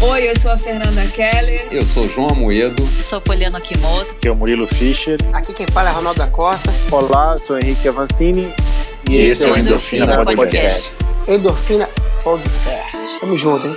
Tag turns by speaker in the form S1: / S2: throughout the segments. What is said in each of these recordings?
S1: Oi, eu sou a Fernanda Keller.
S2: Eu sou João Amoedo.
S3: Sou Poliana Kimoto.
S4: Aqui é o Murilo Fischer.
S5: Aqui quem fala é Ronaldo da Costa.
S6: Olá, sou Henrique Avancini.
S2: E, e esse é o Endorfina, Endorfina Podcast.
S5: Podcast. Endorfina Podcast. Tamo junto, hein?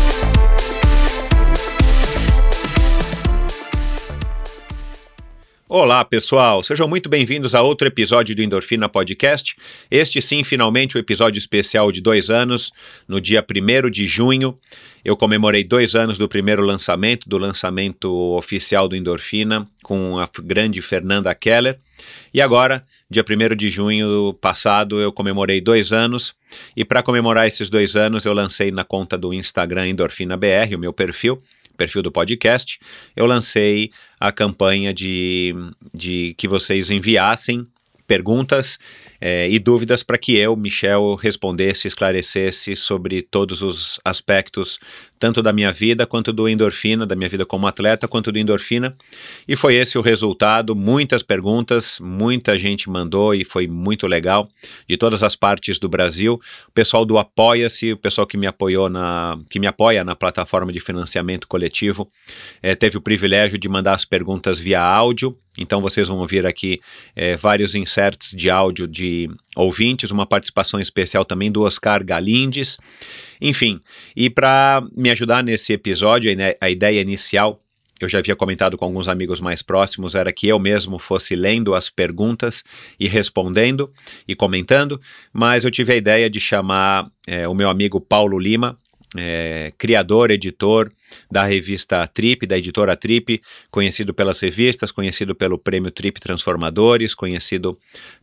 S7: Olá, pessoal! Sejam muito bem-vindos a outro episódio do Endorfina Podcast. Este, sim, finalmente o um episódio especial de dois anos. No dia 1 de junho, eu comemorei dois anos do primeiro lançamento, do lançamento oficial do Endorfina, com a grande Fernanda Keller. E agora, dia 1 de junho passado, eu comemorei dois anos. E para comemorar esses dois anos, eu lancei na conta do Instagram Endorfina BR, o meu perfil perfil do podcast, eu lancei a campanha de, de que vocês enviassem perguntas é, e dúvidas para que eu, Michel, respondesse, esclarecesse sobre todos os aspectos, tanto da minha vida quanto do endorfina, da minha vida como atleta, quanto do endorfina. E foi esse o resultado. Muitas perguntas, muita gente mandou e foi muito legal, de todas as partes do Brasil. O pessoal do Apoia-se, o pessoal que me apoiou na. que me apoia na plataforma de financiamento coletivo, é, teve o privilégio de mandar as perguntas via áudio. Então vocês vão ouvir aqui é, vários inserts de áudio de ouvintes, uma participação especial também do Oscar Galindes. Enfim, e para me ajudar nesse episódio, a ideia inicial eu já havia comentado com alguns amigos mais próximos, era que eu mesmo fosse lendo as perguntas e respondendo e comentando, mas eu tive a ideia de chamar é, o meu amigo Paulo Lima, é, criador, editor da revista Trip, da editora Trip, conhecido pelas revistas, conhecido pelo prêmio Trip Transformadores, conhecido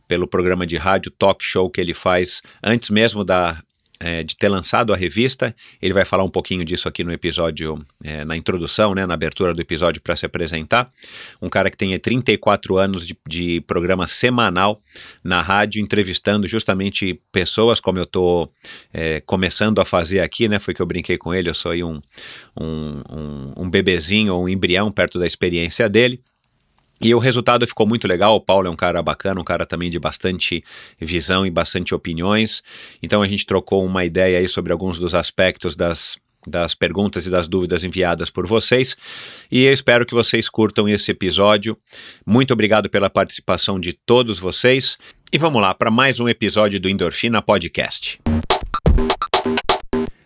S7: pelo programa de rádio Talk Show que ele faz antes mesmo da é, de ter lançado a revista. Ele vai falar um pouquinho disso aqui no episódio, é, na introdução, né, na abertura do episódio para se apresentar. Um cara que tem 34 anos de, de, programa semanal na rádio, entrevistando justamente pessoas como eu estou é, começando a fazer aqui, né? Foi que eu brinquei com ele, eu sou aí um, um, um, um bebezinho ou um embrião perto da experiência dele. E o resultado ficou muito legal. O Paulo é um cara bacana, um cara também de bastante visão e bastante opiniões. Então a gente trocou uma ideia aí sobre alguns dos aspectos das, das perguntas e das dúvidas enviadas por vocês. E eu espero que vocês curtam esse episódio. Muito obrigado pela participação de todos vocês. E vamos lá para mais um episódio do Endorfina Podcast.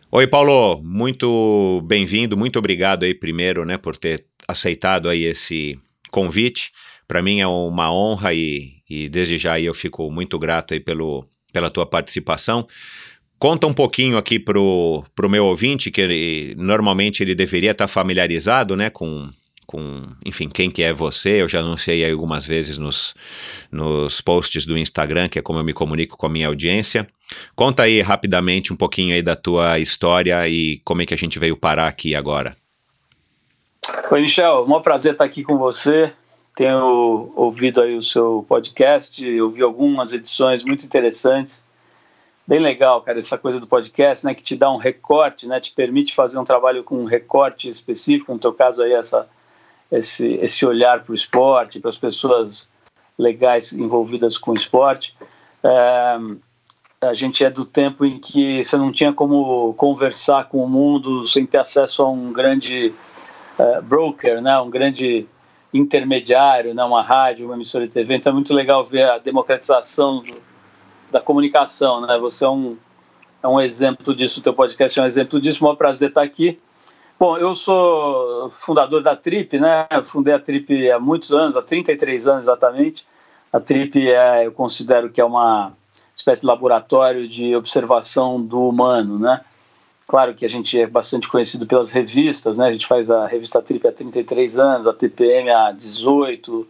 S7: Oi, Paulo, muito bem-vindo, muito obrigado aí primeiro, né, por ter aceitado aí esse convite. Para mim é uma honra e, e desde já eu fico muito grato aí pelo, pela tua participação. Conta um pouquinho aqui pro, pro meu ouvinte, que ele, normalmente ele deveria estar tá familiarizado, né, com, com, enfim, quem que é você, eu já anunciei algumas vezes nos, nos posts do Instagram, que é como eu me comunico com a minha audiência. Conta aí rapidamente um pouquinho aí da tua história e como é que a gente veio parar aqui agora.
S4: Oi, Michel, um prazer estar aqui com você. Tenho ouvido aí o seu podcast, ouvi algumas edições muito interessantes. Bem legal, cara, essa coisa do podcast, né, que te dá um recorte, né, te permite fazer um trabalho com um recorte específico, no teu caso aí essa esse esse olhar para o esporte, para as pessoas legais envolvidas com o esporte. É, a gente é do tempo em que você não tinha como conversar com o mundo sem ter acesso a um grande uh, broker, né, um grande intermediário, né, uma rádio, uma emissora de TV. Então é muito legal ver a democratização do, da comunicação. Né? Você é um, é um exemplo disso, o teu podcast é um exemplo disso. Um prazer estar aqui. Bom, eu sou fundador da Trip, né? Eu fundei a Trip há muitos anos, há 33 anos exatamente. A Trip é, eu considero que é uma espécie de laboratório de observação do humano, né? Claro que a gente é bastante conhecido pelas revistas, né? A gente faz a revista Trip há 33 anos, a TPM há 18,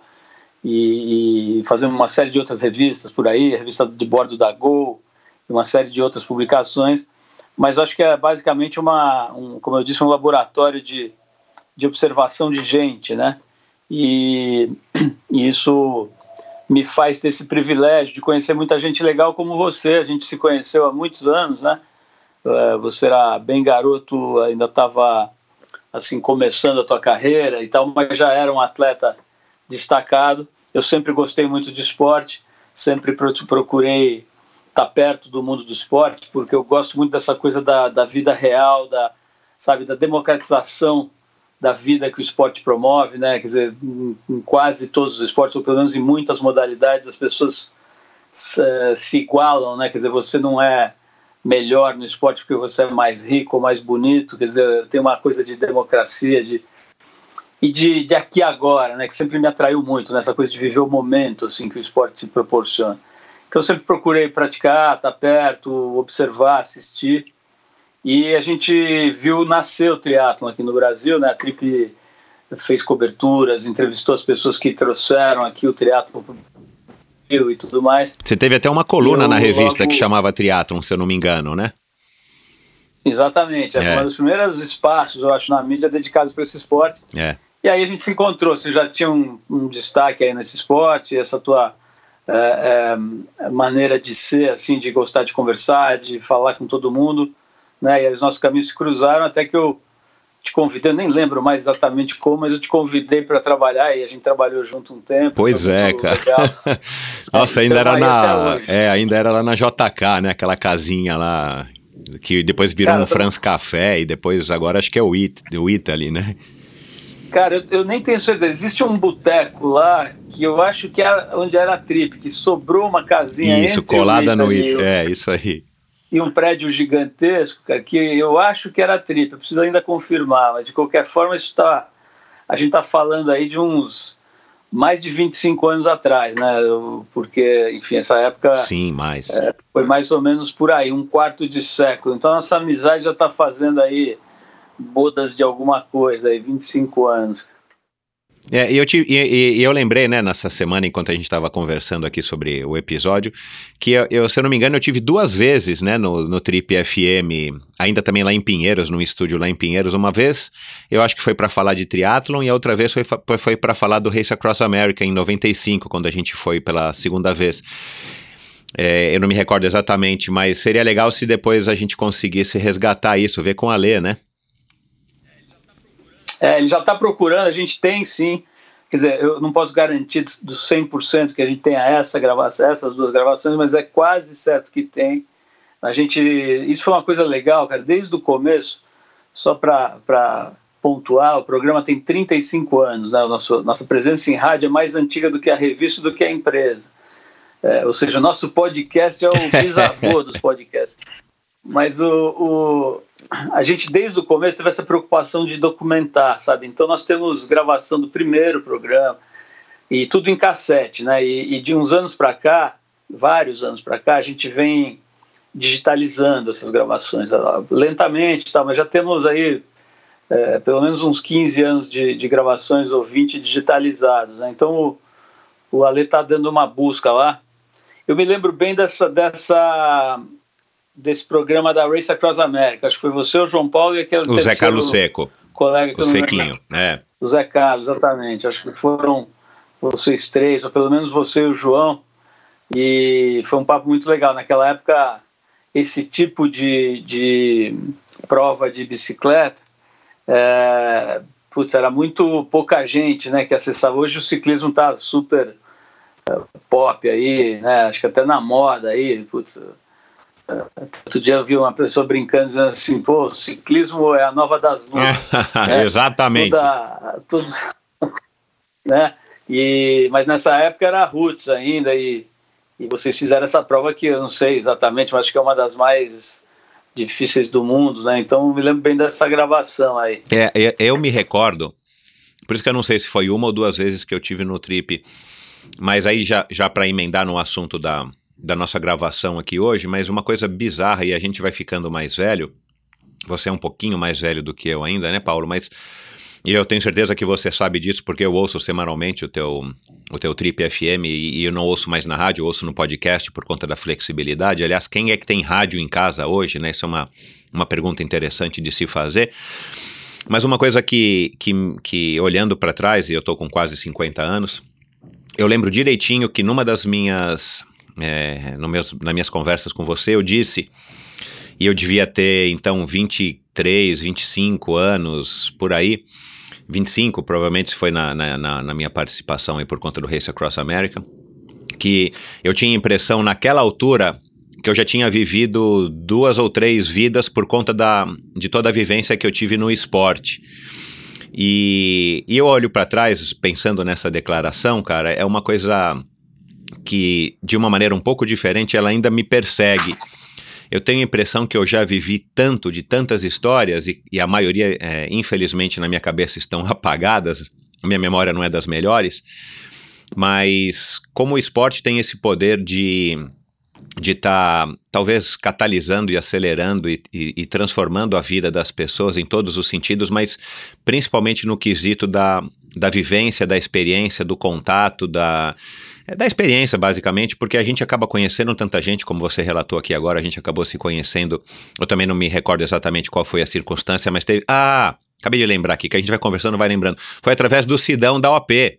S4: e, e fazemos uma série de outras revistas por aí, a revista de bordo da Gol, uma série de outras publicações. Mas acho que é basicamente uma, um, como eu disse, um laboratório de, de observação de gente, né? E, e isso me faz ter esse privilégio de conhecer muita gente legal como você. A gente se conheceu há muitos anos, né? Uh, você era bem garoto, ainda estava assim começando a tua carreira e tal, mas já era um atleta destacado. Eu sempre gostei muito de esporte, sempre procurei estar tá perto do mundo do esporte, porque eu gosto muito dessa coisa da, da vida real, da sabe da democratização da vida que o esporte promove, né? Quer dizer, em, em quase todos os esportes, ou pelo menos em muitas modalidades, as pessoas se, se igualam, né? Quer dizer, você não é melhor no esporte porque você é mais rico mais bonito, quer dizer, tem uma coisa de democracia, de e de, de aqui agora, né, que sempre me atraiu muito, nessa né, coisa de viver o momento assim que o esporte proporciona. Então eu sempre procurei praticar, estar tá perto, observar, assistir. E a gente viu nascer o triatlon aqui no Brasil, né? A Trip fez coberturas, entrevistou as pessoas que trouxeram aqui o triatlon e tudo mais.
S7: Você teve até uma coluna na revista logo... que chamava Triatlon, se eu não me engano, né?
S4: Exatamente, é, é. um dos primeiros espaços, eu acho, na mídia dedicados para esse esporte.
S7: É.
S4: E aí a gente se encontrou, você já tinha um, um destaque aí nesse esporte, essa tua é, é, maneira de ser, assim, de gostar de conversar, de falar com todo mundo né? E os nossos caminhos se cruzaram até que eu te convidei, eu nem lembro mais exatamente como, mas eu te convidei para trabalhar e a gente trabalhou junto um tempo.
S7: Pois é, cara. Nossa, ainda era na, é, ainda era lá na JK, né? Aquela casinha lá que depois virou cara, um France Café e depois agora acho que é o, It, o Italy, né?
S4: Cara, eu, eu, nem tenho certeza. Existe um boteco lá que eu acho que é onde era a trip, que sobrou uma casinha
S7: Isso, colada no It. É, isso aí
S4: e um prédio gigantesco, que eu acho que era trip, eu preciso ainda confirmar, mas de qualquer forma isso tá, a gente está falando aí de uns mais de 25 anos atrás, né? Porque, enfim, essa época.
S7: Sim, mais.
S4: É, foi mais ou menos por aí, um quarto de século. Então, nossa amizade já está fazendo aí bodas de alguma coisa aí, 25 anos.
S7: É, e eu, te, e, e, eu lembrei, né, nessa semana, enquanto a gente estava conversando aqui sobre o episódio, que eu, eu, se eu não me engano, eu tive duas vezes, né, no, no Trip FM, ainda também lá em Pinheiros, num estúdio lá em Pinheiros. Uma vez, eu acho que foi para falar de triatlon, e a outra vez foi, foi para falar do Race Across America, em 95, quando a gente foi pela segunda vez. É, eu não me recordo exatamente, mas seria legal se depois a gente conseguisse resgatar isso, ver com a Lê, né?
S4: É, ele já está procurando, a gente tem sim. Quer dizer, eu não posso garantir do 100% que a gente tenha essa gravação, essas duas gravações, mas é quase certo que tem. A gente, isso foi uma coisa legal, cara, desde o começo, só para pontuar, o programa tem 35 anos, né? Nosso, nossa presença em rádio é mais antiga do que a revista, do que a empresa. É, ou seja, o nosso podcast é o bisavô dos podcasts. Mas o, o, a gente desde o começo teve essa preocupação de documentar, sabe? Então nós temos gravação do primeiro programa e tudo em cassete, né? E, e de uns anos para cá, vários anos para cá, a gente vem digitalizando essas gravações lentamente, tá? Mas já temos aí é, pelo menos uns 15 anos de, de gravações ou 20 digitalizados, né? Então o, o Ale está dando uma busca lá. Eu me lembro bem dessa, dessa desse programa da Race Across America. Acho que foi você, o João Paulo e aquele
S7: O Zé Carlos Seco.
S4: Colega
S7: o Sequinho, é.
S4: O Zé Carlos, exatamente. Acho que foram vocês três, ou pelo menos você e o João. E foi um papo muito legal. Naquela época, esse tipo de, de prova de bicicleta, é, putz, era muito pouca gente né, que acessava. Hoje o ciclismo está super é, pop aí, né? Acho que até na moda aí, putz, Outro dia eu vi uma pessoa brincando dizendo assim, pô, ciclismo é a nova das nuvens.
S7: né? Exatamente.
S4: Toda, todos, né? E, mas nessa época era roots ainda e, e vocês fizeram essa prova que eu não sei exatamente, mas acho que é uma das mais difíceis do mundo, né? Então me lembro bem dessa gravação aí.
S7: É, é, eu me recordo, por isso que eu não sei se foi uma ou duas vezes que eu tive no trip, mas aí já, já para emendar no assunto da, da nossa gravação aqui hoje, mas uma coisa bizarra e a gente vai ficando mais velho. Você é um pouquinho mais velho do que eu ainda, né, Paulo? Mas e eu tenho certeza que você sabe disso porque eu ouço semanalmente o teu, o teu Trip FM e, e eu não ouço mais na rádio, eu ouço no podcast por conta da flexibilidade. Aliás, quem é que tem rádio em casa hoje, né? Isso é uma, uma pergunta interessante de se fazer. Mas uma coisa que, que, que olhando para trás, e eu tô com quase 50 anos, eu lembro direitinho que numa das minhas, é, no meus, nas minhas conversas com você, eu disse, e eu devia ter então 23, 25 anos por aí, 25 provavelmente foi na, na, na, minha participação aí por conta do Race Across America, que eu tinha impressão naquela altura que eu já tinha vivido duas ou três vidas por conta da, de toda a vivência que eu tive no esporte. E, e eu olho para trás pensando nessa declaração, cara, é uma coisa que, de uma maneira um pouco diferente, ela ainda me persegue. Eu tenho a impressão que eu já vivi tanto de tantas histórias, e, e a maioria, é, infelizmente, na minha cabeça estão apagadas, minha memória não é das melhores, mas como o esporte tem esse poder de de estar tá, talvez catalisando e acelerando e, e, e, transformando a vida das pessoas em todos os sentidos, mas principalmente no quesito da, da vivência, da experiência, do contato, da, é, da experiência, basicamente, porque a gente acaba conhecendo tanta gente, como você relatou aqui agora, a gente acabou se conhecendo. Eu também não me recordo exatamente qual foi a circunstância, mas teve. Ah! Acabei de lembrar aqui, que a gente vai conversando, vai lembrando. Foi através do Sidão da OP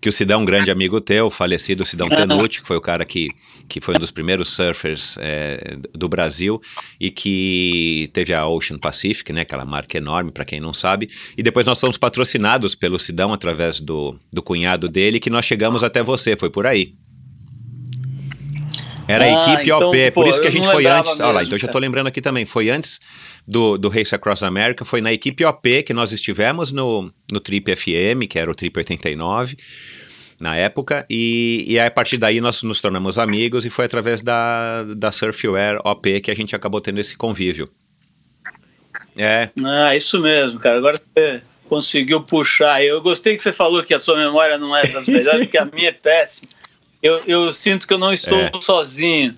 S7: que o Sidão, um grande amigo teu, falecido Sidão Tenuti, que foi o cara que, que foi um dos primeiros surfers é, do Brasil e que teve a Ocean Pacific, né, aquela marca enorme, para quem não sabe, e depois nós fomos patrocinados pelo Sidão através do, do cunhado dele, que nós chegamos até você, foi por aí. Era a ah, equipe então, OP, pô, por isso que a gente foi antes. Olha lá, então já tô lembrando aqui também. Foi antes do, do Race Across America, foi na equipe OP que nós estivemos no, no Trip FM, que era o Trip 89 na época, e, e a partir daí nós nos tornamos amigos e foi através da, da Surfware OP que a gente acabou tendo esse convívio.
S4: É. Ah, isso mesmo, cara. Agora você conseguiu puxar. Eu gostei que você falou que a sua memória não é das melhores, porque a minha é péssima. Eu, eu sinto que eu não estou é. sozinho.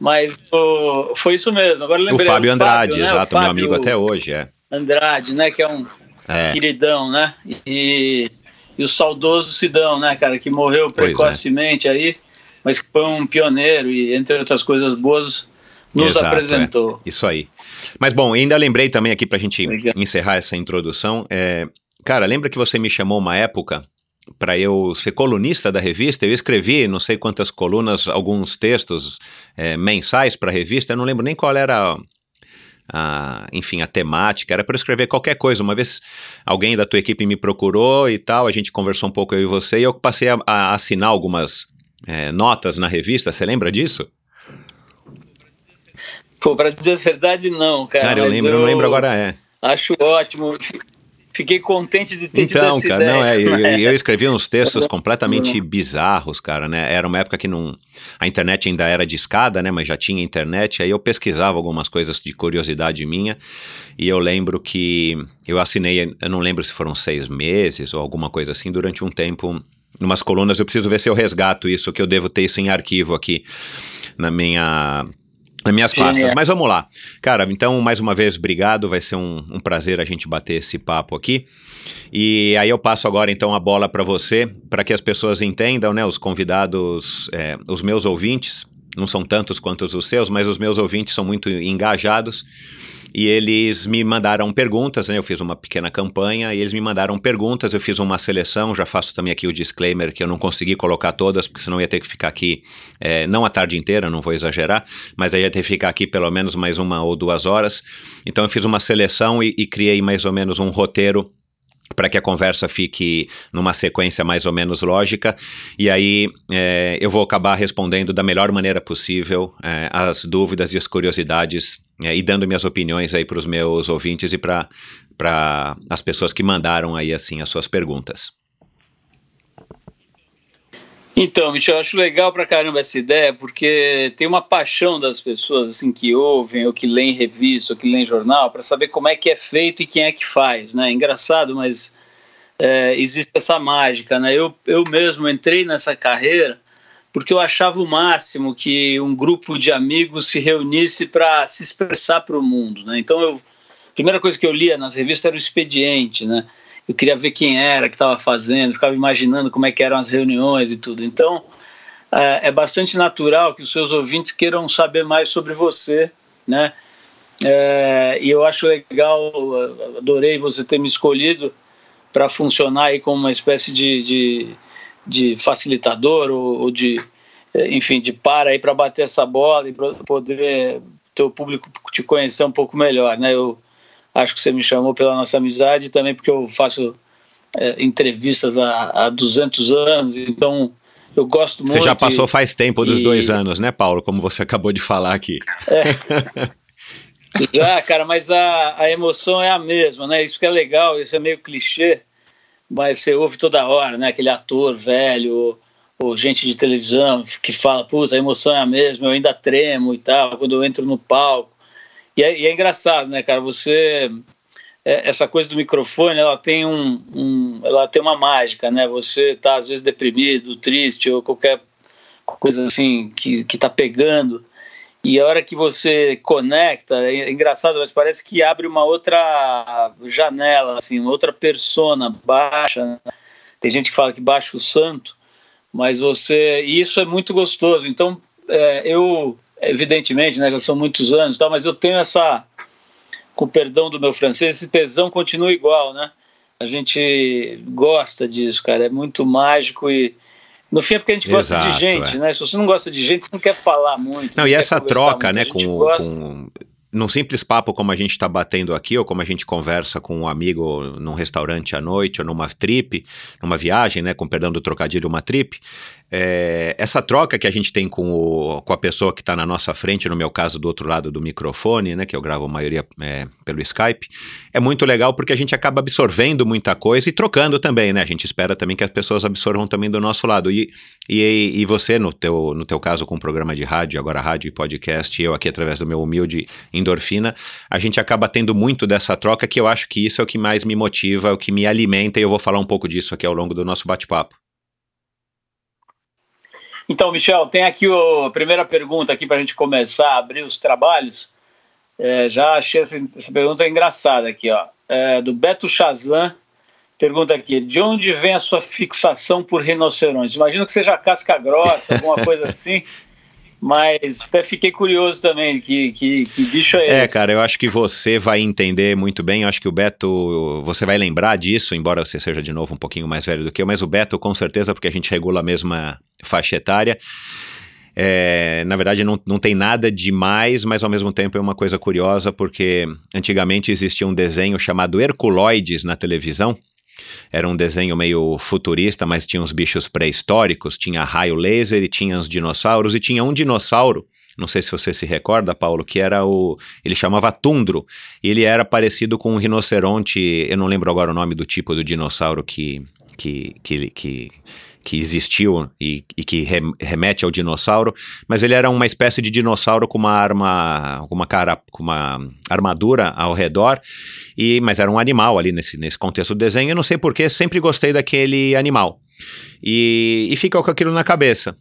S4: Mas oh, foi isso mesmo. Agora lembrei.
S7: O Fábio Andrade, Fábio, né? exato, Fábio meu amigo até hoje, é.
S4: Andrade, né? Que é um é. queridão, né? E, e o saudoso Sidão, né, cara, que morreu é. precocemente é. aí, mas que foi um pioneiro e, entre outras coisas boas, nos Exato, apresentou.
S7: É. Isso aí. Mas bom, ainda lembrei também aqui pra gente encerrar essa introdução. É, cara, lembra que você me chamou uma época para eu ser colunista da revista, eu escrevi não sei quantas colunas, alguns textos é, mensais para a revista, eu não lembro nem qual era a, enfim, a temática, era para escrever qualquer coisa. Uma vez alguém da tua equipe me procurou e tal, a gente conversou um pouco eu e você, e eu passei a, a assinar algumas é, notas na revista, você lembra disso?
S4: Pô, para dizer a verdade, não, cara.
S7: Cara, eu lembro, eu não lembro agora, é.
S4: Acho ótimo. Fiquei contente de ter
S7: então, tido cara, ideia. Não, é, eu, eu escrevi uns textos completamente bizarros, cara, né? Era uma época que não, a internet ainda era de escada, né? Mas já tinha internet. Aí eu pesquisava algumas coisas de curiosidade minha. E eu lembro que eu assinei, eu não lembro se foram seis meses ou alguma coisa assim, durante um tempo, numas colunas. Eu preciso ver se eu resgato isso, que eu devo ter isso em arquivo aqui na minha nas minhas pastas. Mas vamos lá. Cara, então, mais uma vez, obrigado. Vai ser um, um, prazer a gente bater esse papo aqui. E aí eu passo agora, então, a bola para você, para que as pessoas entendam, né? Os convidados, é, os meus ouvintes, não são tantos quanto os seus, mas os meus ouvintes são muito engajados e eles me mandaram perguntas, né? Eu fiz uma pequena campanha e eles me mandaram perguntas, eu fiz uma seleção, já faço também aqui o disclaimer que eu não consegui colocar todas, porque senão ia ter que ficar aqui, é, não a tarde inteira, não vou exagerar, mas aí ia ter que ficar aqui pelo menos mais uma ou duas horas. Então eu fiz uma seleção e, e criei mais ou menos um roteiro para que a conversa fique numa sequência mais ou menos lógica. E aí é, eu vou acabar respondendo da melhor maneira possível é, as dúvidas e as curiosidades é, e dando minhas opiniões aí para os meus ouvintes e para as pessoas que mandaram aí assim as suas perguntas.
S4: Então, Michel, eu acho legal pra caramba essa ideia, porque tem uma paixão das pessoas assim que ouvem, ou que leem revista, ou que leem jornal, para saber como é que é feito e quem é que faz, né? Engraçado, mas é, existe essa mágica, né? Eu, eu mesmo entrei nessa carreira porque eu achava o máximo que um grupo de amigos se reunisse para se expressar para o mundo, né? Então eu a primeira coisa que eu lia nas revistas era o expediente, né? Eu queria ver quem era que estava fazendo, ficava imaginando como é que eram as reuniões e tudo. Então é, é bastante natural que os seus ouvintes queiram saber mais sobre você, né? É, e eu acho legal, adorei você ter me escolhido para funcionar aí como uma espécie de, de, de facilitador ou, ou, de, enfim, de para aí para bater essa bola e poder teu público te conhecer um pouco melhor, né? Eu acho que você me chamou pela nossa amizade e também porque eu faço é, entrevistas há, há 200 anos, então eu gosto muito.
S7: Você já passou faz tempo dos e... dois anos, né, Paulo? Como você acabou de falar aqui.
S4: É. já, cara, mas a, a emoção é a mesma, né? Isso que é legal, isso é meio clichê, mas você ouve toda hora, né? Aquele ator velho, ou, ou gente de televisão que fala, putz, a emoção é a mesma, eu ainda tremo e tal, quando eu entro no palco. E é, e é engraçado, né, cara? Você é, essa coisa do microfone ela tem um, um, ela tem uma mágica né você tá às vezes deprimido triste ou qualquer coisa assim que que tá pegando e a hora que você conecta é, engraçado mas parece que abre uma outra janela assim uma outra persona baixa né? tem gente que fala que baixa o santo mas você e isso é muito gostoso então é, eu evidentemente né já são muitos anos tal mas eu tenho essa com perdão do meu francês, esse tesão continua igual, né? A gente gosta disso, cara, é muito mágico e no fim é porque a gente gosta Exato, de gente, é. né? Se você não gosta de gente, você não quer falar muito.
S7: Não, não e essa troca, muito. né, com, com num simples papo como a gente está batendo aqui, ou como a gente conversa com um amigo num restaurante à noite, ou numa trip, numa viagem, né, com perdão do trocadilho, uma trip, é, essa troca que a gente tem com, o, com a pessoa que está na nossa frente, no meu caso, do outro lado do microfone, né, que eu gravo a maioria é, pelo Skype, é muito legal porque a gente acaba absorvendo muita coisa e trocando também, né? A gente espera também que as pessoas absorvam também do nosso lado. E, e, e você, no teu, no teu caso, com o programa de rádio, agora rádio e podcast, eu aqui através do meu humilde endorfina, a gente acaba tendo muito dessa troca que eu acho que isso é o que mais me motiva, é o que me alimenta, e eu vou falar um pouco disso aqui ao longo do nosso bate-papo.
S4: Então, Michel, tem aqui a primeira pergunta aqui para a gente começar a abrir os trabalhos. É, já achei essa, essa, pergunta engraçada aqui, ó. É, do Beto Chazan, pergunta aqui: de onde vem a sua fixação por rinocerontes? Imagino que seja casca grossa, alguma coisa assim. Mas até fiquei curioso também, que, que, que bicho é, é
S7: esse? É, cara, eu acho que você vai entender muito bem, eu acho que o Beto, você vai lembrar disso, embora você seja de novo um pouquinho mais velho do que eu, mas o Beto com certeza, porque a gente regula a mesma faixa etária, é, na verdade, não, não tem nada demais, mas ao mesmo tempo é uma coisa curiosa, porque antigamente existia um desenho chamado Herculoides na televisão, era um desenho meio futurista, mas tinha uns bichos pré-históricos, tinha raio laser e tinha os dinossauros, e tinha um dinossauro, não sei se você se recorda, Paulo, que era o. Ele chamava Tundro. Ele era parecido com um rinoceronte. Eu não lembro agora o nome do tipo do dinossauro que. que, que, que que existiu e, e que remete ao dinossauro, mas ele era uma espécie de dinossauro com uma arma, com uma cara, com uma armadura ao redor, e mas era um animal ali nesse, nesse contexto do desenho. Eu não sei porquê, sempre gostei daquele animal e, e fica com aquilo na cabeça.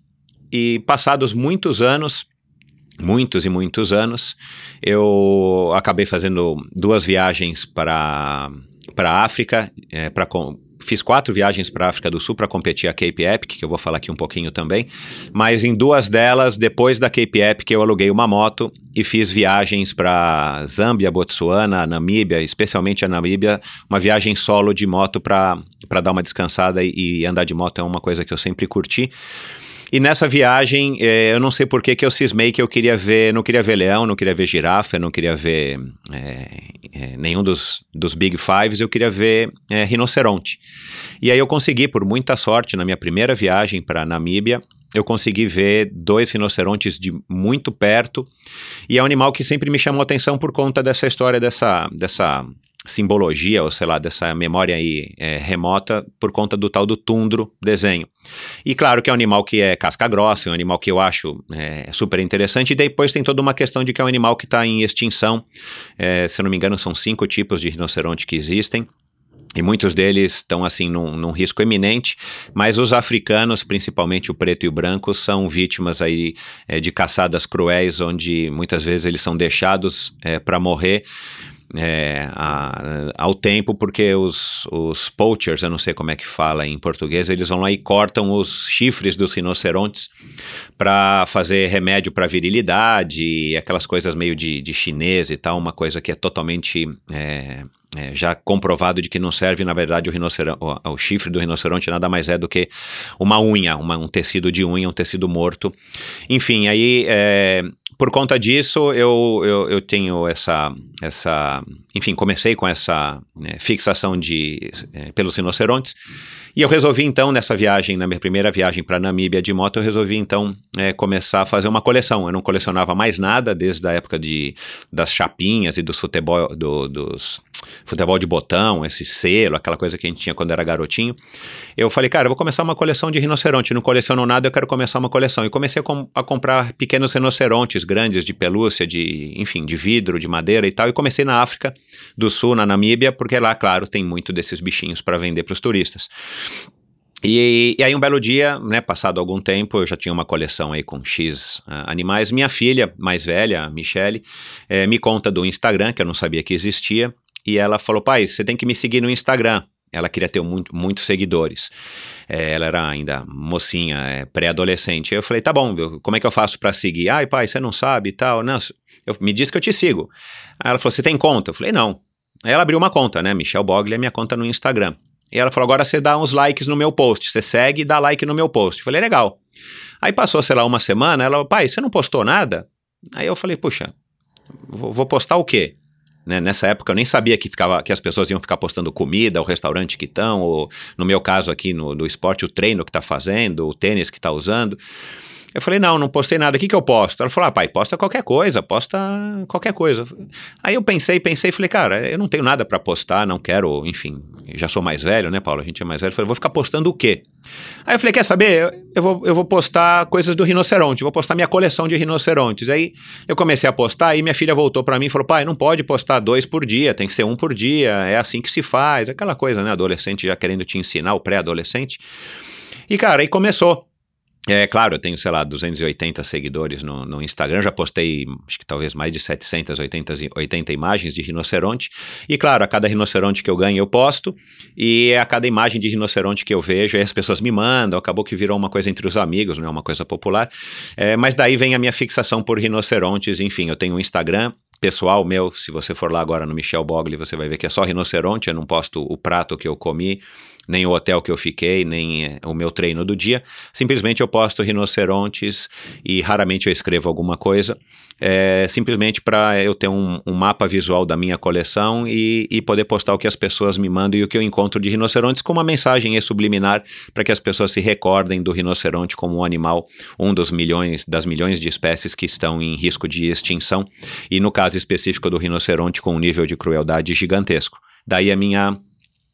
S7: E passados muitos anos, muitos e muitos anos, eu acabei fazendo duas viagens para para a África, é, para fiz quatro viagens para a África do Sul para competir a Cape Epic, que eu vou falar aqui um pouquinho também. Mas em duas delas, depois da Cape Epic, eu aluguei uma moto e fiz viagens para Zâmbia, Botsuana, Namíbia, especialmente a Namíbia, uma viagem solo de moto para dar uma descansada e, e andar de moto é uma coisa que eu sempre curti. E nessa viagem, eh, eu não sei por que que eu cismei que eu queria ver, não queria ver leão, não queria ver girafa, não queria ver é, nenhum dos, dos Big Fives, eu queria ver rinoceronte. E aí eu consegui, por muita sorte, na minha primeira viagem para Namíbia, eu consegui ver dois rinocerontes de muito perto. E é um animal que sempre me chamou atenção por conta dessa história, dessa, dessa simbologia, ou sei lá, dessa memória aí é, remota por conta do tal do tundro desenho. E claro que é um animal que é casca grossa, é um animal que eu acho é, super interessante, e depois tem toda uma questão de que é um animal que está em extinção. É, se eu não me engano, são cinco tipos de rinoceronte que existem. E muitos deles estão assim num, num, risco eminente, mas os africanos, principalmente o preto e o branco, são vítimas aí é, de caçadas cruéis, onde muitas vezes eles são deixados é, para morrer é, a, ao tempo, porque os, os poachers, eu não sei como é que fala em português, eles vão lá e cortam os chifres dos rinocerontes para fazer remédio para virilidade, aquelas coisas meio de, de chinês e tal, uma coisa que é totalmente é, é, já comprovado de que não serve, na verdade, o, o, o, chifre do rinoceronte nada mais é do que uma unha, uma, um tecido de unha, um tecido morto. Enfim, aí é, por conta disso, eu, eu, eu, tenho essa, essa. Enfim, comecei com essa né, fixação de, é, pelos rinocerontes. E eu resolvi então, nessa viagem, na minha primeira viagem para Namíbia de moto, eu resolvi então é, começar a fazer uma coleção. Eu não colecionava mais nada desde a época de, das chapinhas e dos futebol, do, dos futebol de botão, esse selo, aquela coisa que a gente tinha quando era garotinho. Eu falei, cara, eu vou começar uma coleção de rinoceronte. Não coleciono nada, eu quero começar uma coleção. E comecei a, com, a comprar pequenos rinocerontes grandes de pelúcia, de, enfim, de vidro, de madeira e tal. E comecei na África do Sul, na Namíbia, porque lá, claro, tem muito desses bichinhos para vender para os turistas. E, e, aí um belo dia, né, passado algum tempo, eu já tinha uma coleção aí com X uh, animais. Minha filha mais velha, Michele, eh, me conta do Instagram, que eu não sabia que existia, e ela falou: pai, você tem que me seguir no Instagram. Ela queria ter muito, muitos seguidores. É, ela era ainda mocinha, é, pré-adolescente. Eu falei: tá bom, como é que eu faço para seguir? Ai, pai, você não sabe e tal. Não, eu, me diz que eu te sigo. Aí ela falou: você tem conta? Eu falei: não. Aí ela abriu uma conta, né? Michel Bogli é minha conta no Instagram. E ela falou: agora você dá uns likes no meu post. Você segue e dá like no meu post. Eu falei: legal. Aí passou, sei lá, uma semana. Ela falou: pai, você não postou nada? Aí eu falei: puxa, vou, vou postar o quê? Né? Nessa época eu nem sabia que, ficava, que as pessoas iam ficar postando comida, o restaurante que estão, ou no meu caso aqui no, no esporte, o treino que está fazendo, o tênis que está usando. Eu falei, não, não postei nada, o que, que eu posto? Ela falou, ah, pai, posta qualquer coisa, posta qualquer coisa. Aí eu pensei, pensei, falei, cara, eu não tenho nada para postar, não quero, enfim, já sou mais velho, né, Paulo? A gente é mais velho. Eu falei, vou ficar postando o quê? Aí eu falei, quer saber? Eu vou, eu vou postar coisas do rinoceronte, vou postar minha coleção de rinocerontes. Aí eu comecei a postar e minha filha voltou para mim e falou, pai, não pode postar dois por dia, tem que ser um por dia, é assim que se faz, aquela coisa, né, adolescente já querendo te ensinar, o pré-adolescente. E, cara, aí começou. É claro, eu tenho, sei lá, 280 seguidores no, no Instagram, já postei, acho que talvez mais de 780 80 imagens de rinoceronte. E claro, a cada rinoceronte que eu ganho eu posto, e a cada imagem de rinoceronte que eu vejo, as pessoas me mandam, acabou que virou uma coisa entre os amigos, não é uma coisa popular. É, mas daí vem a minha fixação por rinocerontes, enfim, eu tenho um Instagram, pessoal meu, se você for lá agora no Michel Bogli, você vai ver que é só rinoceronte, eu não posto o prato que eu comi, nem o hotel que eu fiquei, nem eh, o meu treino do dia. Simplesmente eu posto rinocerontes e raramente eu escrevo alguma coisa. É, simplesmente para eu ter um, um, mapa visual da minha coleção e, e, poder postar o que as pessoas me mandam e o que eu encontro de rinocerontes com uma mensagem subliminar para que as pessoas se recordem do rinoceronte como um animal, um dos milhões das milhões de espécies que estão em risco de extinção e no caso específico do rinoceronte com um nível de crueldade gigantesco. Daí a minha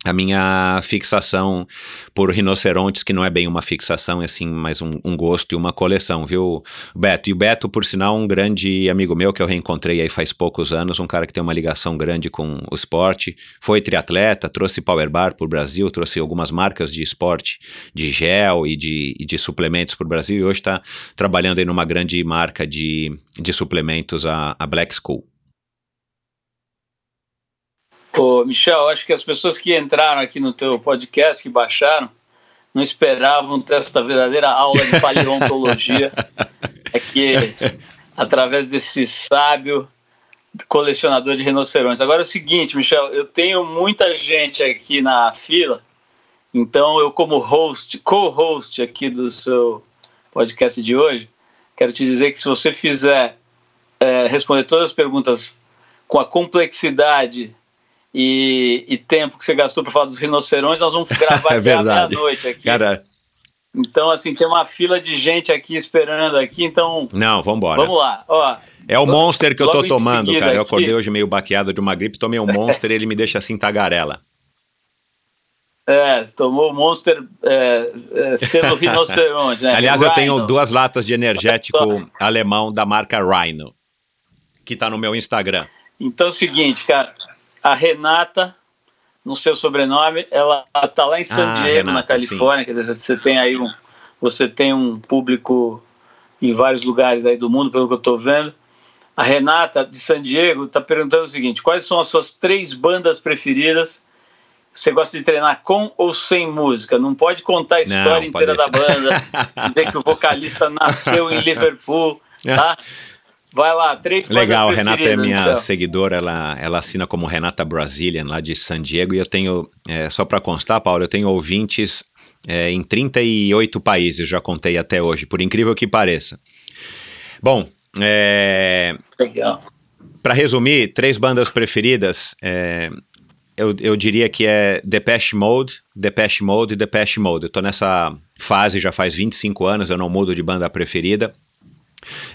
S7: a minha fixação por rinocerontes, que não é bem uma fixação, é assim, mais um, um, gosto e uma coleção, viu, Beto? E o Beto, por sinal, um grande amigo meu que eu reencontrei aí faz poucos anos, um cara que tem uma ligação grande com o esporte, foi triatleta, trouxe Power Bar para o Brasil, trouxe algumas marcas de esporte, de gel e de, e de suplementos para o Brasil, e hoje está trabalhando aí numa grande marca de, de suplementos, a, a Black School.
S4: Ô, Michel, acho que as pessoas que entraram aqui no teu podcast, que baixaram, não esperavam ter esta verdadeira aula de paleontologia. é que, através desse sábio colecionador de rinocerontes. Agora é o seguinte, Michel, eu tenho muita gente aqui na fila, então eu, como host, co-host aqui do seu podcast de hoje, quero te dizer que se você fizer é, responder todas as perguntas com a complexidade e, e tempo que você gastou para falar dos rinocerontes, nós vamos gravar é até meia-noite aqui. Cara... Então, assim, tem uma fila de gente aqui esperando aqui, então...
S7: Não, vamos embora.
S4: Vamos lá, ó.
S7: É o Monster que eu tô tomando, cara. Aqui. Eu acordei hoje meio baqueado de uma gripe, tomei um Monster e ele me deixa assim tagarela.
S4: É, tomou Monster é, é, selo rinoceronte, né?
S7: Aliás, eu tenho duas latas de energético alemão da marca Rhino, que tá no meu Instagram.
S4: Então é o seguinte, cara, a Renata, no seu sobrenome, ela está lá em San ah, Diego, Renata, na Califórnia. Sim. Quer dizer, você tem aí um, você tem um público em vários lugares aí do mundo, pelo que eu estou vendo. A Renata de San Diego está perguntando o seguinte: quais são as suas três bandas preferidas? Você gosta de treinar com ou sem música? Não pode contar a história Não, inteira da banda, dizer que o vocalista nasceu em Liverpool, tá? Vai lá, três
S7: Legal, a Renata é minha então. seguidora, ela, ela assina como Renata Brazilian, lá de San Diego, e eu tenho, é, só para constar, Paulo, eu tenho ouvintes é, em 38 países, já contei até hoje, por incrível que pareça. Bom, é,
S4: Legal.
S7: Para resumir, três bandas preferidas, é, eu, eu diria que é Depeche Mode, Depeche Mode e Depeche Mode. Eu tô nessa fase já faz 25 anos, eu não mudo de banda preferida.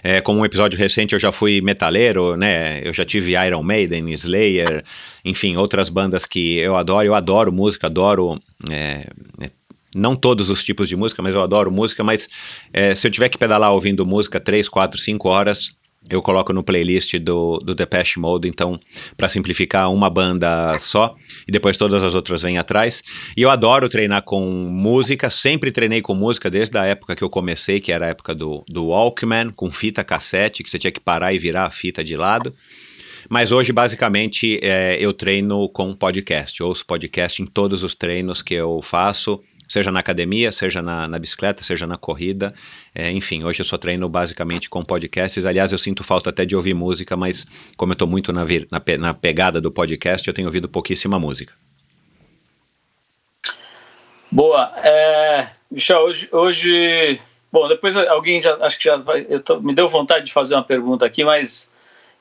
S7: É, como um episódio recente, eu já fui metaleiro, né? Eu já tive Iron Maiden, Slayer, enfim, outras bandas que eu adoro. Eu adoro música, adoro. É, é, não todos os tipos de música, mas eu adoro música. Mas é, se eu tiver que pedalar ouvindo música 3, 4, 5 horas, eu coloco no playlist do, do Depeche Mode, então, para simplificar, uma banda só, e depois todas as outras vêm atrás. E eu adoro treinar com música, sempre treinei com música desde a época que eu comecei, que era a época do, do Walkman, com fita cassete, que você tinha que parar e virar a fita de lado. Mas hoje, basicamente, é, eu treino com podcast. Eu ouço podcast em todos os treinos que eu faço seja na academia, seja na, na bicicleta, seja na corrida. É, enfim, hoje eu só treino basicamente com podcasts. Aliás, eu sinto falta até de ouvir música, mas como eu estou muito na, na, na pegada do podcast, eu tenho ouvido pouquíssima música.
S4: Boa. É, Michel, hoje, hoje. Bom, depois alguém já. Acho que já vai. Tô, me deu vontade de fazer uma pergunta aqui, mas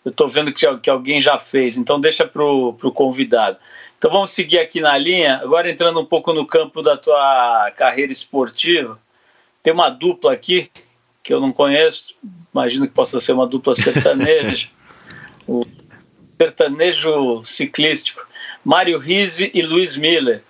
S4: eu estou vendo que, que alguém já fez, então deixa para o convidado. Então vamos seguir aqui na linha, agora entrando um pouco no campo da tua carreira esportiva. Tem uma dupla aqui que eu não conheço, imagino que possa ser uma dupla sertaneja, o sertanejo ciclístico, Mário Rizzi e Luiz Miller.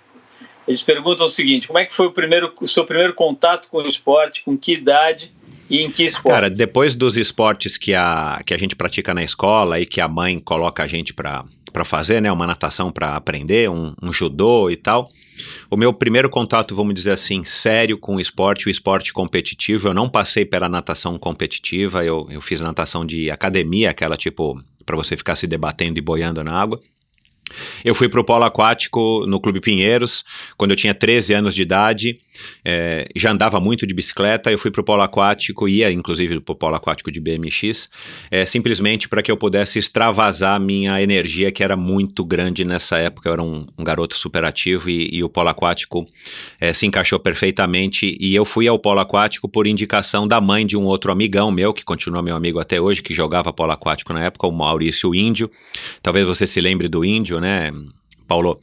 S4: Eles perguntam o seguinte: como é que foi o, primeiro, o seu primeiro contato com o esporte, com que idade e em que esporte?
S7: Cara, depois dos esportes que a, que a gente pratica na escola e que a mãe coloca a gente para para fazer, né? Uma natação para aprender, um, um, judô e tal. O meu primeiro contato, vamos dizer assim, sério com o esporte, o esporte competitivo, eu não passei pela natação competitiva, eu, eu fiz natação de academia, aquela tipo para você ficar se debatendo e boiando na água. Eu fui para o polo aquático no Clube Pinheiros quando eu tinha 13 anos de idade. É, já andava muito de bicicleta. Eu fui para o polo aquático, ia inclusive para o polo aquático de BMX, é, simplesmente para que eu pudesse extravasar minha energia, que era muito grande nessa época. Eu era um, um garoto superativo e, e, o polo aquático é, se encaixou perfeitamente. E eu fui ao polo aquático por indicação da mãe de um outro amigão meu, que continua meu amigo até hoje, que jogava polo aquático na época, o Maurício Índio. Talvez você se lembre do Índio né, Paulo?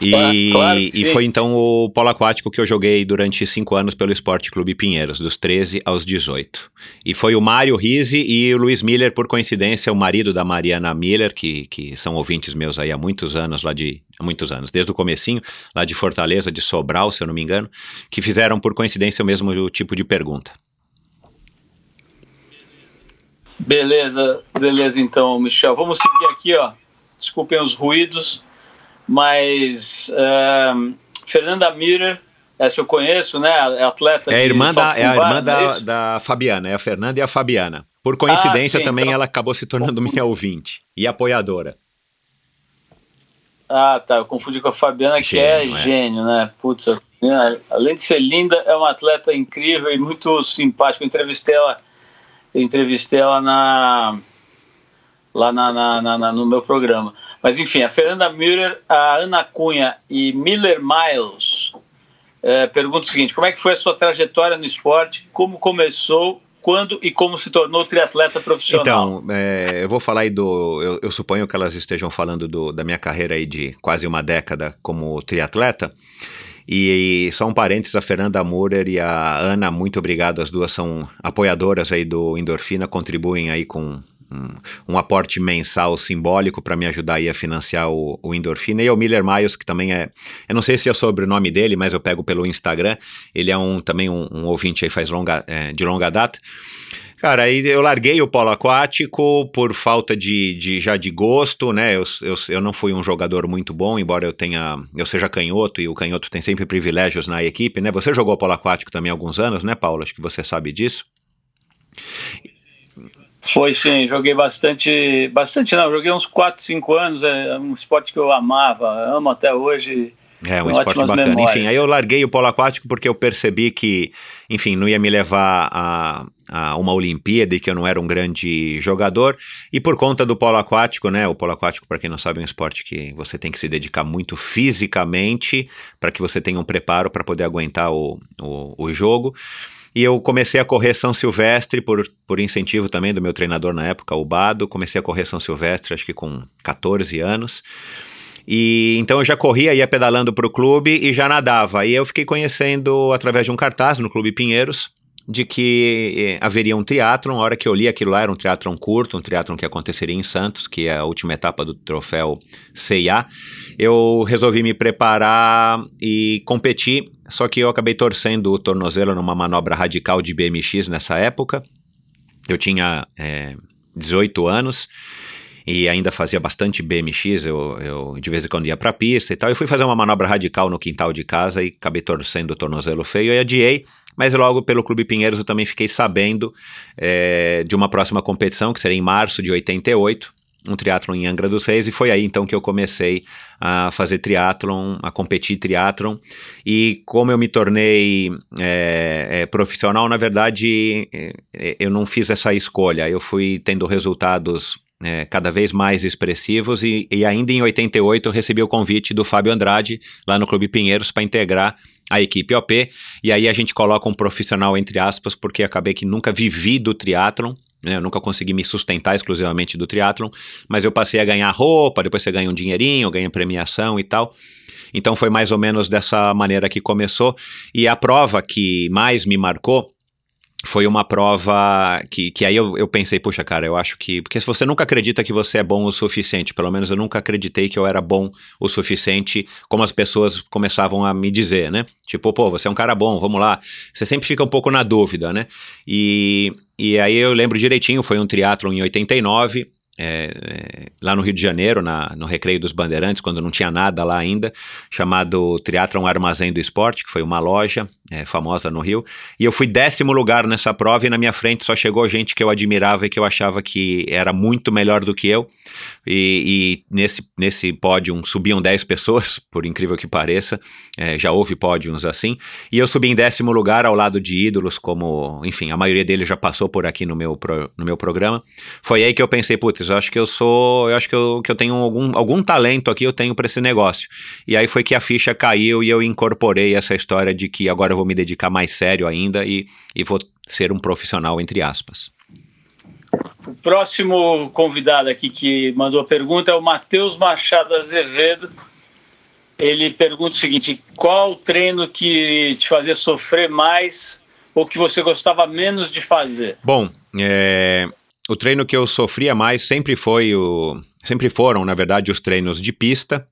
S7: E, claro e foi então o polo aquático que eu joguei durante cinco anos pelo Esporte Clube Pinheiros, dos 13 aos 18. E foi o Mário Rizzi e o Luiz Miller, por coincidência, o marido da Mariana Miller, que, que são ouvintes meus aí há muitos anos, lá de muitos anos, desde o comecinho, lá de Fortaleza, de Sobral, se eu não me engano, que fizeram por coincidência o mesmo tipo de pergunta.
S4: Beleza, beleza então, Michel. Vamos seguir aqui, ó desculpem os ruídos, mas uh, Fernanda Miller, essa eu conheço, né? É atleta.
S7: É a irmã, da, é a irmã da, é da Fabiana, é a Fernanda e a Fabiana. Por coincidência, ah, sim, também então... ela acabou se tornando minha ouvinte e apoiadora.
S4: Ah, tá. Eu confundi com a Fabiana, que é, é gênio, né? Putz, além de ser linda, é uma atleta incrível e muito simpática. Eu entrevistei ela, eu entrevistei ela na lá na, na, na, no meu programa. Mas enfim, a Fernanda Müller, a Ana Cunha e Miller Miles é, perguntam o seguinte: como é que foi a sua trajetória no esporte? Como começou? Quando e como se tornou triatleta profissional?
S7: Então, é, eu vou falar aí do. Eu, eu, suponho que elas estejam falando do, da minha carreira aí de quase uma década como triatleta. E, e, só um parênteses, a Fernanda Murer e a Ana, muito obrigado. As duas são apoiadoras aí do Endorfina, contribuem aí com um, aporte mensal simbólico para me ajudar aí a financiar o, o Endorfina. E o Miller Miles, que também é, eu não sei se é o nome dele, mas eu pego pelo Instagram, ele é um também um, um ouvinte aí faz longa, é, de longa data. Cara, aí eu larguei o polo aquático por falta de, de já de gosto, né? Eu, eu, eu não fui um jogador muito bom, embora eu tenha eu seja canhoto e o canhoto tem sempre privilégios na equipe, né? Você jogou polo aquático também há alguns anos, né, Paulo? Acho que você sabe disso.
S4: Foi sim, joguei bastante, bastante não, joguei uns 4, 5 anos, é um esporte que eu amava, amo até hoje.
S7: É um esporte bacana. Memórias. Enfim, aí eu larguei o polo aquático porque eu percebi que, enfim, não ia me levar a, a uma Olimpíada e que eu não era um grande jogador. E por conta do polo aquático, né? O polo aquático, para quem não sabe, é um esporte que você tem que se dedicar muito fisicamente para que você tenha um preparo para poder aguentar o, o, o jogo. E eu comecei a correr São Silvestre por, por incentivo também do meu treinador na época, o Bado. Comecei a correr São Silvestre, acho que com 14 anos. E então eu já corria, ia pedalando para o clube e já nadava. E eu fiquei conhecendo através de um cartaz no Clube Pinheiros de que eh, haveria um triatlon. A hora que eu li aquilo lá era um triatlon curto, um triatlon que aconteceria em Santos, que é a última etapa do troféu CIA. Eu resolvi me preparar e competir, só que eu acabei torcendo o tornozelo numa manobra radical de BMX nessa época. Eu tinha é, eh, 18 anos e ainda fazia bastante BMX, eu, eu de vez em quando ia para a pista e tal. Eu fui fazer uma manobra radical no quintal de casa e acabei torcendo o tornozelo feio e adiei. Mas logo pelo Clube Pinheiros eu também fiquei sabendo é, de uma próxima competição, que seria em março de 88, um triatlon em Angra dos Reis e foi aí então que eu comecei a fazer triatlon, a competir triatlon. E como eu me tornei é, é, profissional, na verdade é, eu não fiz essa escolha, eu fui tendo resultados é, cada vez mais expressivos e, e, ainda em 88 eu recebi o convite do Fábio Andrade lá no Clube Pinheiros para integrar a equipe OP e aí a gente coloca um profissional entre aspas porque acabei que nunca vivi do triatlon eu nunca consegui me sustentar exclusivamente do triatlon, mas eu passei a ganhar roupa, depois você ganha um dinheirinho, ganha premiação e tal. Então foi mais ou menos dessa maneira que começou. E a prova que mais me marcou foi uma prova que, que aí eu, eu pensei, puxa, cara, eu acho que. Porque se você nunca acredita que você é bom o suficiente, pelo menos eu nunca acreditei que eu era bom o suficiente, como as pessoas começavam a me dizer, né? Tipo, pô, você é um cara bom, vamos lá. Você sempre fica um pouco na dúvida, né? E, e aí eu lembro direitinho, foi um triatlon em 89 é, é, lá no Rio de Janeiro, na, no Recreio dos Bandeirantes, quando não tinha nada lá ainda, chamado Triatlon Armazém do Esporte, que foi uma loja é, famosa no Rio. E eu fui décimo lugar nessa prova e na minha frente só chegou gente que eu admirava e que eu achava que era muito melhor do que eu. E, e nesse, nesse pódio subiam 10 pessoas, por incrível que pareça. É, já houve pódios assim. E eu subi em décimo lugar ao lado de ídolos, como, enfim, a maioria deles já passou por aqui no meu, pro, no meu programa. Foi aí que eu pensei, putz, eu acho que eu sou, eu acho que eu, que eu tenho algum, algum talento aqui, eu tenho para esse negócio. E aí foi que a ficha caiu e eu incorporei essa história de que agora eu vou me dedicar mais sério ainda e, e vou ser um profissional, entre aspas.
S4: O próximo convidado aqui que mandou a pergunta é o Matheus Machado Azevedo. Ele pergunta o seguinte: qual treino que te fazia sofrer mais ou que você gostava menos de fazer?
S7: Bom, é, o treino que eu sofria mais sempre foi o. Sempre foram, na verdade, os treinos de pista.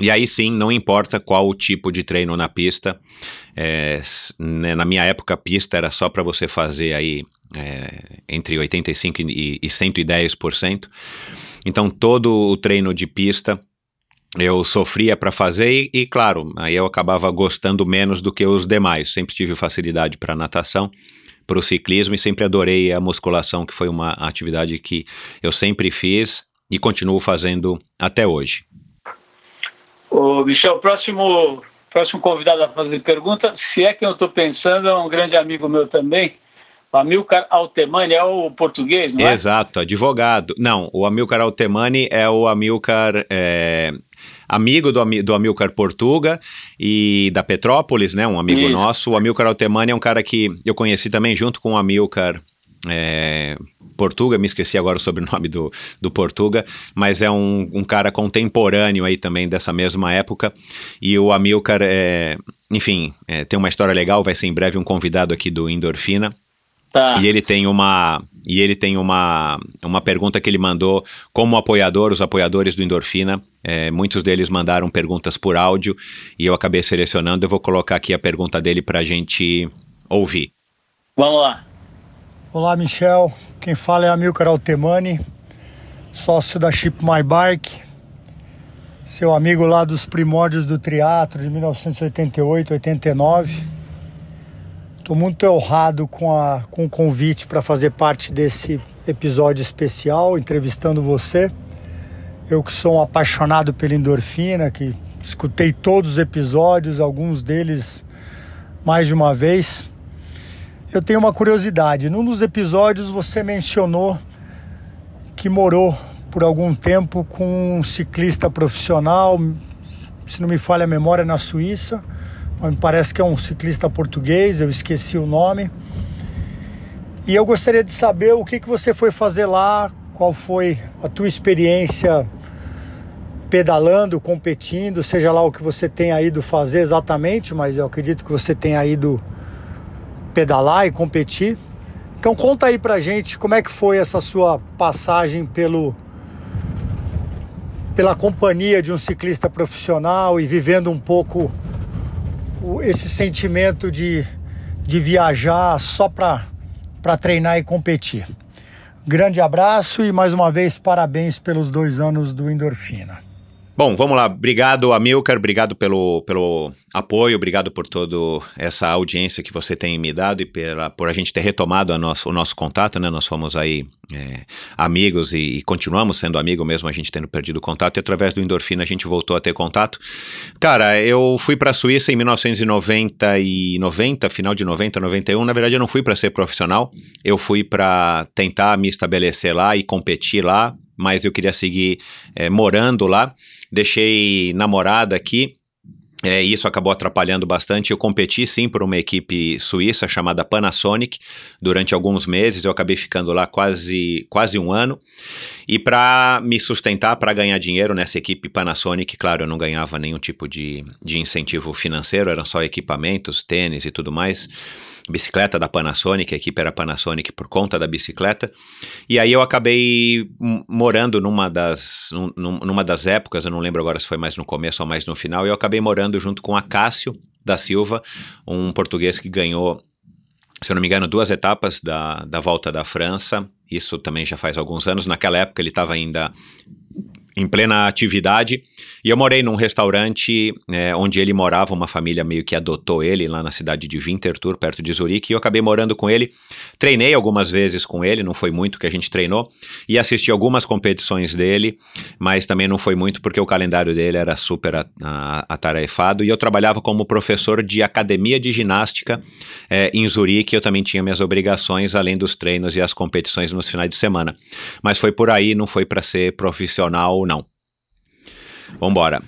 S7: E aí sim, não importa qual o tipo de treino na pista. É, né, na minha época, pista era só para você fazer aí é, entre 85% e, e 110%. Então, todo o treino de pista eu sofria para fazer e, e, claro, aí eu acabava gostando menos do que os demais. Sempre tive facilidade para natação, para o ciclismo e sempre adorei a musculação, que foi uma atividade que eu sempre fiz e continuo fazendo até hoje.
S4: O Michel, próximo próximo convidado a fazer pergunta, se é que eu estou pensando, é um grande amigo meu também, Amilcar Altemani é o português, não
S7: é? Exato, advogado. Não, o Amilcar Altemani é o Amilcar, é, amigo do, do Amilcar Portuga e da Petrópolis, né? Um amigo Isso. nosso. O Amilcar Altemani é um cara que eu conheci também junto com o Amilcar é, Portuga, me esqueci agora o sobrenome do, do Portuga, mas é um, um cara contemporâneo aí também dessa mesma época. E o Amilcar, é, enfim, é, tem uma história legal, vai ser em breve um convidado aqui do Endorfina. Tá. E ele tem uma e ele tem uma, uma pergunta que ele mandou como apoiador, os apoiadores do Endorfina. É, muitos deles mandaram perguntas por áudio e eu acabei selecionando. Eu vou colocar aqui a pergunta dele para a gente ouvir.
S4: Vamos lá.
S3: Olá, Michel. Quem fala é Amilcar Altemani, sócio da Ship My Bike, seu amigo lá dos primórdios do triatlo de 1988, 89 Estou muito honrado com, a, com o convite para fazer parte desse episódio especial entrevistando você. Eu que sou um apaixonado pela endorfina, que escutei todos os episódios, alguns deles mais de uma vez. Eu tenho uma curiosidade. Num dos episódios você mencionou que morou por algum tempo com um ciclista profissional, se não me falha a memória, na Suíça. Me parece que é um ciclista português, eu esqueci o nome. E eu gostaria de saber o que, que você foi fazer lá, qual foi a tua experiência pedalando, competindo, seja lá o que você tenha ido fazer exatamente, mas eu acredito que você tenha ido pedalar e competir. Então conta aí pra gente como é que foi essa sua passagem pelo pela companhia de um ciclista profissional e vivendo um pouco esse sentimento de, de viajar só para treinar e competir. Grande abraço e mais uma vez parabéns pelos dois anos do Endorfina.
S7: Bom, vamos lá. Obrigado, Amilcar. Obrigado pelo, pelo apoio, obrigado por toda essa audiência que você tem me dado e pela, por a gente ter retomado nosso, o nosso contato, né? Nós fomos aí é, amigos e, e, continuamos sendo amigos mesmo a gente tendo perdido contato e através do Endorfina a gente voltou a ter contato. Cara, eu fui para a Suíça em 1990 e 90, final de 90, 91. Na verdade, eu não fui para ser profissional, eu fui para tentar me estabelecer lá e competir lá, mas eu queria seguir é, morando lá deixei namorada aqui. É, isso acabou atrapalhando bastante. Eu competi sim por uma equipe suíça chamada Panasonic durante alguns meses. Eu acabei ficando lá quase, quase um ano. E para me sustentar, para ganhar dinheiro nessa equipe Panasonic, claro, eu não ganhava nenhum tipo de, de incentivo financeiro, eram só equipamentos, tênis e tudo mais bicicleta da Panasonic, a equipe era Panasonic por conta da bicicleta. E aí eu acabei morando numa das, num, numa das épocas, eu não lembro agora se foi mais no começo ou mais no final, eu acabei morando junto com Acácio da Silva, um português que ganhou, se eu não me engano, duas etapas da, da volta da França. Isso também já faz alguns anos. Naquela época ele estava ainda em plena atividade. E eu morei num restaurante é, onde ele morava, uma família meio que adotou ele lá na cidade de Winterthur, perto de Zurique, e eu acabei morando com ele. Treinei algumas vezes com ele, não foi muito que a gente treinou, e assisti algumas competições dele, mas também não foi muito porque o calendário dele era super atarefado, e eu trabalhava como professor de academia de ginástica é, em Zurique, eu também tinha minhas obrigações, além dos treinos e as competições nos finais de semana. Mas foi por aí, não foi para ser profissional, não. Vambora.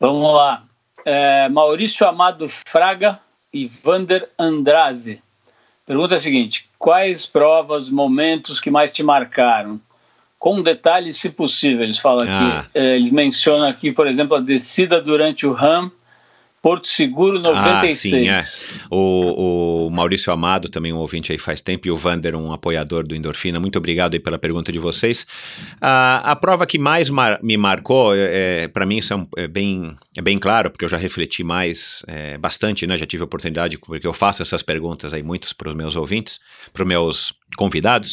S4: Vamos lá. É, Maurício Amado Fraga e Vander Andraze. Pergunta a seguinte: quais provas, momentos que mais te marcaram? Com detalhes, se possível. Eles falam ah. aqui, é, eles mencionam aqui, por exemplo, a descida durante o RAM Porto Seguro 96. Ah, sim, é.
S7: O, o, Maurício Amado, também um ouvinte aí faz tempo, e o Vander, um apoiador do Endorfina. Muito obrigado aí pela pergunta de vocês. a prova que mais mar, me marcou, é, é para mim isso é, um, é, bem, é bem claro, porque eu já refleti mais, é, bastante, né? Já tive a oportunidade, porque eu faço essas perguntas aí muitos para os meus ouvintes, para os meus convidados.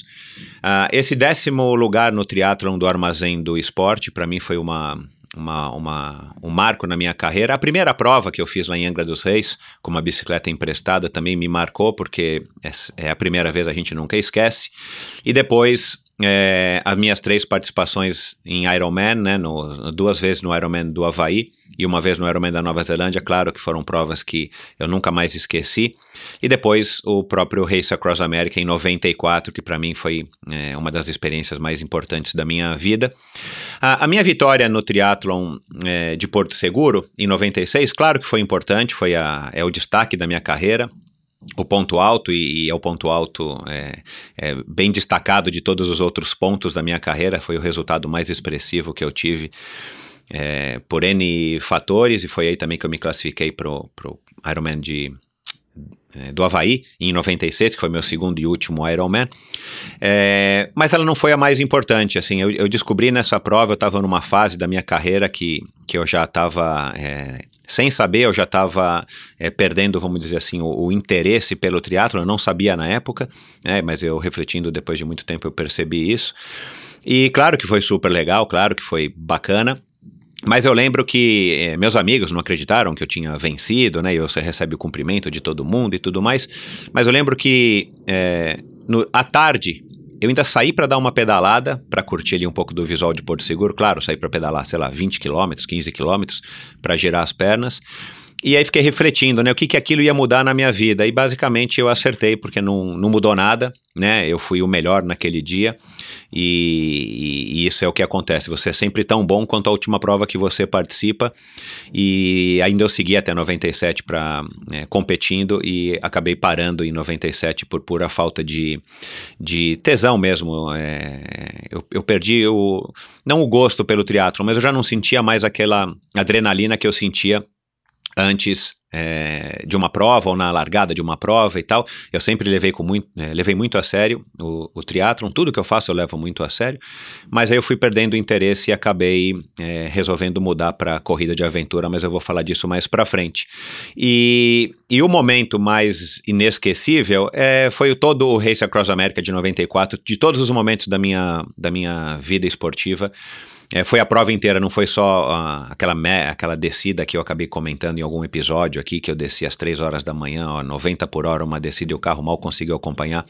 S7: Uh, esse décimo lugar no triatlon do Armazém do Esporte, para mim foi uma uma, uma, um marco na minha carreira. A primeira prova que eu fiz lá em Angra dos Reis, com uma bicicleta emprestada, também me marcou, porque é, é a primeira vez, a gente nunca esquece. E depois é, as minhas três participações em Ironman, né, no, duas vezes no Ironman do Havaí e uma vez no Ironman da Nova Zelândia, claro que foram provas que eu nunca mais esqueci. E depois o próprio Race Across America em 94, que para mim foi é, uma das experiências mais importantes da minha vida. A, a minha vitória no triatlon é, de Porto Seguro em 96, claro que foi importante, foi a, é o destaque da minha carreira o ponto alto, e, e, é o ponto alto é, é, bem destacado de todos os outros pontos da minha carreira, foi o resultado mais expressivo que eu tive é, por N fatores, e foi aí também que eu me classifiquei para o Ironman de, é, do Havaí, em 96, que foi meu segundo e último Ironman. É, mas ela não foi a mais importante, assim, eu, eu descobri nessa prova, eu estava numa fase da minha carreira que, que eu já estava é, sem saber, eu já estava é, perdendo, vamos dizer assim, o, o interesse pelo triatlo. Eu não sabia na época, né, mas eu refletindo depois de muito tempo eu percebi isso. E claro que foi super legal, claro que foi bacana. Mas eu lembro que eh, meus amigos não acreditaram que eu tinha vencido, né? E você recebe o cumprimento de todo mundo e tudo mais. Mas eu lembro que eh, no, à tarde eu ainda saí para dar uma pedalada, para curtir ali um pouco do visual de Porto Seguro. Claro, saí para pedalar, sei lá, 20 quilômetros, 15 quilômetros, para girar as pernas. E aí fiquei refletindo, né, o que, que aquilo ia mudar na minha vida. E basicamente eu acertei, porque não, não mudou nada, né? Eu fui o melhor naquele dia. E, e, isso é o que acontece. Você é sempre tão bom quanto a última prova que você participa. E ainda eu segui até 97 para é, competindo e acabei parando em 97 por pura falta de, de tesão mesmo. É, eu, eu perdi o, não o gosto pelo triatlo, mas eu já não sentia mais aquela adrenalina que eu sentia antes é, de uma prova ou na largada de uma prova e tal. Eu sempre levei, com muito, é, levei muito a sério o, o triatlon, tudo que eu faço eu levo muito a sério, mas aí eu fui perdendo interesse e acabei é, resolvendo mudar para corrida de aventura, mas eu vou falar disso mais para frente. E, e o momento mais inesquecível é, foi o todo o Race Across America de 94, de todos os momentos da minha, da minha vida esportiva. É, foi a prova inteira, não foi só uh, aquela, aquela descida que eu acabei comentando em algum episódio aqui, que eu desci às 3 horas da manhã, ó, 90 por hora, uma descida e o carro mal conseguiu acompanhar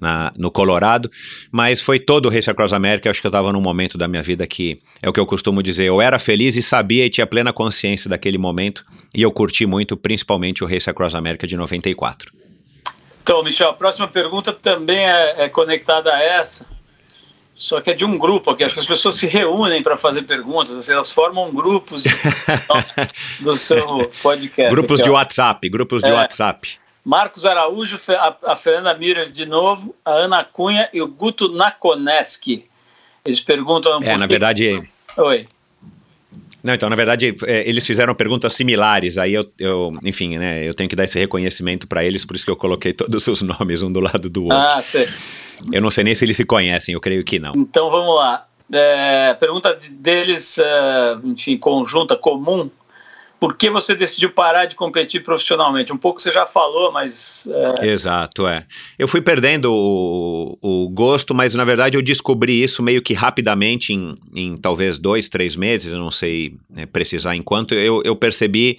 S7: na, no Colorado. Mas foi todo o Race Across America, acho que eu estava num momento da minha vida que é o que eu costumo dizer, eu era feliz e sabia e tinha plena consciência daquele momento, e eu curti muito, principalmente o Race Across America de 94.
S4: Então, Michel, a próxima pergunta também é, é conectada a essa. Só que é de um grupo aqui. Acho que as pessoas se reúnem para fazer perguntas, assim, elas formam grupos do seu podcast.
S7: Grupos aqui, de WhatsApp, grupos de é, WhatsApp.
S4: Marcos Araújo, a, Fernanda Mira de novo, a Ana Cunha e o Guto Nakoneski. Eles perguntam.
S7: É, na verdade.
S4: Oi.
S7: Não, então, na verdade, é, eles fizeram perguntas similares, aí eu, eu, enfim, né, eu tenho que dar esse reconhecimento para eles, por isso que eu coloquei todos os nomes um do lado do outro.
S4: Ah, sei.
S7: Eu não sei nem se eles se conhecem, eu creio que não.
S4: Então, vamos lá. É, pergunta deles, é, enfim, conjunta, comum, por que você decidiu parar de competir profissionalmente? Um pouco você já falou, mas.
S7: É... Exato, é. Eu fui perdendo o, o, gosto, mas na verdade eu descobri isso meio que rapidamente, em, em talvez dois, três meses, eu não sei é, precisar enquanto. Eu, eu percebi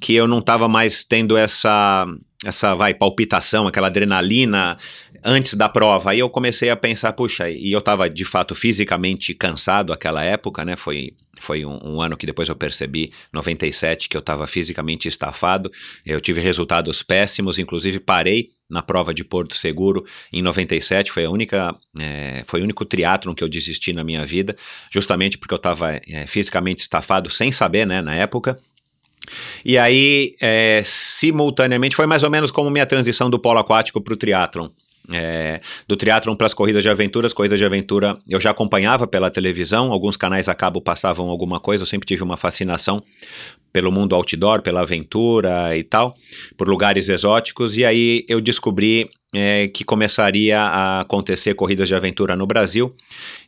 S7: que eu não estava mais tendo essa essa vai palpitação, aquela adrenalina antes da prova. Aí eu comecei a pensar, puxa, e eu estava de fato fisicamente cansado aquela época, né? Foi foi um, um, ano que depois eu percebi, 97, que eu estava fisicamente estafado. Eu tive resultados péssimos, inclusive parei na prova de Porto Seguro em 97. Foi a única, é, foi o único triatlon que eu desisti na minha vida, justamente porque eu estava é, fisicamente estafado sem saber, né, na época. E aí, é, simultaneamente, foi mais ou menos como minha transição do polo aquático para o triatlon. É, do triatlon para as corridas de aventura, as corridas de aventura eu já acompanhava pela televisão, alguns canais a cabo passavam alguma coisa, eu sempre tive uma fascinação pelo mundo outdoor, pela aventura e tal, por lugares exóticos, e aí eu descobri é, que começaria a acontecer corridas de aventura no Brasil,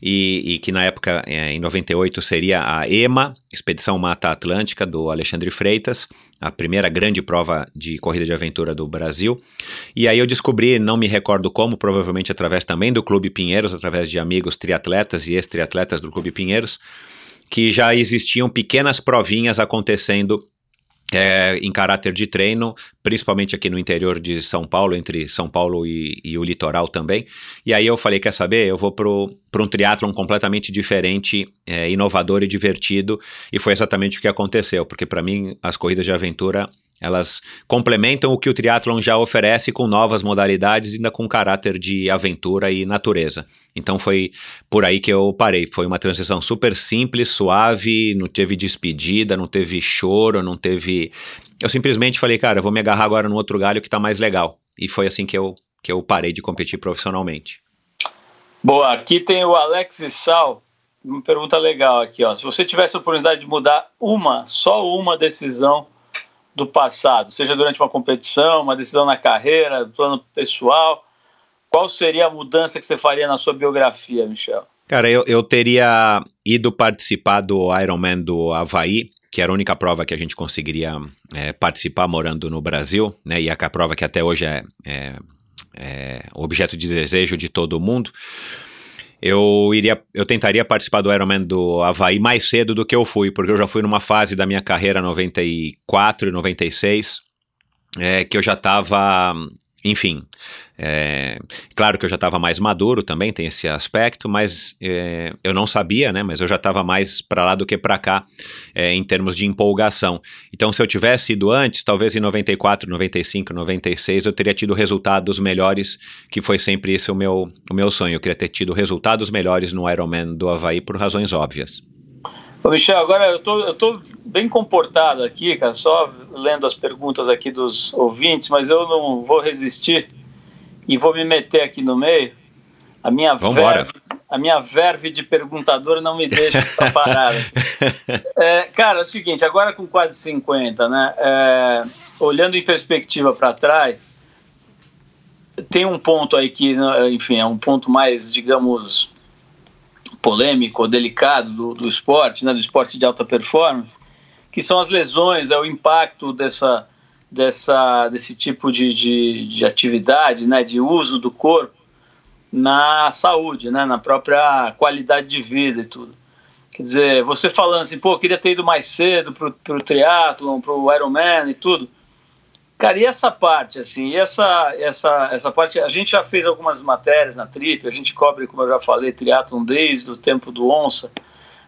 S7: e, e que na época, é, em 98, seria a EMA, Expedição Mata Atlântica, do Alexandre Freitas, a primeira grande prova de corrida de aventura do Brasil. E aí eu descobri, não me recordo como, provavelmente através também do Clube Pinheiros, através de amigos triatletas e ex-triatletas do Clube Pinheiros, que já existiam pequenas provinhas acontecendo é, em caráter de treino, principalmente aqui no interior de São Paulo, entre São Paulo e, e o litoral também. E aí eu falei, quer saber, eu vou para um triatlon completamente diferente, é, inovador e divertido, e foi exatamente o que aconteceu, porque para mim as corridas de aventura elas complementam o que o triatlon já oferece com novas modalidades, ainda com caráter de aventura e natureza. Então foi por aí que eu parei. Foi uma transição super simples, suave, não teve despedida, não teve choro, não teve. Eu simplesmente falei, cara, vou me agarrar agora no outro galho que tá mais legal. E foi assim que eu, que eu parei de competir profissionalmente.
S4: Boa, aqui tem o Alex Sal. Uma pergunta legal aqui, ó. Se você tivesse a oportunidade de mudar uma, só uma decisão do passado, seja durante uma competição, uma decisão na carreira, plano pessoal, qual seria a mudança que você faria na sua biografia, Michel?
S7: Cara, eu, eu teria ido participar do Ironman do Havaí, que era a única prova que a gente conseguiria é, participar morando no Brasil, né? E é a prova que até hoje é, é, é objeto de desejo de todo mundo eu iria, eu tentaria participar do Ironman do Havaí mais cedo do que eu fui, porque eu já fui numa fase da minha carreira 94 e 96, é, que eu já estava enfim, é, claro que eu já estava mais maduro também, tem esse aspecto, mas é, eu não sabia, né? Mas eu já estava mais para lá do que para cá é, em termos de empolgação. Então, se eu tivesse ido antes, talvez em 94, 95, 96, eu teria tido resultados melhores, que foi sempre esse o meu, o meu sonho. Eu queria ter tido resultados melhores no Ironman do Havaí por razões óbvias.
S4: Ô Michel, agora eu tô, eu tô bem comportado aqui, cara, só lendo as perguntas aqui dos ouvintes, mas eu não vou resistir e vou me meter aqui no meio. A minha, verve, a minha verve de perguntador não me deixa ficar parada. é, cara, é o seguinte, agora com quase 50, né, é, olhando em perspectiva para trás, tem um ponto aí que, né, enfim, é um ponto mais, digamos, polêmico, delicado do, do esporte, né, do esporte de alta performance, que são as lesões, é o impacto dessa, dessa, desse tipo de, de, de atividade, né, de uso do corpo na saúde, né, na própria qualidade de vida e tudo. Quer dizer, você falando assim, pô, queria ter ido mais cedo pro, pro triatlon, pro Ironman e tudo. Cara, e essa parte, assim, essa, essa, essa parte, a gente já fez algumas matérias na Trip, a gente cobre, como eu já falei, triatlon desde o tempo do onça,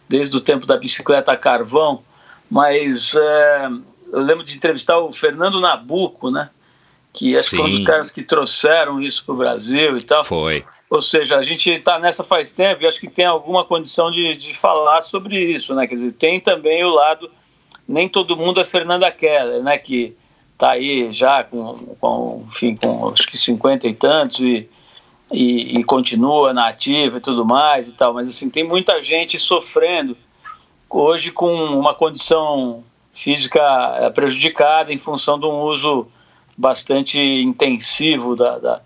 S4: desde o tempo da bicicleta a carvão, mas é, eu lembro de entrevistar o Fernando Nabuco, né, que acho Sim. que foi um dos caras que trouxeram isso para o Brasil e tal.
S7: Foi.
S4: Ou seja, a gente está nessa faz tempo e acho que tem alguma condição de, de falar sobre isso, né, quer dizer, tem também o lado, nem todo mundo é Fernanda Keller, né, que está aí já com, com, enfim, com acho que 50 e tantos e, e, e, continua na ativa e tudo mais e tal, mas assim, tem muita gente sofrendo hoje com uma condição física eh, prejudicada em função de um uso bastante intensivo da, da,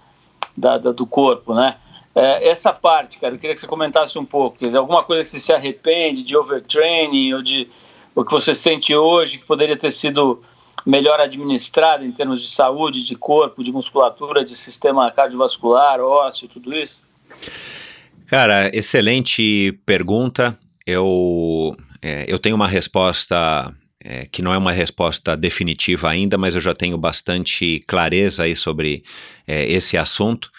S4: da, da do corpo, né? É, essa parte, cara, eu queria que você comentasse um pouco, quer dizer, alguma coisa que você se arrepende de overtraining ou de o que você sente hoje que poderia ter sido melhor administrada em termos de saúde, de corpo, de musculatura, de sistema cardiovascular, ósseo, tudo isso?
S7: Cara, excelente pergunta. Eu, é, eu tenho uma resposta é, que não é uma resposta definitiva ainda, mas eu já tenho bastante clareza aí sobre é, esse assunto.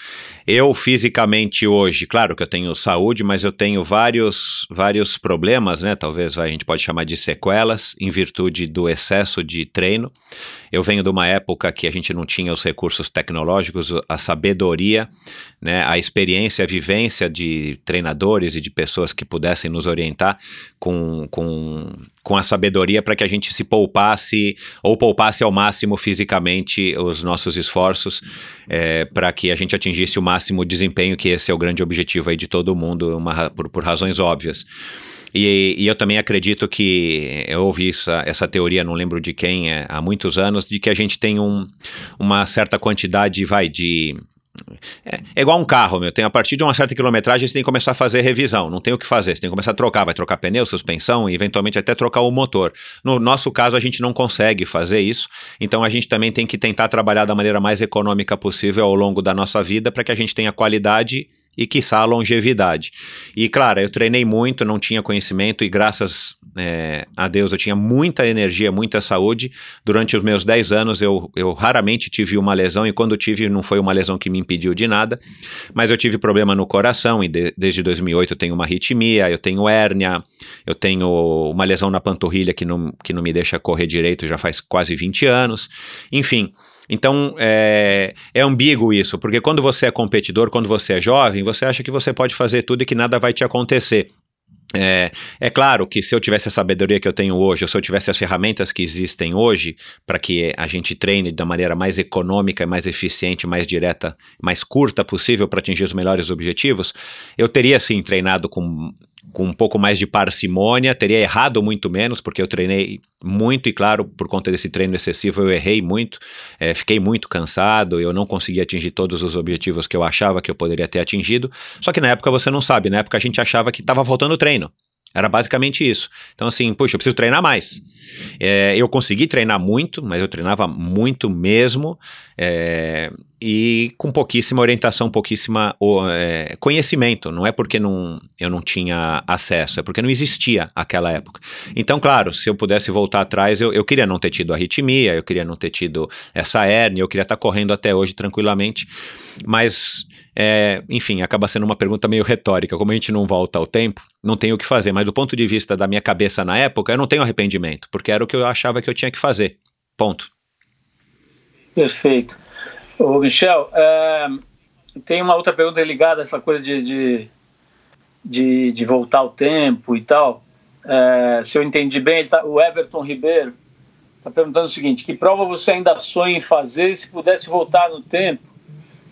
S7: Eu fisicamente hoje, claro que eu tenho saúde, mas eu tenho vários, vários problemas, né? Talvez a gente pode chamar de sequelas, em virtude do excesso de treino. Eu venho de uma época que a gente não tinha os recursos tecnológicos, a sabedoria, né? a experiência, a vivência de treinadores e de pessoas que pudessem nos orientar com, com, com a sabedoria para que a gente se poupasse ou poupasse ao máximo fisicamente os nossos esforços é, para que a gente atingisse o máximo desempenho, que esse é o grande objetivo aí de todo mundo, uma, por, por razões óbvias. E, e, eu também acredito que eu ouvi essa, essa teoria, não lembro de quem, é, há muitos anos, de que a gente tem um, uma certa quantidade, vai, de é, é, igual um carro, meu. Tem a partir de uma certa quilometragem você tem que começar a fazer revisão. Não tem o que fazer. Você tem que começar a trocar. Vai trocar pneu, suspensão e eventualmente até trocar o motor. No nosso caso, a gente não consegue fazer isso. Então a gente também tem que tentar trabalhar da maneira mais econômica possível ao longo da nossa vida para que a gente tenha qualidade e, quiçá, a longevidade. E, claro, eu treinei muito, não tinha conhecimento e, graças é, a Deus, eu tinha muita energia, muita saúde. Durante os meus 10 anos, eu, eu raramente tive uma lesão e, quando tive, não foi uma lesão que me impediu de nada, mas eu tive problema no coração e de, desde 2008 eu tenho uma arritmia, eu tenho hérnia, eu tenho uma lesão na panturrilha que não, que não me deixa correr direito já faz quase 20 anos. Enfim. Então é, é ambíguo isso, porque quando você é competidor, quando você é jovem, você acha que você pode fazer tudo e que nada vai te acontecer. É, é, claro que se eu tivesse a sabedoria que eu tenho hoje, ou se eu tivesse as ferramentas que existem hoje, para que a gente treine da maneira mais econômica, mais eficiente, mais direta, mais curta possível para atingir os melhores objetivos, eu teria sim treinado com com um pouco mais de parcimônia, teria errado muito menos, porque eu treinei muito e, claro, por conta desse treino excessivo, eu errei muito, é, fiquei muito cansado, eu não consegui atingir todos os objetivos que eu achava que eu poderia ter atingido. Só que na época você não sabe, na época a gente achava que estava faltando treino. Era basicamente isso. Então, assim, puxa, eu preciso treinar mais. É, eu consegui treinar muito, mas eu treinava muito mesmo. É, e com pouquíssima orientação, pouquíssima é, conhecimento. Não é porque não, eu não tinha acesso, é porque não existia aquela época. Então, claro, se eu pudesse voltar atrás, eu, eu queria não ter tido arritmia, eu queria não ter tido essa hérnia, eu queria estar correndo até hoje tranquilamente. Mas, é, enfim, acaba sendo uma pergunta meio retórica. Como a gente não volta ao tempo, não tenho o que fazer. Mas do ponto de vista da minha cabeça na época, eu não tenho arrependimento, porque era o que eu achava que eu tinha que fazer. Ponto.
S4: Perfeito. Ô, Michel, é, tem uma outra pergunta ligada a essa coisa de, de, de, de voltar ao tempo e tal. É, se eu entendi bem, tá, o Everton Ribeiro está perguntando o seguinte: que prova você ainda sonha em fazer se pudesse voltar no tempo?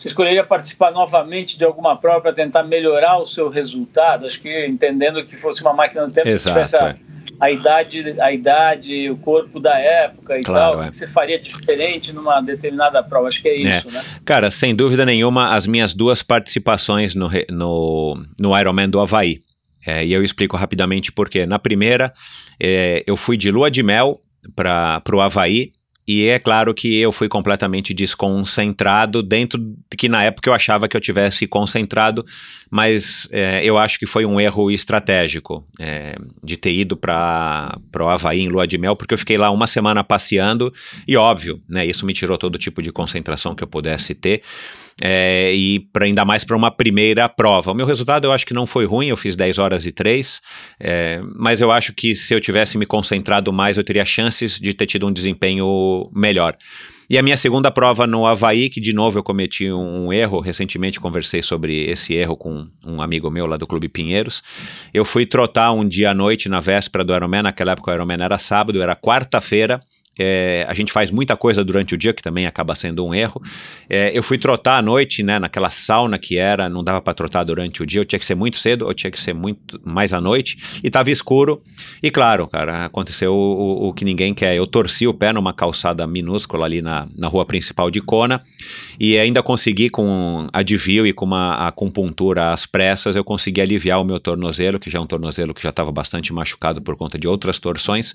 S4: Você escolheria participar novamente de alguma prova para tentar melhorar o seu resultado? Acho que entendendo que fosse uma máquina do tempo,
S7: Exato,
S4: se tivesse a, é a idade, a idade, o corpo da época e claro, tal, é. o que você faria diferente numa determinada prova? Acho que é isso, é. né?
S7: Cara, sem dúvida nenhuma, as minhas duas participações no, no, no Ironman do Havaí. É, e eu explico rapidamente por quê. Na primeira, é, eu fui de lua de mel para o Havaí e é claro que eu fui completamente desconcentrado dentro de que na época eu achava que eu tivesse concentrado, mas é, eu acho que foi um erro estratégico é, de ter ido para o Havaí em lua de mel, porque eu fiquei lá uma semana passeando e óbvio, né, isso me tirou todo tipo de concentração que eu pudesse ter é, e para ainda mais para uma primeira prova. O meu resultado eu acho que não foi ruim, eu fiz 10 horas e 3, é, mas eu acho que se eu tivesse me concentrado mais, eu teria chances de ter tido um desempenho melhor. E a minha segunda prova no Havaí, que de novo eu cometi um erro, recentemente conversei sobre esse erro com um amigo meu lá do Clube Pinheiros. Eu fui trotar um dia à noite na véspera do Ironman, naquela época o Ironman era sábado, era quarta-feira, é, a gente faz muita coisa durante o dia, que também acaba sendo um erro. É, eu fui trotar à noite, né, naquela sauna que era, não dava para trotar durante o dia, eu tinha que ser muito cedo, ou tinha que ser muito mais à noite, e estava escuro. E claro, cara, aconteceu o, o, o, que ninguém quer. Eu torci o pé numa calçada minúscula ali na, na rua principal de Kona, e ainda consegui, com advio e com uma acupuntura às pressas, eu consegui aliviar o meu tornozelo, que já é um tornozelo que já estava bastante machucado por conta de outras torções.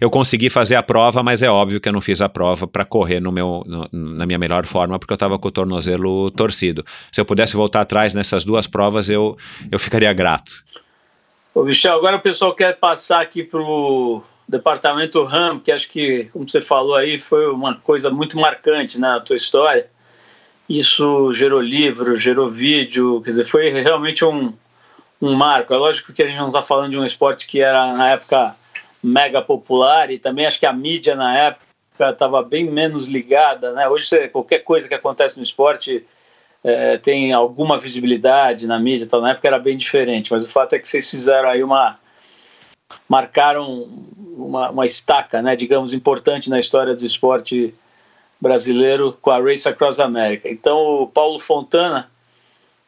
S7: Eu consegui fazer a prova, mas é óbvio que eu não fiz a prova para correr no meu, no, na minha melhor forma, porque eu estava com o tornozelo torcido. Se eu pudesse voltar atrás nessas duas provas, eu, eu ficaria grato.
S4: Ô, Michel, agora o pessoal quer passar aqui para o departamento RAM, que acho que, como você falou aí, foi uma coisa muito marcante na tua história. Isso gerou livro, gerou vídeo, quer dizer, foi realmente um, um marco. É lógico que a gente não está falando de um esporte que era, na época, mega popular e também acho que a mídia na época estava bem menos ligada, né? Hoje você, qualquer coisa que acontece no esporte é, tem alguma visibilidade na mídia, tal. na época era bem diferente, mas o fato é que vocês fizeram aí uma marcaram uma, uma estaca, né, digamos, importante na história do esporte brasileiro com a Race Across America. Então o Paulo Fontana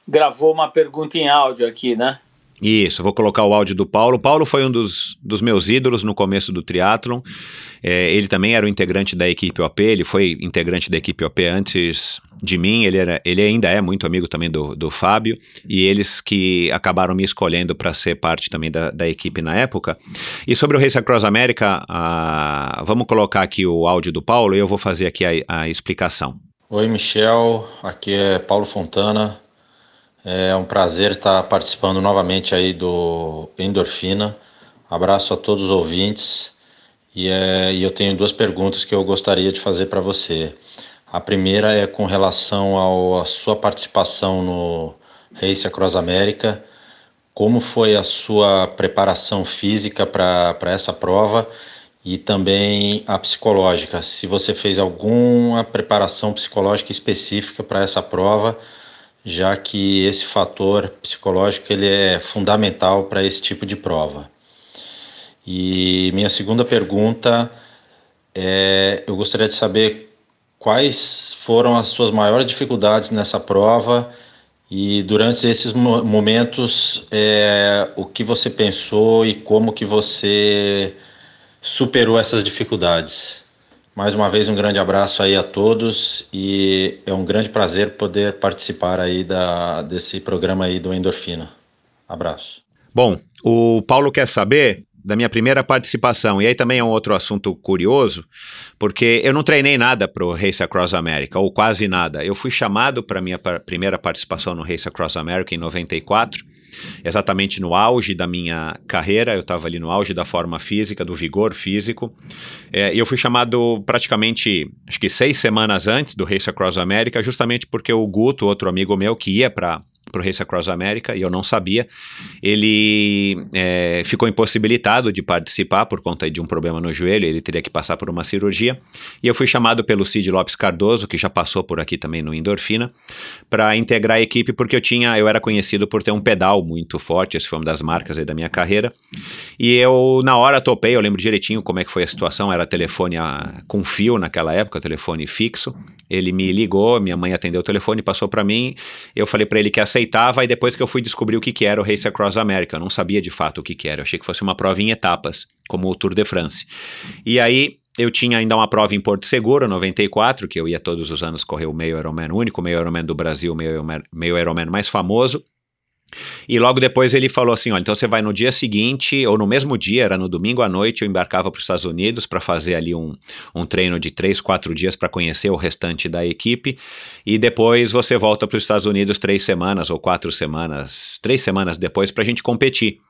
S4: gravou uma pergunta em áudio aqui, né?
S7: Isso, vou colocar o áudio do Paulo. Paulo foi um dos, dos meus ídolos no começo do triatlon. É, ele também era o integrante da equipe OP, ele foi integrante da equipe OP antes de mim, ele, era, ele ainda é muito amigo também do, do Fábio, e eles que acabaram me escolhendo para ser parte também da, da equipe na época. E sobre o Race Across America, a, vamos colocar aqui o áudio do Paulo e eu vou fazer aqui a, a explicação.
S8: Oi, Michel, aqui é Paulo Fontana, é um prazer estar participando novamente aí do Endorfina. Abraço a todos os ouvintes e, é, e eu tenho duas perguntas que eu gostaria de fazer para você. A primeira é com relação à sua participação no Race Across América. Como foi a sua preparação física para essa prova e também a psicológica? Se você fez alguma preparação psicológica específica para essa prova já que esse fator psicológico ele é fundamental para esse tipo de prova. E minha segunda pergunta é, eu gostaria de saber quais foram as suas maiores dificuldades nessa prova e durante esses momentos é, o que você pensou e como que você superou essas dificuldades. Mais uma vez um grande abraço aí a todos e é um grande prazer poder participar aí da, desse programa aí do Endorfina. Abraço.
S7: Bom, o Paulo quer saber da minha primeira participação. E aí também é um outro assunto curioso, porque eu não treinei nada para o Race Across America, ou quase nada. Eu fui chamado para minha primeira participação no Race Across America em 94, exatamente no auge da minha carreira. Eu estava ali no auge da forma física, do vigor físico. É, e eu fui chamado praticamente, acho que seis semanas antes do Race Across America, justamente porque o Guto, outro amigo meu que ia para para o Race Across America e eu não sabia. Ele é, ficou impossibilitado de participar por conta de um problema no joelho, ele teria que passar por uma cirurgia. E eu fui chamado pelo Cid Lopes Cardoso, que já passou por aqui também no Endorfina, para integrar a equipe, porque eu tinha, eu era conhecido por ter um pedal muito forte, esse foi uma das marcas da minha carreira. E eu, na hora, topei, eu lembro direitinho como é que foi a situação, era telefone a, com fio naquela época, telefone fixo. Ele me ligou, minha mãe atendeu o telefone, passou para mim, eu falei para ele que aceitava aceitava, e depois que eu fui descobrir o que, que era o Race Across America, eu não sabia de fato o que, que era, eu achei que fosse uma prova em etapas, como o Tour de France. E aí eu tinha ainda uma prova em Porto Seguro, 94, que eu ia todos os anos correr o meio Ironman, único meio Ironman do Brasil, meio, meio Ironman mais famoso, e logo depois ele falou assim: olha, então você vai no dia seguinte, ou no mesmo dia, era no domingo à noite, eu embarcava para os Estados Unidos para fazer ali um, um treino de três, quatro dias para conhecer o restante da equipe. E depois você volta para os Estados Unidos três semanas ou quatro semanas, três semanas depois para a gente competir.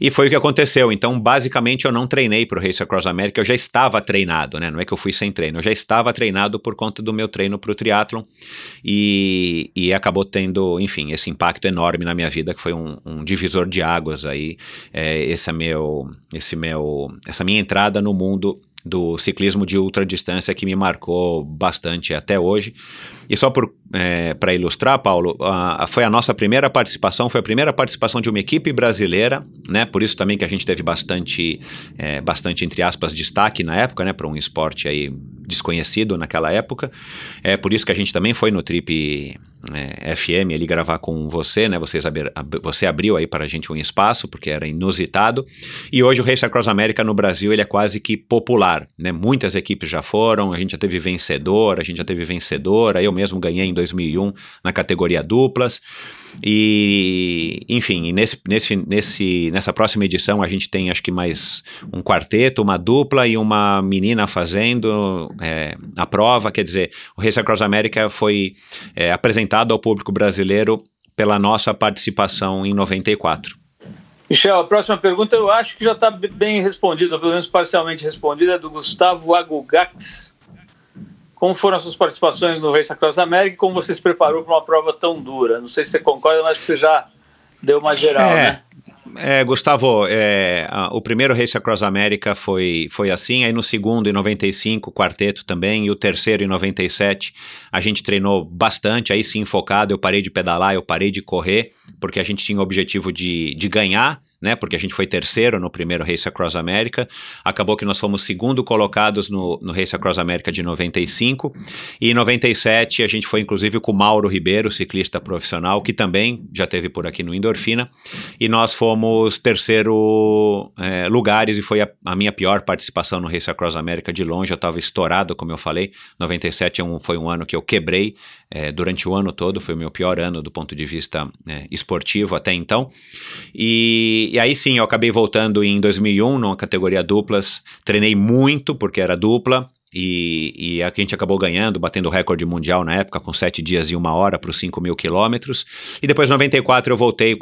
S7: E foi o que aconteceu. Então, basicamente, eu não treinei para o Race Across America, eu já estava treinado, né? Não é que eu fui sem treino, eu já estava treinado por conta do meu treino para o triatlon e, e acabou tendo, enfim, esse impacto enorme na minha vida, que foi um, um divisor de águas aí, é, esse é meu, esse meu, essa minha entrada no mundo do ciclismo de ultradistância que me marcou bastante até hoje. E só é, para ilustrar, Paulo, a, a, foi a nossa primeira participação, foi a primeira participação de uma equipe brasileira, né? Por isso também que a gente teve bastante, é, bastante entre aspas, destaque na época, né? Para um esporte aí desconhecido naquela época. É por isso que a gente também foi no Trip é, FM ali gravar com você, né? Vocês ab, você abriu aí para a gente um espaço porque era inusitado. E hoje o Race Across America no Brasil ele é quase que popular, né? Muitas equipes já foram, a gente já teve vencedor, a gente já teve vencedora. Eu mesmo ganhei em 2001 na categoria duplas. E, enfim, nesse, nesse, nesse, nessa próxima edição a gente tem acho que mais um quarteto, uma dupla e uma menina fazendo é, a prova. Quer dizer, o Race Across America foi é, apresentado ao público brasileiro pela nossa participação em 94.
S4: Michel, a próxima pergunta eu acho que já está bem respondida, pelo menos parcialmente respondida, é do Gustavo Agugax. Como foram as suas participações no Race Across America e como você se preparou para uma prova tão dura? Não sei se você concorda, mas acho que você já deu uma geral, é. né?
S7: É, Gustavo, é, a, o primeiro Race Across America foi, foi assim, aí no segundo, em 95, quarteto também, e o terceiro, em 97, a gente treinou bastante, aí sim focado, eu parei de pedalar, eu parei de correr, porque a gente tinha o objetivo de, de ganhar, né? Porque a gente foi terceiro no primeiro Race Across America. Acabou que nós fomos segundo colocados no, no Race Across America de 95. E em 97 a gente foi inclusive com o Mauro Ribeiro, ciclista profissional, que também já teve por aqui no Endorfina. E nós fomos terceiro é, lugares e foi a, a, minha pior participação no Race Across America de longe. Eu estava estourado, como eu falei. 97 é um, foi um ano que eu quebrei é, durante o ano todo, foi o meu pior ano do ponto de vista é, esportivo até então. E, e, aí sim, eu acabei voltando em 2001, numa categoria duplas, treinei muito porque era dupla. E, e a gente acabou ganhando, batendo o recorde mundial na época, com sete dias e uma hora para os 5 mil quilômetros. E depois, em 94, eu voltei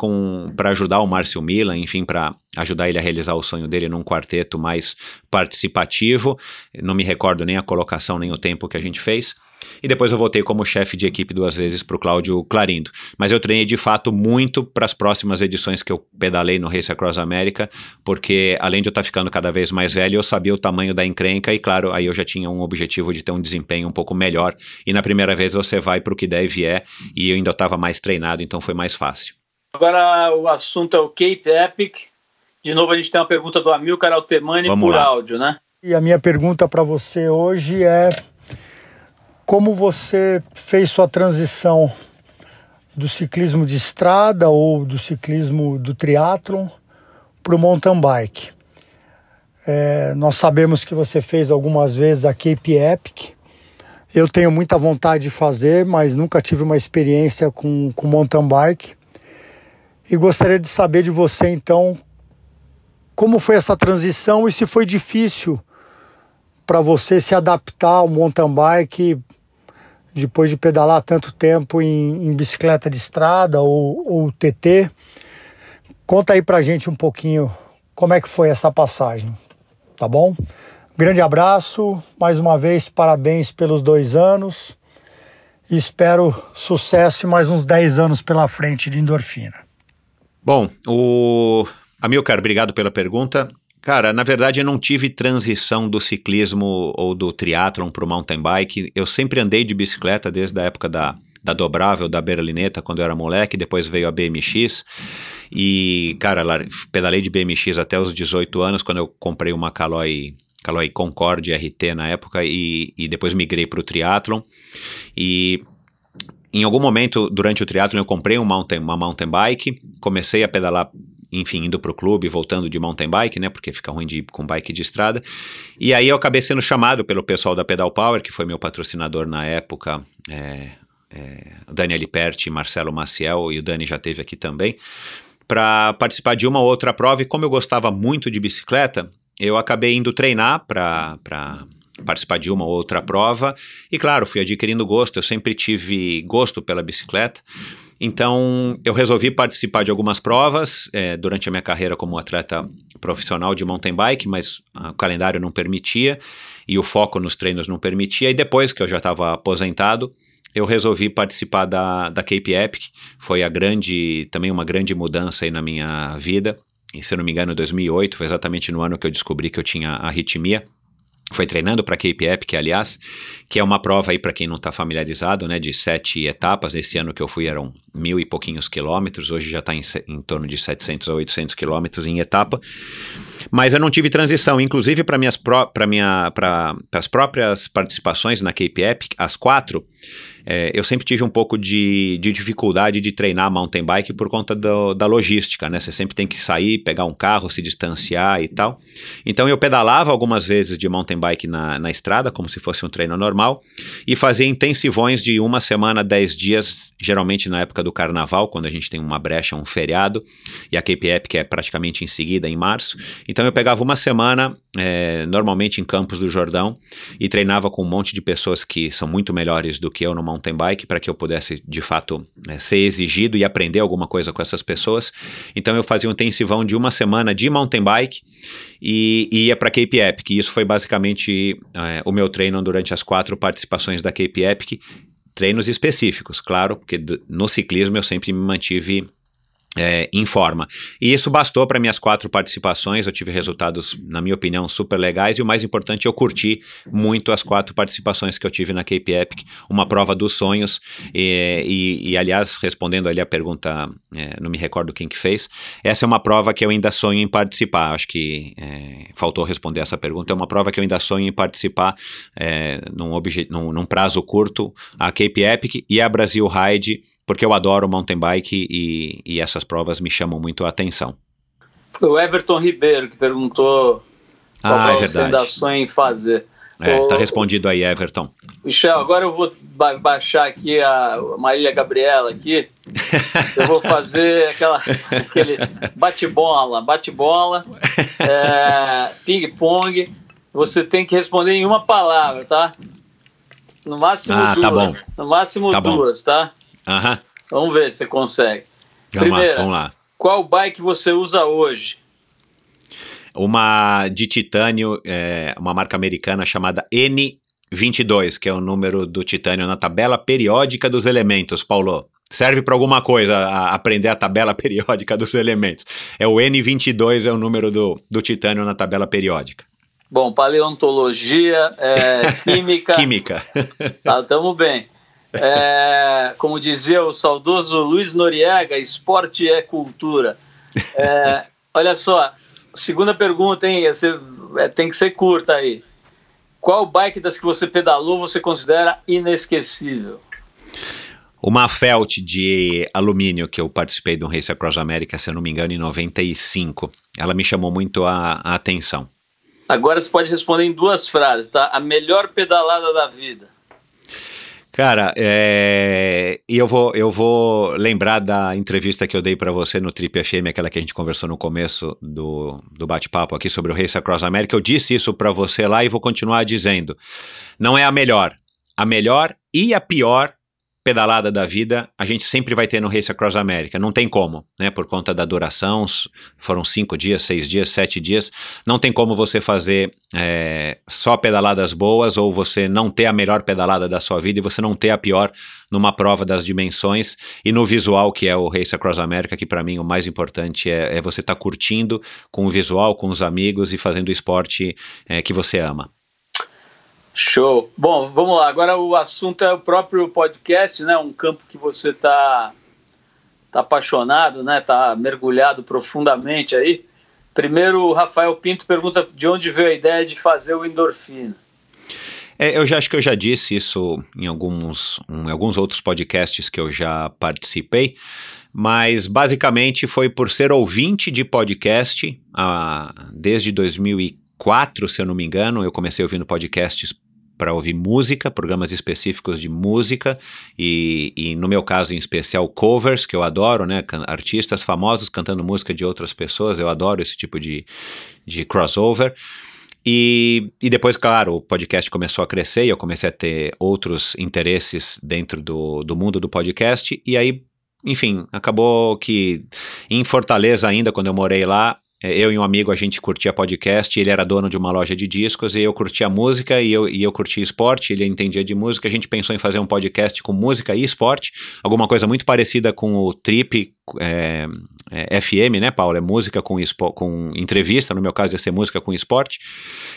S7: para ajudar o Márcio Milan, enfim, para ajudar ele a realizar o sonho dele num quarteto mais participativo. Não me recordo nem a colocação, nem o tempo que a gente fez e depois eu voltei como chefe de equipe duas vezes para o Cláudio Clarindo. Mas eu treinei de fato muito para as próximas edições que eu pedalei no Race Across America, porque além de eu estar tá ficando cada vez mais velho, eu sabia o tamanho da encrenca e, claro, aí eu já tinha um objetivo de ter um desempenho um pouco melhor. E na primeira vez você vai para o que deve é, e eu ainda estava mais treinado, então foi mais fácil.
S4: Agora o assunto é o Cape Epic. De novo, a gente tem uma pergunta do Amilcar Altemani Vamos por lá. áudio, né?
S3: E a minha pergunta para você hoje é como você fez sua transição do ciclismo de estrada ou do ciclismo do triatlon para o mountain bike. É, nós sabemos que você fez algumas vezes a Cape Epic. Eu tenho muita vontade de fazer, mas nunca tive uma experiência com, com mountain bike. E gostaria de saber de você, então, como foi essa transição e se foi difícil para você se adaptar ao mountain bike depois de pedalar tanto tempo em, em bicicleta de estrada ou, ou TT. Conta aí pra gente um pouquinho como é que foi essa passagem, tá bom? Grande abraço, mais uma vez parabéns pelos dois anos e espero sucesso e mais uns 10 anos pela frente de endorfina.
S7: Bom, o Amilcar, obrigado pela pergunta. Cara, na verdade eu não tive transição do ciclismo ou do triatlon para o mountain bike. Eu sempre andei de bicicleta desde a época da, da dobrável, da berlineta, quando eu era moleque, depois veio a BMX. E, cara, pedalei de BMX até os 18 anos, quando eu comprei uma Caloi Caloi Concorde RT na época e, e depois migrei para o triatlon. E em algum momento durante o triatlon eu comprei um mountain, uma mountain bike, comecei a pedalar enfim, indo para o clube, voltando de mountain bike, né, porque fica ruim de ir com bike de estrada. E aí eu acabei sendo chamado pelo pessoal da Pedal Power, que foi meu patrocinador na época, é, é, Liperti, Marcelo Maciel, e o Dani já teve aqui também, para participar de uma ou outra prova. E como eu gostava muito de bicicleta, eu acabei indo treinar para participar de uma ou outra prova. E claro, fui adquirindo gosto. Eu sempre tive gosto pela bicicleta. Então, eu resolvi participar de algumas provas é, durante a minha carreira como atleta profissional de mountain bike, mas o calendário não permitia e o foco nos treinos não permitia. E depois que eu já estava aposentado, eu resolvi participar da, da Cape Epic. Foi a grande, também uma grande mudança aí na minha vida. E, se eu não me engano, 2008 foi exatamente no ano que eu descobri que eu tinha arritmia foi treinando para Cape Epic, aliás, que é uma prova aí para quem não está familiarizado, né, de sete etapas. Esse ano que eu fui eram mil e pouquinhos quilômetros, hoje já está em, em, torno de 700 a 800 quilômetros em etapa. Mas eu não tive transição, inclusive para minhas para minha para as próprias participações na Cape Epic, as quatro é, eu sempre tive um pouco de, de, dificuldade de treinar mountain bike por conta do, da logística, né? Você sempre tem que sair, pegar um carro, se distanciar e tal. Então eu pedalava algumas vezes de mountain bike na, na estrada, como se fosse um treino normal, e fazia intensivões de uma semana, dez dias, geralmente na época do carnaval, quando a gente tem uma brecha, um feriado, e a Cape Epic é praticamente em seguida, em março. Então eu pegava uma semana, é, normalmente em Campos do Jordão, e treinava com um monte de pessoas que são muito melhores do que eu no mountain bike para que eu pudesse de fato né, ser exigido e aprender alguma coisa com essas pessoas. Então eu fazia um intensivão de uma semana de mountain bike e, e ia para Cape Epic. E isso foi basicamente é, o meu treino durante as quatro participações da Cape Epic. Treinos específicos, claro, porque no ciclismo eu sempre me mantive é, em forma. E isso bastou para minhas quatro participações. Eu tive resultados, na minha opinião, super legais. E o mais importante, eu curti muito as quatro participações que eu tive na Cape Epic, uma prova dos sonhos. E, e, e aliás, respondendo ali a pergunta, é, não me recordo quem que fez, essa é uma prova que eu ainda sonho em participar. Acho que é, faltou responder essa pergunta. É uma prova que eu ainda sonho em participar é, num, num, num prazo curto, a Cape Epic e a Brasil Ride porque eu adoro mountain bike e, e essas provas me chamam muito a atenção.
S4: Foi o Everton Ribeiro que perguntou
S7: ah, qual é você
S4: ainda sonha em fazer.
S7: É, tá respondido aí, Everton.
S4: Michel, agora eu vou ba baixar aqui a Marília Gabriela aqui. eu vou fazer aquela, aquele bate-bola, bate-bola, é, ping-pong. Você tem que responder em uma palavra, tá? No máximo
S7: ah,
S4: duas.
S7: Tá bom.
S4: No máximo
S7: tá
S4: duas,
S7: bom.
S4: tá?
S7: Aham.
S4: Vamos ver se você consegue.
S7: Vamos
S4: Primeira,
S7: lá, vamos lá.
S4: Qual bike você usa hoje?
S7: Uma de titânio, é, uma marca americana chamada N22, que é o número do titânio na tabela periódica dos elementos, Paulo. Serve para alguma coisa a aprender a tabela periódica dos elementos. É o N22, é o número do, do titânio na tabela periódica.
S4: Bom, paleontologia, é, química.
S7: química.
S4: Tá, tamo bem. É, como dizia o saudoso Luiz Noriega, esporte é cultura. É, olha só, segunda pergunta, hein? É, tem que ser curta aí. Qual bike das que você pedalou você considera inesquecível?
S7: Uma Felt de alumínio que eu participei de um Race Across America, se eu não me engano, em 95. Ela me chamou muito a, a atenção.
S4: Agora você pode responder em duas frases, tá? A melhor pedalada da vida.
S7: Cara, é... e eu vou, eu vou lembrar da entrevista que eu dei para você no Trip FM, aquela que a gente conversou no começo do, do bate-papo aqui sobre o Race Across America. Eu disse isso para você lá e vou continuar dizendo. Não é a melhor. A melhor e a pior pedalada da vida a gente sempre vai ter no Race Across America. Não tem como, né? Por conta da duração, foram cinco dias, seis dias, sete dias. Não tem como você fazer é, só pedaladas boas ou você não ter a melhor pedalada da sua vida e você não ter a pior numa prova das dimensões e no visual que é o Race Across America, que para mim o mais importante é, é você estar tá curtindo com o visual, com os amigos e fazendo o esporte é, que você ama.
S4: Show. Bom, vamos lá. Agora o assunto é o próprio podcast, né? Um campo que você está tá apaixonado, né? Tá mergulhado profundamente aí. Primeiro, o Rafael Pinto pergunta de onde veio a ideia de fazer o endorfina.
S7: É, eu já acho que eu já disse isso em alguns, em alguns outros podcasts que eu já participei, mas basicamente foi por ser ouvinte de podcast ah, desde 2004, se eu não me engano. Eu comecei ouvindo podcasts para ouvir música, programas específicos de música e, e, no meu caso em especial covers que eu adoro, né, artistas famosos cantando música de outras pessoas, eu adoro esse tipo de, de crossover. E, e depois, claro, o podcast começou a crescer e eu comecei a ter outros interesses dentro do, do mundo do podcast. E aí, enfim, acabou que em Fortaleza ainda, quando eu morei lá, eu e um amigo, a gente curtia podcast, ele era dono de uma loja de discos, e eu curtia música e eu, e eu curtia esporte, ele entendia de música, a gente pensou em fazer um podcast com música e esporte, alguma coisa muito parecida com o Trip é, é, FM, né, Paulo? É música com, com entrevista, no meu caso ia ser música com esporte.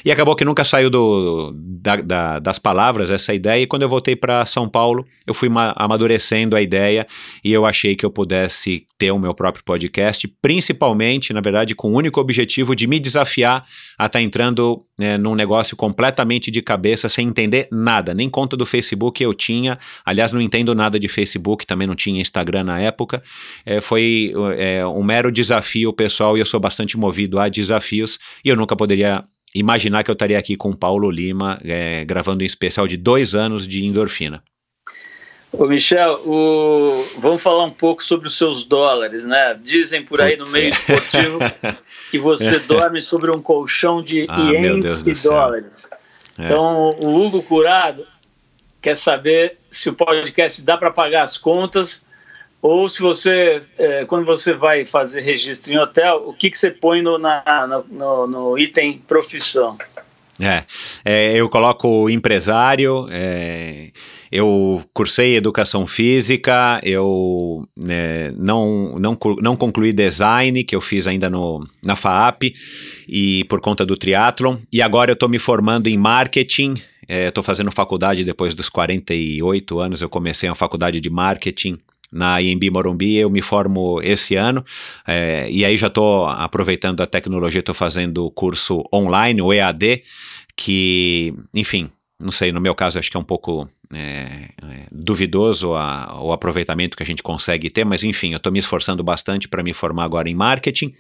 S7: E acabou que nunca saiu do, da, da, das palavras essa ideia. E quando eu voltei para São Paulo, eu fui amadurecendo a ideia e eu achei que eu pudesse ter o meu próprio podcast, principalmente, na verdade, com o único objetivo de me desafiar a estar tá entrando né, num negócio completamente de cabeça, sem entender nada. Nem conta do Facebook eu tinha. Aliás, não entendo nada de Facebook, também não tinha Instagram na época. É, foi é, um mero desafio pessoal e eu sou bastante movido a desafios e eu nunca poderia imaginar que eu estaria aqui com Paulo Lima é, gravando um especial de dois anos de endorfina.
S4: Ô Michel, o... vamos falar um pouco sobre os seus dólares, né? Dizem por aí no meio esportivo que você dorme sobre um colchão de ah, ienes e dólares. É. Então, o Hugo Curado quer saber se o podcast dá para pagar as contas ou se você, é, quando você vai fazer registro em hotel, o que, que você põe no, na, no, no item profissão?
S7: É, é, eu coloco empresário, é, eu cursei educação física, eu é, não, não, não concluí design, que eu fiz ainda no, na FAAP, e por conta do triatlon, e agora eu estou me formando em marketing, estou é, fazendo faculdade depois dos 48 anos, eu comecei a faculdade de marketing na IMB Morumbi, eu me formo esse ano, é, e aí já estou aproveitando a tecnologia, estou fazendo curso online, o EAD, que, enfim, não sei, no meu caso acho que é um pouco é, é, duvidoso a, o aproveitamento que a gente consegue ter, mas enfim, eu estou me esforçando bastante para me formar agora em marketing.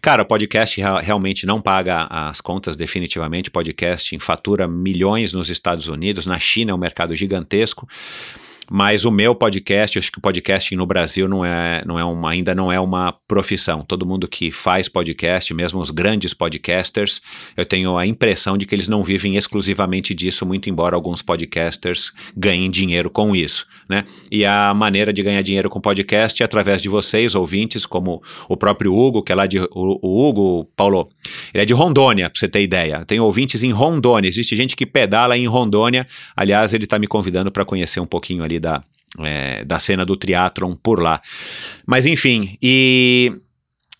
S7: Cara, podcast realmente não paga as contas, definitivamente. Podcast fatura milhões nos Estados Unidos, na China é um mercado gigantesco. Mas o meu podcast, acho que o podcasting no Brasil não é, não é uma, ainda não é uma profissão. Todo mundo que faz podcast, mesmo os grandes podcasters, eu tenho a impressão de que eles não vivem exclusivamente disso, muito embora alguns podcasters ganhem dinheiro com isso, né? E a maneira de ganhar dinheiro com podcast é através de vocês, ouvintes, como o próprio Hugo, que é lá de. O, o Hugo, Paulo, ele é de Rondônia, pra você ter ideia. Tem ouvintes em Rondônia, existe gente que pedala em Rondônia. Aliás, ele está me convidando para conhecer um pouquinho ali da, é, da cena do triatlon por lá. Mas enfim, e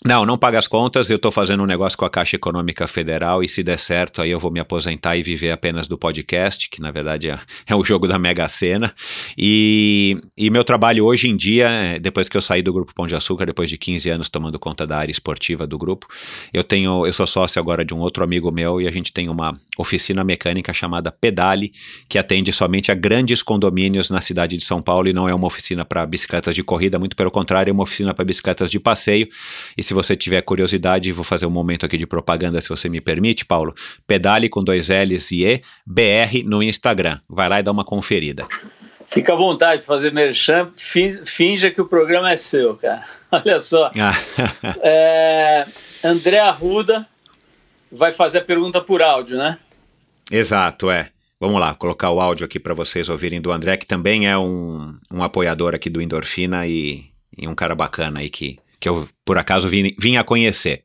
S7: não, não paga as contas. Eu estou fazendo um negócio com a Caixa Econômica Federal e se der certo, aí eu vou me aposentar e viver apenas do podcast, que na verdade é, é o jogo da Mega Sena. E, e meu trabalho hoje em dia, é, depois que eu saí do Grupo Pão de Açúcar, depois de 15 anos tomando conta da área esportiva do grupo, eu tenho, eu sou sócio agora de um outro amigo meu e a gente tem uma oficina mecânica chamada Pedale, que atende somente a grandes condomínios na cidade de São Paulo e não é uma oficina para bicicletas de corrida, muito pelo contrário, é uma oficina para bicicletas de passeio. E se você tiver curiosidade, vou fazer um momento aqui de propaganda, se você me permite, Paulo. Pedale com dois L's e E, BR no Instagram. Vai lá e dá uma conferida.
S4: Fica à vontade de fazer merchan, finja que o programa é seu, cara. Olha só. é, André Arruda vai fazer a pergunta por áudio, né?
S7: Exato, é. Vamos lá, colocar o áudio aqui para vocês ouvirem do André, que também é um, um apoiador aqui do Endorfina e, e um cara bacana aí que, que eu, por acaso, vim, vim a conhecer.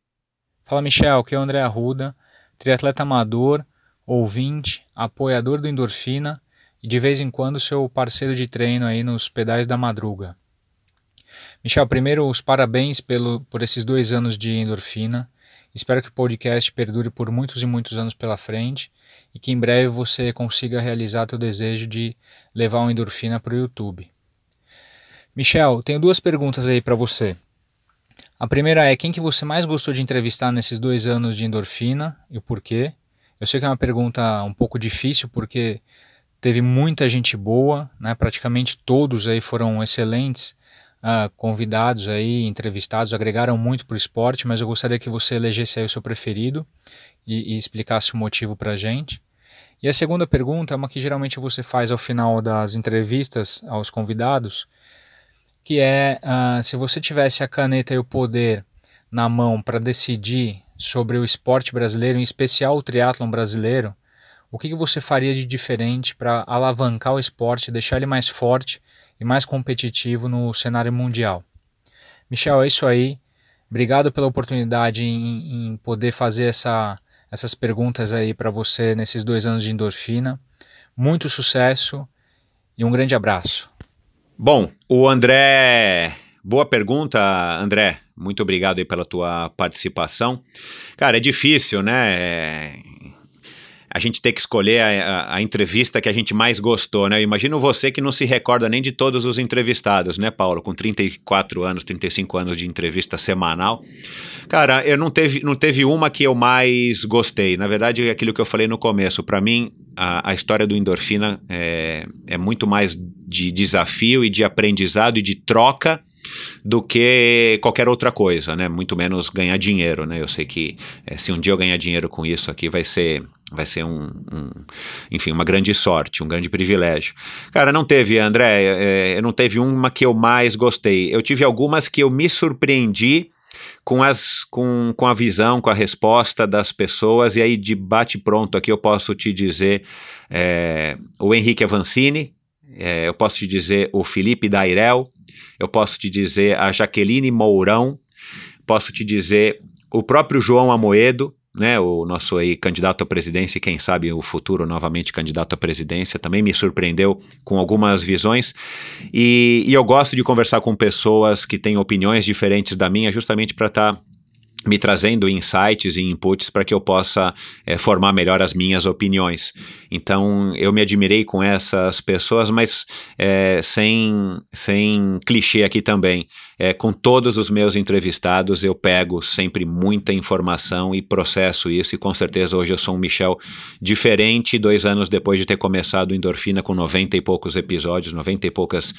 S9: Fala, Michel, aqui é o André Arruda, triatleta amador, ouvinte, apoiador do Endorfina e de vez em quando seu parceiro de treino aí nos pedais da madruga. Michel, primeiro os parabéns pelo, por esses dois anos de endorfina. Espero que o podcast perdure por muitos e muitos anos pela frente e que em breve você consiga realizar seu desejo de levar uma endorfina para o YouTube. Michel, tenho duas perguntas aí para você. A primeira é quem que você mais gostou de entrevistar nesses dois anos de endorfina e o porquê? Eu sei que é uma pergunta um pouco difícil porque teve muita gente boa, né? praticamente todos aí foram excelentes uh, convidados aí, entrevistados, agregaram muito para o esporte, mas eu gostaria que você elegesse aí o seu preferido e, e explicasse o motivo para a gente. E a segunda pergunta é uma que geralmente você faz ao final das entrevistas aos convidados, que é uh, se você tivesse a caneta e o poder na mão para decidir sobre o esporte brasileiro, em especial o triatlon brasileiro, o que, que você faria de diferente para alavancar o esporte, deixar ele mais forte e mais competitivo no cenário mundial? Michel, é isso aí. Obrigado pela oportunidade em, em poder fazer essa, essas perguntas aí para você nesses dois anos de endorfina. Muito sucesso e um grande abraço.
S7: Bom, o André. Boa pergunta, André. Muito obrigado aí pela tua participação. Cara, é difícil, né? É a gente ter que escolher a, a, a, entrevista que a gente mais gostou, né? Imagino você que não se recorda nem de todos os entrevistados, né, Paulo? Com 34 anos, 35 anos de entrevista semanal. Cara, eu não teve, não teve uma que eu mais gostei. Na verdade, é aquilo que eu falei no começo. Para mim, a, a, história do endorfina é, é muito mais de desafio e de aprendizado e de troca do que qualquer outra coisa, né? Muito menos ganhar dinheiro, né? Eu sei que é, se um dia eu ganhar dinheiro com isso aqui vai ser vai ser um, um, enfim, uma grande sorte, um grande privilégio. Cara, não teve, André, é, não teve uma que eu mais gostei. Eu tive algumas que eu me surpreendi com, as, com, com a visão, com a resposta das pessoas, e aí de bate pronto aqui eu posso te dizer é, o Henrique Avancini, é, eu posso te dizer o Felipe Dairel, eu posso te dizer a Jaqueline Mourão, posso te dizer o próprio João Amoedo, né, o nosso aí candidato à presidência e quem sabe o futuro novamente candidato à presidência, também me surpreendeu com algumas visões. E, e eu gosto de conversar com pessoas que têm opiniões diferentes da minha justamente para estar tá me trazendo insights e inputs para que eu possa é, formar melhor as minhas opiniões. Então eu me admirei com essas pessoas, mas é, sem, sem clichê aqui também. É, com todos os meus entrevistados eu pego sempre muita informação e processo isso, e com certeza hoje eu sou um Michel diferente dois anos depois de ter começado Endorfina com 90 e poucos episódios, 90 e poucas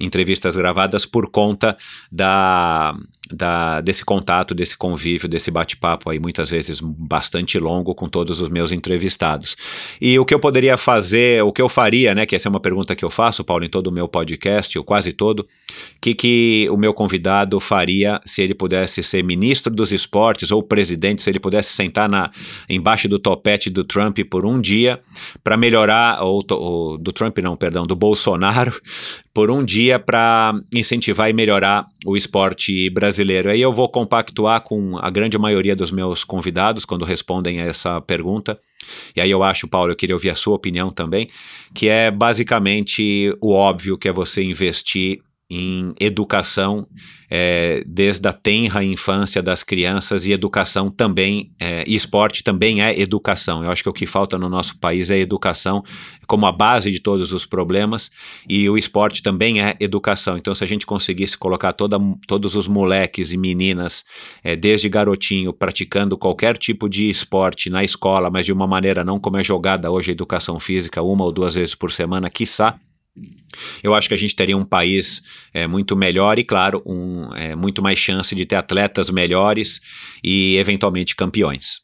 S7: entrevistas gravadas por conta da, da, desse contato, desse convívio, desse bate-papo aí, muitas vezes bastante longo com todos os meus entrevistados. E o que eu poderia fazer, o que eu faria, né, que essa é uma pergunta que eu faço, Paulo, em todo o meu podcast, ou quase todo, que que o meu convidado faria se ele pudesse ser ministro dos esportes ou presidente, se ele pudesse sentar na, embaixo do topete do Trump por um dia para melhorar, ou, ou do Trump não, perdão, do Bolsonaro, por um dia para incentivar e melhorar o esporte brasileiro. Aí eu vou compactuar com a grande maioria dos meus convidados quando respondem a essa pergunta. E aí eu acho, Paulo, eu queria ouvir a sua opinião também, que é basicamente o óbvio que é você investir em educação é, desde a tenra infância das crianças e educação também, é, e esporte também é educação. Eu acho que o que falta no nosso país é educação como a base de todos os problemas e o esporte também é educação. Então, se a gente conseguisse colocar toda, todos os moleques e meninas, é, desde garotinho, praticando qualquer tipo de esporte na escola, mas de uma maneira não como é jogada hoje a educação física, uma ou duas vezes por semana, quiçá, eu acho que a gente teria um país é, muito melhor e, claro, um, é, muito mais chance de ter atletas melhores e, eventualmente, campeões.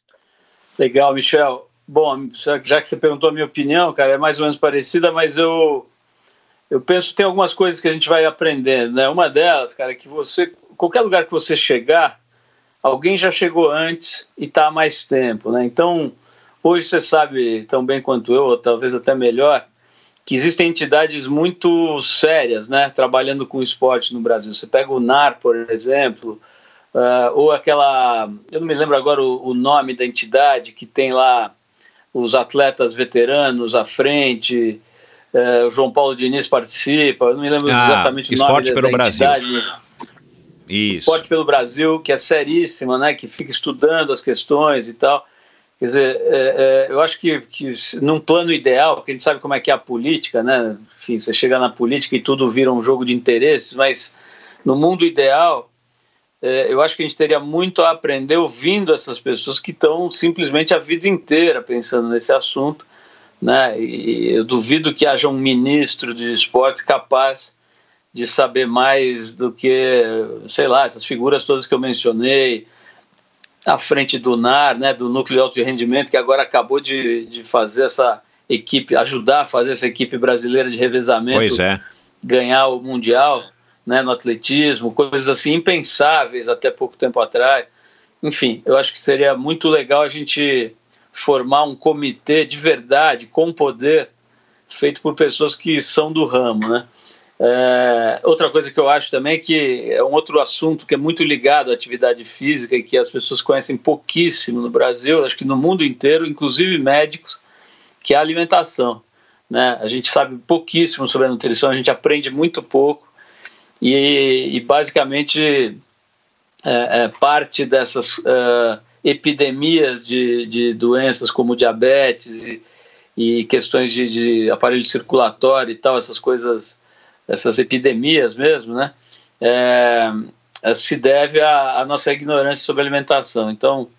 S4: Legal, Michel. Bom, já que você perguntou a minha opinião, cara, é mais ou menos parecida, mas eu, eu penso que tem algumas coisas que a gente vai aprendendo, né? Uma delas, cara, é que você, qualquer lugar que você chegar, alguém já chegou antes e está há mais tempo, né? Então, hoje você sabe tão bem quanto eu, ou talvez até melhor, que existem entidades muito sérias, né, trabalhando com esporte no Brasil. Você pega o NAR, por exemplo, uh, ou aquela, eu não me lembro agora o, o, nome da entidade que tem lá os atletas veteranos à frente. Uh, o João Paulo Diniz participa. Eu não me lembro ah, exatamente o nome
S7: Esporte
S4: da,
S7: pelo
S4: da
S7: Brasil.
S4: entidade. Isso. Esporte pelo Brasil, que é seríssima, né, que fica estudando as questões e tal. Quer dizer, é, é, eu acho que, que num plano ideal, porque a gente sabe como é que é a política, né? Enfim, você chega na política e tudo vira um jogo de interesses, mas no mundo ideal, é, eu acho que a gente teria muito a aprender ouvindo essas pessoas que estão simplesmente a vida inteira pensando nesse assunto, né? E eu duvido que haja um ministro de esportes capaz de saber mais do que, sei lá, essas figuras todas que eu mencionei, à frente do NAR, né, do Núcleo de Alto de Rendimento, que agora acabou de, de fazer essa equipe, ajudar a fazer essa equipe brasileira de revezamento
S7: é.
S4: ganhar o Mundial né, no atletismo, coisas assim impensáveis até pouco tempo atrás. Enfim, eu acho que seria muito legal a gente formar um comitê de verdade, com poder, feito por pessoas que são do ramo, né? É, outra coisa que eu acho também é que é um outro assunto que é muito ligado à atividade física e que as pessoas conhecem pouquíssimo no Brasil, acho que no mundo inteiro, inclusive médicos, que é a alimentação. Né? A gente sabe pouquíssimo sobre a nutrição, a gente aprende muito pouco e, e basicamente é, é, parte dessas uh, epidemias de, de doenças como diabetes e, e questões de, de aparelho circulatório e tal, essas coisas essas epidemias mesmo, né? É, é, se deve à, à, nossa ignorância sobre alimentação. Então,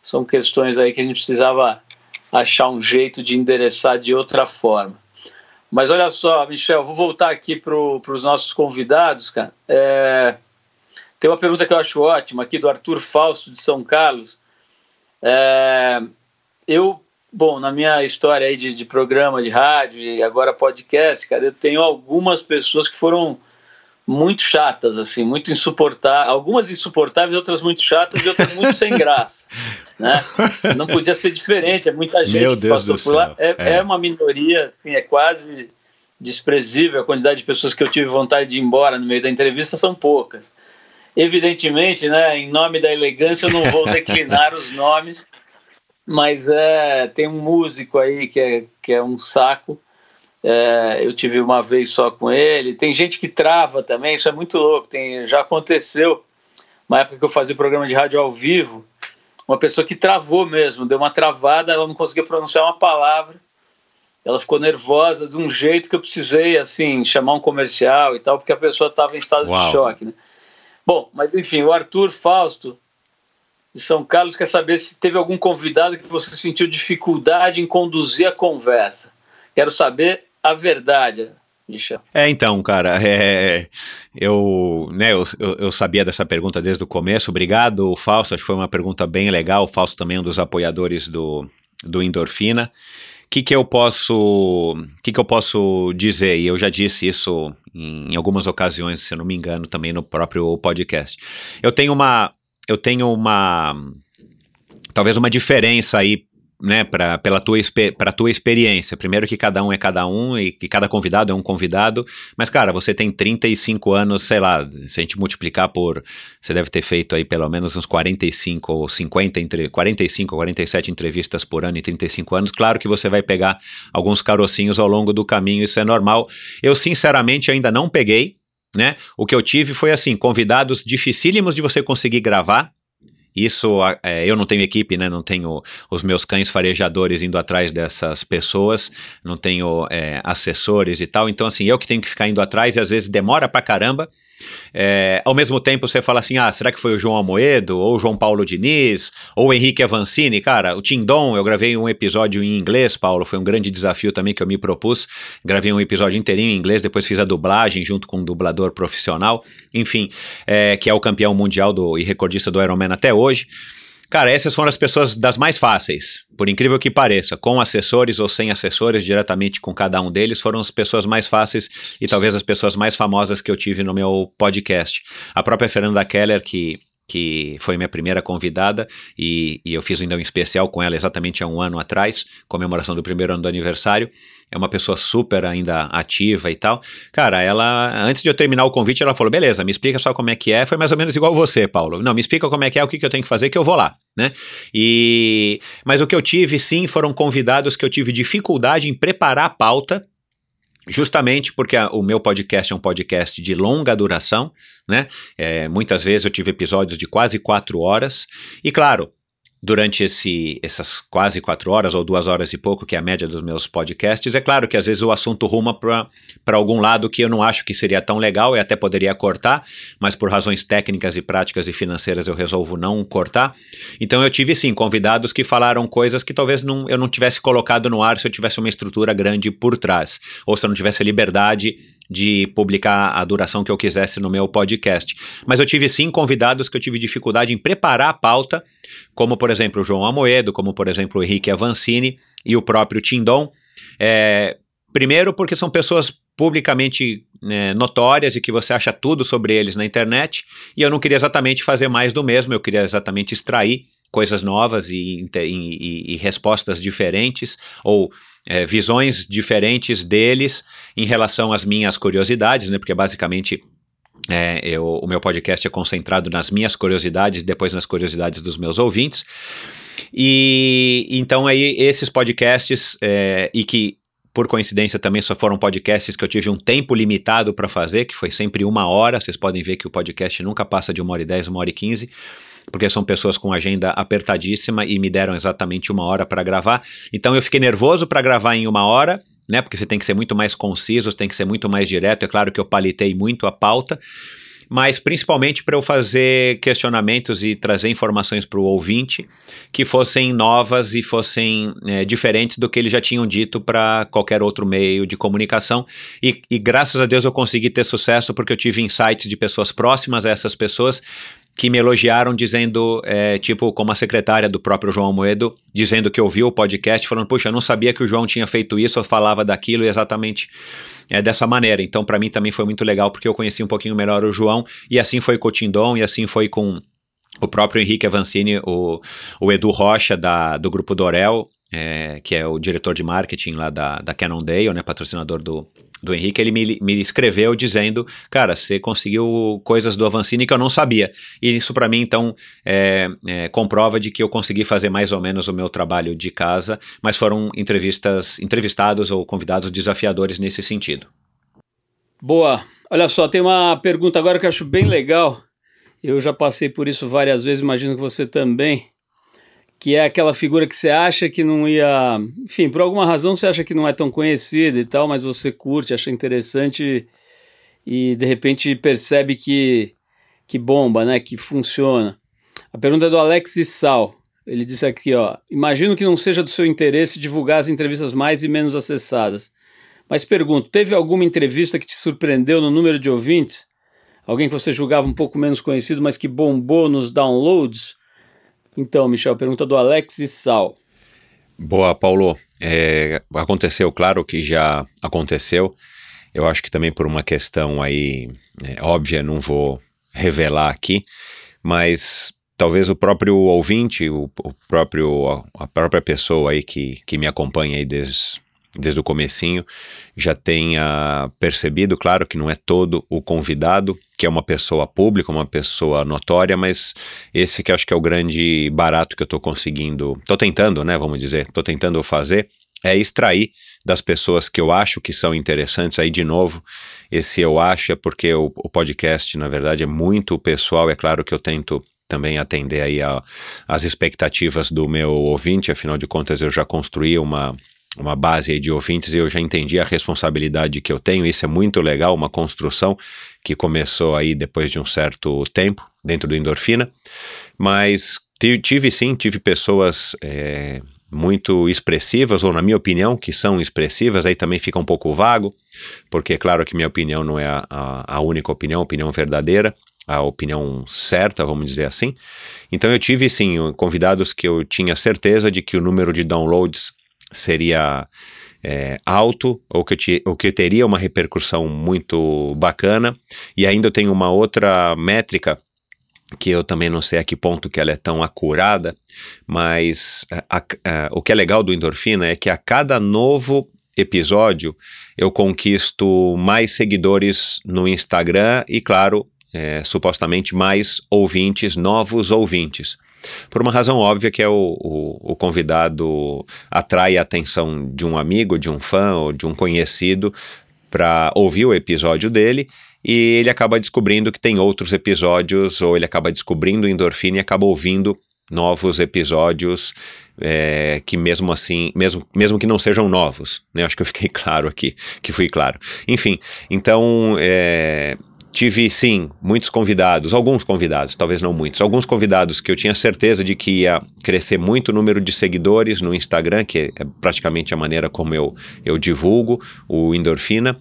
S4: são questões aí que a gente precisava achar um jeito de endereçar de outra forma. Mas olha só, Michel, vou voltar aqui para os nossos convidados, cara. É, tem uma pergunta que eu acho ótima aqui do Arthur Falso de São Carlos. É, eu Bom, na minha história aí de, de, programa de rádio e agora podcast, cara, eu tenho algumas pessoas que foram muito chatas, assim, muito insuportáveis, algumas insuportáveis, outras muito chatas e outras muito sem graça, né? Não podia ser diferente, é muita gente
S7: Meu
S4: que
S7: Deus
S4: passou
S7: do
S4: por lá.
S7: céu.
S4: É,
S7: É.
S4: é uma minoria, assim, é quase desprezível a quantidade de pessoas que eu tive vontade de ir embora no meio da entrevista são poucas. Evidentemente, né, em nome da elegância, eu não vou declinar os nomes, mas é, tem um músico aí que é, que é um saco. É, eu tive uma vez só com ele. Tem gente que trava também, isso é muito louco. Tem, já aconteceu, uma época que eu fazia programa de rádio ao vivo, uma pessoa que travou mesmo, deu uma travada, ela não conseguia pronunciar uma palavra. Ela ficou nervosa de um jeito que eu precisei assim chamar um comercial e tal, porque a pessoa estava em estado
S7: Uau.
S4: de choque. Né? Bom, mas enfim, o Arthur Fausto de São Carlos quer saber se teve algum convidado que você sentiu dificuldade em conduzir a conversa. Quero saber a verdade.
S7: É, então, cara, é, eu, né, eu, eu, eu sabia dessa pergunta desde o começo. Obrigado, Fausto. Acho que foi uma pergunta bem legal. O Fausto também é um dos apoiadores do, do Endorfina. O que, que eu posso que, que eu posso dizer? E eu já disse isso em, em algumas ocasiões, se eu não me engano, também no próprio podcast. Eu tenho uma eu tenho uma talvez uma diferença aí né, para pela tua, pra tua experiência. Primeiro que cada um é cada um e que cada convidado é um convidado, mas cara, você tem 35 anos, sei lá, se a gente multiplicar por, você deve ter feito aí pelo menos uns 45 ou 50, entre, 45 ou 47 entrevistas por ano em 35 anos, claro que você vai pegar alguns carocinhos ao longo do caminho, isso é normal. Eu sinceramente ainda não peguei, né? O que eu tive foi assim, convidados dificílimos de você conseguir gravar, isso, é, eu não tenho equipe, né? Não tenho os meus cães farejadores indo atrás dessas pessoas, não tenho é, assessores e tal. Então, assim, eu que tenho que ficar indo atrás e às vezes demora pra caramba. É, ao mesmo tempo, você fala assim: ah, será que foi o João Almoedo, ou o João Paulo Diniz, ou o Henrique Avancini? Cara, o Tindom, eu gravei um episódio em inglês, Paulo, foi um grande desafio também que eu me propus. Gravei um episódio inteirinho em inglês, depois fiz a dublagem junto com um dublador profissional, enfim, é, que é o campeão mundial do, e recordista do Ironman até hoje. Cara, essas foram as pessoas das mais fáceis, por incrível que pareça, com assessores ou sem assessores, diretamente com cada um deles, foram as pessoas mais fáceis e talvez as pessoas mais famosas que eu tive no meu podcast. A própria Fernanda Keller, que que foi minha primeira convidada e, e eu fiz ainda um especial com ela exatamente há um ano atrás, comemoração do primeiro ano do aniversário. É uma pessoa super ainda ativa e tal. Cara, ela, antes de eu terminar o convite, ela falou: beleza, me explica só como é que é. Foi mais ou menos igual você, Paulo. Não, me explica como é que é, o que, que eu tenho que fazer, que eu vou lá, né? E, mas o que eu tive, sim, foram convidados que eu tive dificuldade em preparar a pauta justamente porque a, o meu podcast é um podcast de longa duração, né? É, muitas vezes eu tive episódios de quase quatro horas, e claro, durante esse, essas quase quatro horas ou duas horas e pouco, que é a média dos meus podcasts, é claro que às vezes o assunto ruma para algum lado que eu não acho que seria tão legal e até poderia cortar, mas por razões técnicas e práticas e financeiras eu resolvo não cortar. Então eu tive sim convidados que falaram coisas que talvez não, eu não tivesse colocado no ar se eu tivesse uma estrutura grande por trás, ou se eu não tivesse liberdade de publicar a duração que eu quisesse no meu podcast. Mas eu tive sim convidados que eu tive dificuldade em preparar a pauta, como por exemplo o João Amoedo, como por exemplo o Henrique Avancini e o próprio Tindon. É, primeiro porque são pessoas publicamente né, notórias e que você acha tudo sobre eles na internet, e eu não queria exatamente fazer mais do mesmo, eu queria exatamente extrair coisas novas e, e, e, e respostas diferentes, ou é, visões diferentes deles em relação às minhas curiosidades, né? Porque basicamente é, eu, o meu podcast é concentrado nas minhas curiosidades, depois nas curiosidades dos meus ouvintes. E então aí esses podcasts é, e que por coincidência também só foram podcasts que eu tive um tempo limitado para fazer, que foi sempre uma hora. Vocês podem ver que o podcast nunca passa de uma hora e dez, uma hora e quinze porque são pessoas com agenda apertadíssima e me deram exatamente uma hora para gravar. Então eu fiquei nervoso para gravar em uma hora, né? Porque você tem que ser muito mais conciso, tem que ser muito mais direto. É claro que eu palitei muito a pauta, mas principalmente para eu fazer questionamentos e trazer informações para o ouvinte que fossem novas e fossem é, diferentes do que eles já tinham dito para qualquer outro meio de comunicação. E, e graças a Deus eu consegui ter sucesso porque eu tive insights de pessoas próximas a essas pessoas que me elogiaram dizendo, é, tipo, como a secretária do próprio João Moedo, dizendo que ouviu o podcast, falando, puxa, eu não sabia que o João tinha feito isso, eu falava daquilo e exatamente é, dessa maneira. Então, para mim também foi muito legal, porque eu conheci um pouquinho melhor o João, e assim foi com o Tindon, e assim foi com o próprio Henrique Avancini, o, o Edu Rocha, da, do Grupo Dorel, é, que é o diretor de marketing lá da, da Cannondale, né, patrocinador do, do Henrique, ele me, me escreveu dizendo, cara, você conseguiu coisas do Avancini que eu não sabia. E isso para mim, então, é, é, comprova de que eu consegui fazer mais ou menos o meu trabalho de casa, mas foram entrevistas, entrevistados ou convidados desafiadores nesse sentido.
S4: Boa. Olha só, tem uma pergunta agora que eu acho bem legal. Eu já passei por isso várias vezes, imagino que você também que é aquela figura que você acha que não ia. Enfim, por alguma razão você acha que não é tão conhecida e tal, mas você curte, acha interessante e de repente percebe que, que bomba, né? Que funciona. A pergunta é do Alex Sal. Ele disse aqui, ó. Imagino que não seja do seu interesse divulgar as entrevistas mais e menos acessadas. Mas pergunto, teve alguma entrevista que te surpreendeu no número de ouvintes? Alguém que você julgava um pouco menos conhecido, mas que bombou nos downloads? Então, Michel, pergunta do Alex Sal.
S7: Boa, Paulo. É, aconteceu, claro que já aconteceu. Eu acho que também por uma questão aí é, óbvia, não vou revelar aqui, mas talvez o próprio ouvinte, o, o próprio a própria pessoa aí que, que me acompanha aí desde desde o comecinho, já tenha percebido, claro que não é todo o convidado, que é uma pessoa pública, uma pessoa notória, mas esse que acho que é o grande barato que eu estou conseguindo, estou tentando, né, vamos dizer, estou tentando fazer, é extrair das pessoas que eu acho que são interessantes, aí de novo, esse eu acho é porque o, o podcast, na verdade, é muito pessoal, é claro que eu tento também atender aí as expectativas do meu ouvinte, afinal de contas eu já construí uma, uma base aí de ouvintes e eu já entendi a responsabilidade que eu tenho. Isso é muito legal, uma construção que começou aí depois de um certo tempo dentro do Endorfina. Mas tive sim, tive pessoas é, muito expressivas, ou na minha opinião, que são expressivas, aí também fica um pouco vago, porque é claro que minha opinião não é a, a, a única opinião, a opinião verdadeira. a opinião certa, vamos dizer assim. Então eu tive sim convidados que eu tinha certeza de que o número de downloads seria é, alto ou que, te, ou que teria uma repercussão muito bacana. E ainda eu tenho uma outra métrica que eu também não sei a que ponto que ela é tão acurada, mas a, a, o que é legal do endorfina é que a cada novo episódio eu conquisto mais seguidores no Instagram e, claro, é, supostamente mais ouvintes, novos ouvintes. Por uma razão óbvia que é o, o, o, convidado atrai a atenção de um amigo, de um fã ou de um conhecido para ouvir o episódio dele e ele acaba descobrindo que tem outros episódios ou ele acaba descobrindo endorfina e acaba ouvindo novos episódios é, que mesmo assim, mesmo, mesmo que não sejam novos, né? Acho que eu fiquei claro aqui, que fui claro. Enfim, então é, Tive, sim, muitos convidados, alguns convidados, talvez não muitos, alguns convidados que eu tinha certeza de que ia crescer muito o número de seguidores no Instagram, que é praticamente a maneira como eu, eu divulgo o Endorfina,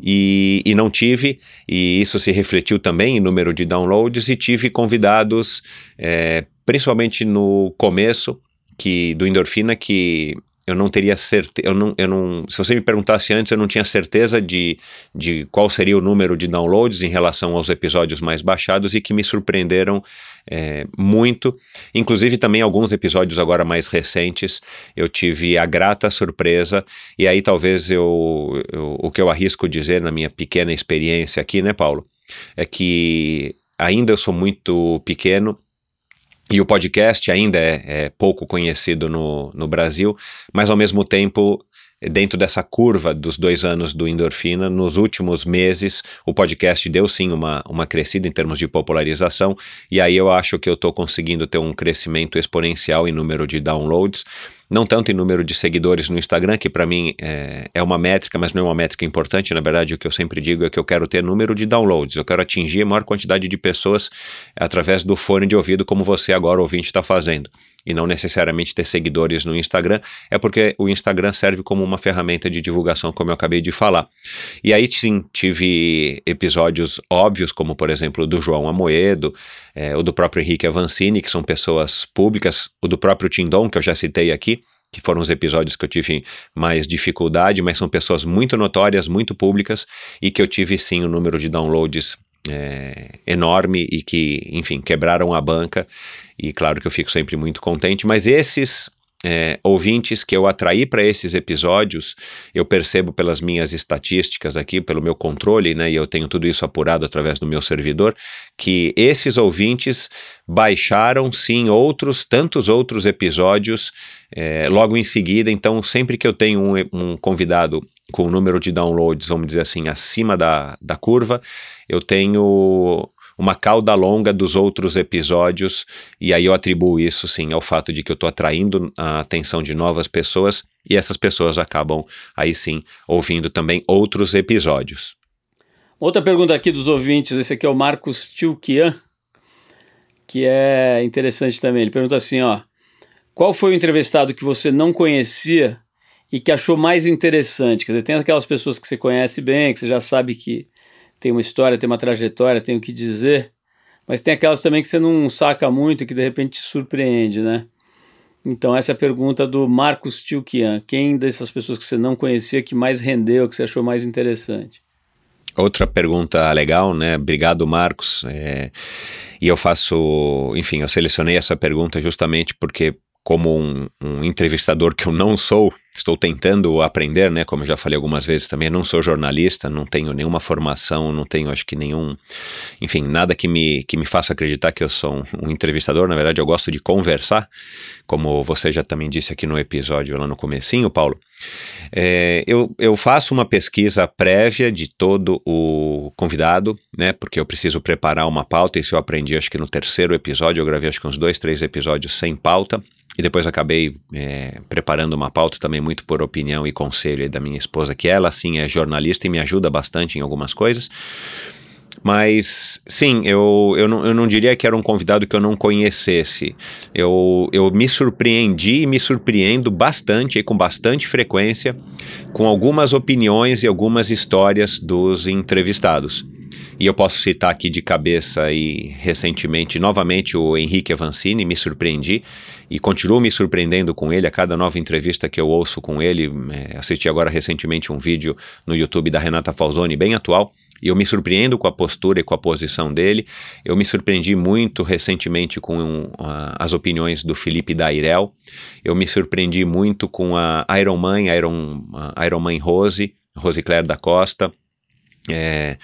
S7: e, e não tive, e isso se refletiu também em número de downloads, e tive convidados, é, principalmente no começo, que do Endorfina, que eu não teria certeza, eu não, eu não, se você me perguntasse antes, eu não tinha certeza de, de qual seria o número de downloads em relação aos episódios mais baixados e que me surpreenderam é, muito. Inclusive também alguns episódios agora mais recentes, eu tive a grata surpresa, e aí talvez eu, eu o que eu arrisco dizer na minha pequena experiência aqui, né, Paulo, é que ainda eu sou muito pequeno e o podcast ainda é, é, pouco conhecido no, no Brasil, mas ao mesmo tempo, dentro dessa curva dos dois anos do Endorfina, nos últimos meses o podcast deu sim uma, uma crescida em termos de popularização, e aí eu acho que eu estou conseguindo ter um crescimento exponencial em número de downloads não tanto em número de seguidores no Instagram, que para mim é, é, uma métrica, mas não é uma métrica importante. Na verdade, o que eu sempre digo é que eu quero ter número de downloads, eu quero atingir a maior quantidade de pessoas através do fone de ouvido, como você agora, ouvinte, está fazendo e não necessariamente ter seguidores no Instagram, é porque o Instagram serve como uma ferramenta de divulgação, como eu acabei de falar. E aí sim, tive episódios óbvios, como por exemplo o do João Amoedo, é, o do próprio Henrique Avancini, que são pessoas públicas, o do próprio Tindon, que eu já citei aqui, que foram os episódios que eu tive mais dificuldade, mas são pessoas muito notórias, muito públicas, e que eu tive sim um número de downloads é, enorme e que, enfim, quebraram a banca e claro que eu fico sempre muito contente, mas esses é, ouvintes que eu atraí para esses episódios, eu percebo pelas minhas estatísticas aqui, pelo meu controle, né, e eu tenho tudo isso apurado através do meu servidor, que esses ouvintes baixaram sim outros, tantos outros episódios é, logo em seguida. Então, sempre que eu tenho um, um convidado com o número de downloads, vamos dizer assim, acima da, da curva, eu tenho uma cauda longa dos outros episódios, e aí eu atribuo isso sim ao fato de que eu estou atraindo a atenção de novas pessoas e essas pessoas acabam aí sim ouvindo também outros episódios.
S4: Outra pergunta aqui dos ouvintes, esse aqui é o Marcos Tilkian, que é interessante também. Ele pergunta assim, ó: Qual foi o entrevistado que você não conhecia e que achou mais interessante? Quer dizer, tem aquelas pessoas que você conhece bem, que você já sabe que tem uma história, tem uma trajetória, tem o que dizer, mas tem aquelas também que você não saca muito e que de repente te surpreende, né? Então essa é a pergunta do Marcos Tilkian. Quem dessas pessoas que você não conhecia que mais rendeu, que você achou mais interessante?
S7: Outra pergunta legal, né? Obrigado, Marcos. É, e eu faço, enfim, eu selecionei essa pergunta justamente porque como um, um, entrevistador que eu não sou, estou tentando aprender, né? Como eu já falei algumas vezes também, não sou jornalista, não tenho nenhuma formação, não tenho, acho que nenhum, enfim, nada que me, que me faça acreditar que eu sou um, um entrevistador. Na verdade, eu gosto de conversar, como você já também disse aqui no episódio lá no comecinho, Paulo. É, eu, eu faço uma pesquisa prévia de todo o convidado, né? Porque eu preciso preparar uma pauta. Isso eu aprendi, acho que no terceiro episódio. Eu gravei acho que uns dois, três episódios sem pauta e depois acabei é, preparando uma pauta também muito por opinião e conselho da minha esposa, que ela sim é jornalista e me ajuda bastante em algumas coisas. Mas sim, eu, eu, não, eu não diria que era um convidado que eu não conhecesse. Eu, eu me surpreendi e me surpreendo bastante e com bastante frequência com algumas opiniões e algumas histórias dos entrevistados. E eu posso citar aqui de cabeça e recentemente, novamente, o Henrique Avancini, me surpreendi e continuo me surpreendendo com ele a cada nova entrevista que eu ouço com ele. É, assisti agora recentemente um vídeo no YouTube da Renata Falzoni, bem atual, e eu me surpreendo com a postura e com a posição dele. Eu me surpreendi muito recentemente com uh, as opiniões do Felipe Dairel. Eu me surpreendi muito com a Iron Man, Iron, uh, Iron Man Rose, Rose Claire da Costa. É,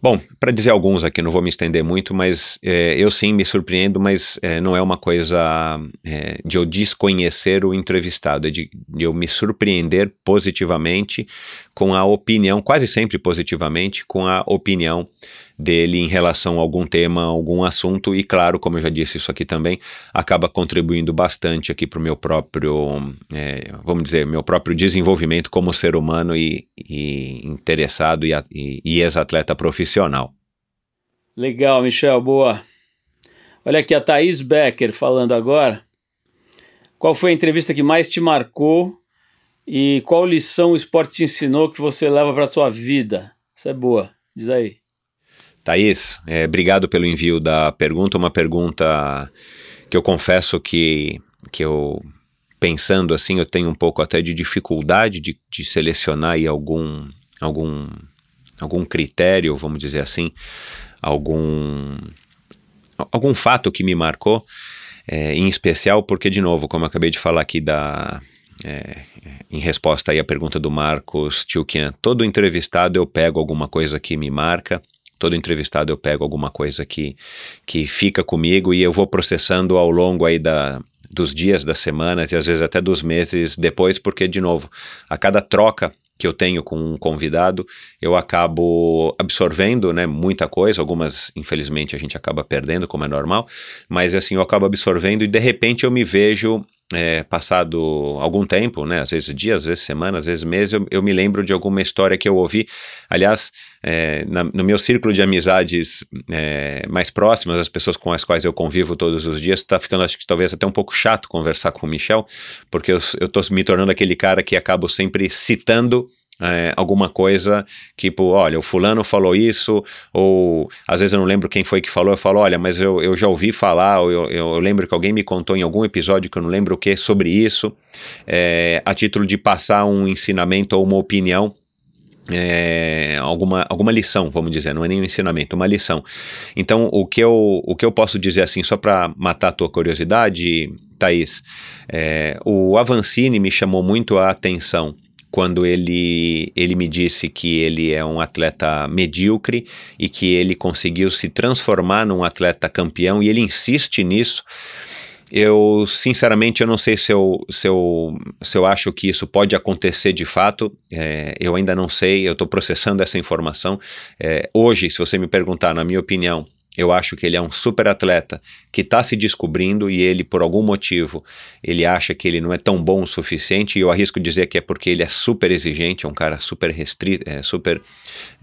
S7: bom, para dizer alguns aqui, não vou me estender muito, mas é, eu sim me surpreendo, mas é, não é uma coisa é, de eu desconhecer o entrevistado, é de, de, eu me surpreender positivamente com a opinião, quase sempre positivamente, com a opinião dele em relação a algum tema, algum assunto, e claro, como eu já disse isso aqui também, acaba contribuindo bastante aqui para o meu próprio, é, vamos dizer, meu próprio desenvolvimento como ser humano e, e interessado e, e, e ex-atleta profissional.
S4: Legal, Michel, boa. Olha aqui a Thaís Becker falando agora. Qual foi a entrevista que mais te marcou e qual lição o esporte te ensinou que você leva para sua vida? Isso é boa, diz aí.
S7: Thaís, é, obrigado pelo envio da pergunta. Uma pergunta que eu confesso que, que eu, pensando assim, eu tenho um pouco até de dificuldade de, de selecionar aí algum, algum, algum critério, vamos dizer assim, algum, algum fato que me marcou, é, em especial porque, de novo, como eu acabei de falar aqui da, é, em resposta aí à pergunta do Marcos Tchukian, todo entrevistado eu pego alguma coisa que me marca todo entrevistado eu pego alguma coisa que, que fica comigo e eu vou processando ao longo aí da, dos dias, das semanas e às vezes até dos meses depois, porque, de novo, a cada troca que eu tenho com um convidado, eu acabo absorvendo, né, muita coisa, algumas infelizmente a gente acaba perdendo, como é normal, mas assim, eu acabo absorvendo e de repente eu me vejo é, passado algum tempo, né, às vezes dias, às vezes semanas, às vezes meses, eu, eu me lembro de alguma história que eu ouvi. Aliás, é, na, no meu círculo de amizades é, mais próximas, as pessoas com as quais eu convivo todos os dias, está ficando, acho que talvez até um pouco chato conversar com o Michel, porque eu estou me tornando aquele cara que acabo sempre citando é, alguma coisa, tipo, olha, o fulano falou isso, ou às vezes eu não lembro quem foi que falou, eu falo, olha, mas eu, eu já ouvi falar, ou eu, eu lembro que alguém me contou em algum episódio que eu não lembro o que sobre isso, é, a título de passar um ensinamento ou uma opinião. É, alguma, alguma lição, vamos dizer, não é nem um ensinamento, uma lição. Então, o que eu, o que eu posso dizer assim, só para matar a tua curiosidade, Thaís, é, o Avancini me chamou muito a atenção quando ele, ele me disse que ele é um atleta medíocre e que ele conseguiu se transformar num atleta campeão e ele insiste nisso. Eu, sinceramente, eu não sei se eu, se eu, se eu acho que isso pode acontecer de fato. É, eu ainda não sei, eu estou processando essa informação. É, hoje, se você me perguntar, na minha opinião, eu acho que ele é um super atleta que está se descobrindo e ele, por algum motivo, ele acha que ele não é tão bom o suficiente. E eu arrisco dizer que é porque ele é super exigente, é um cara super restrito, é, super,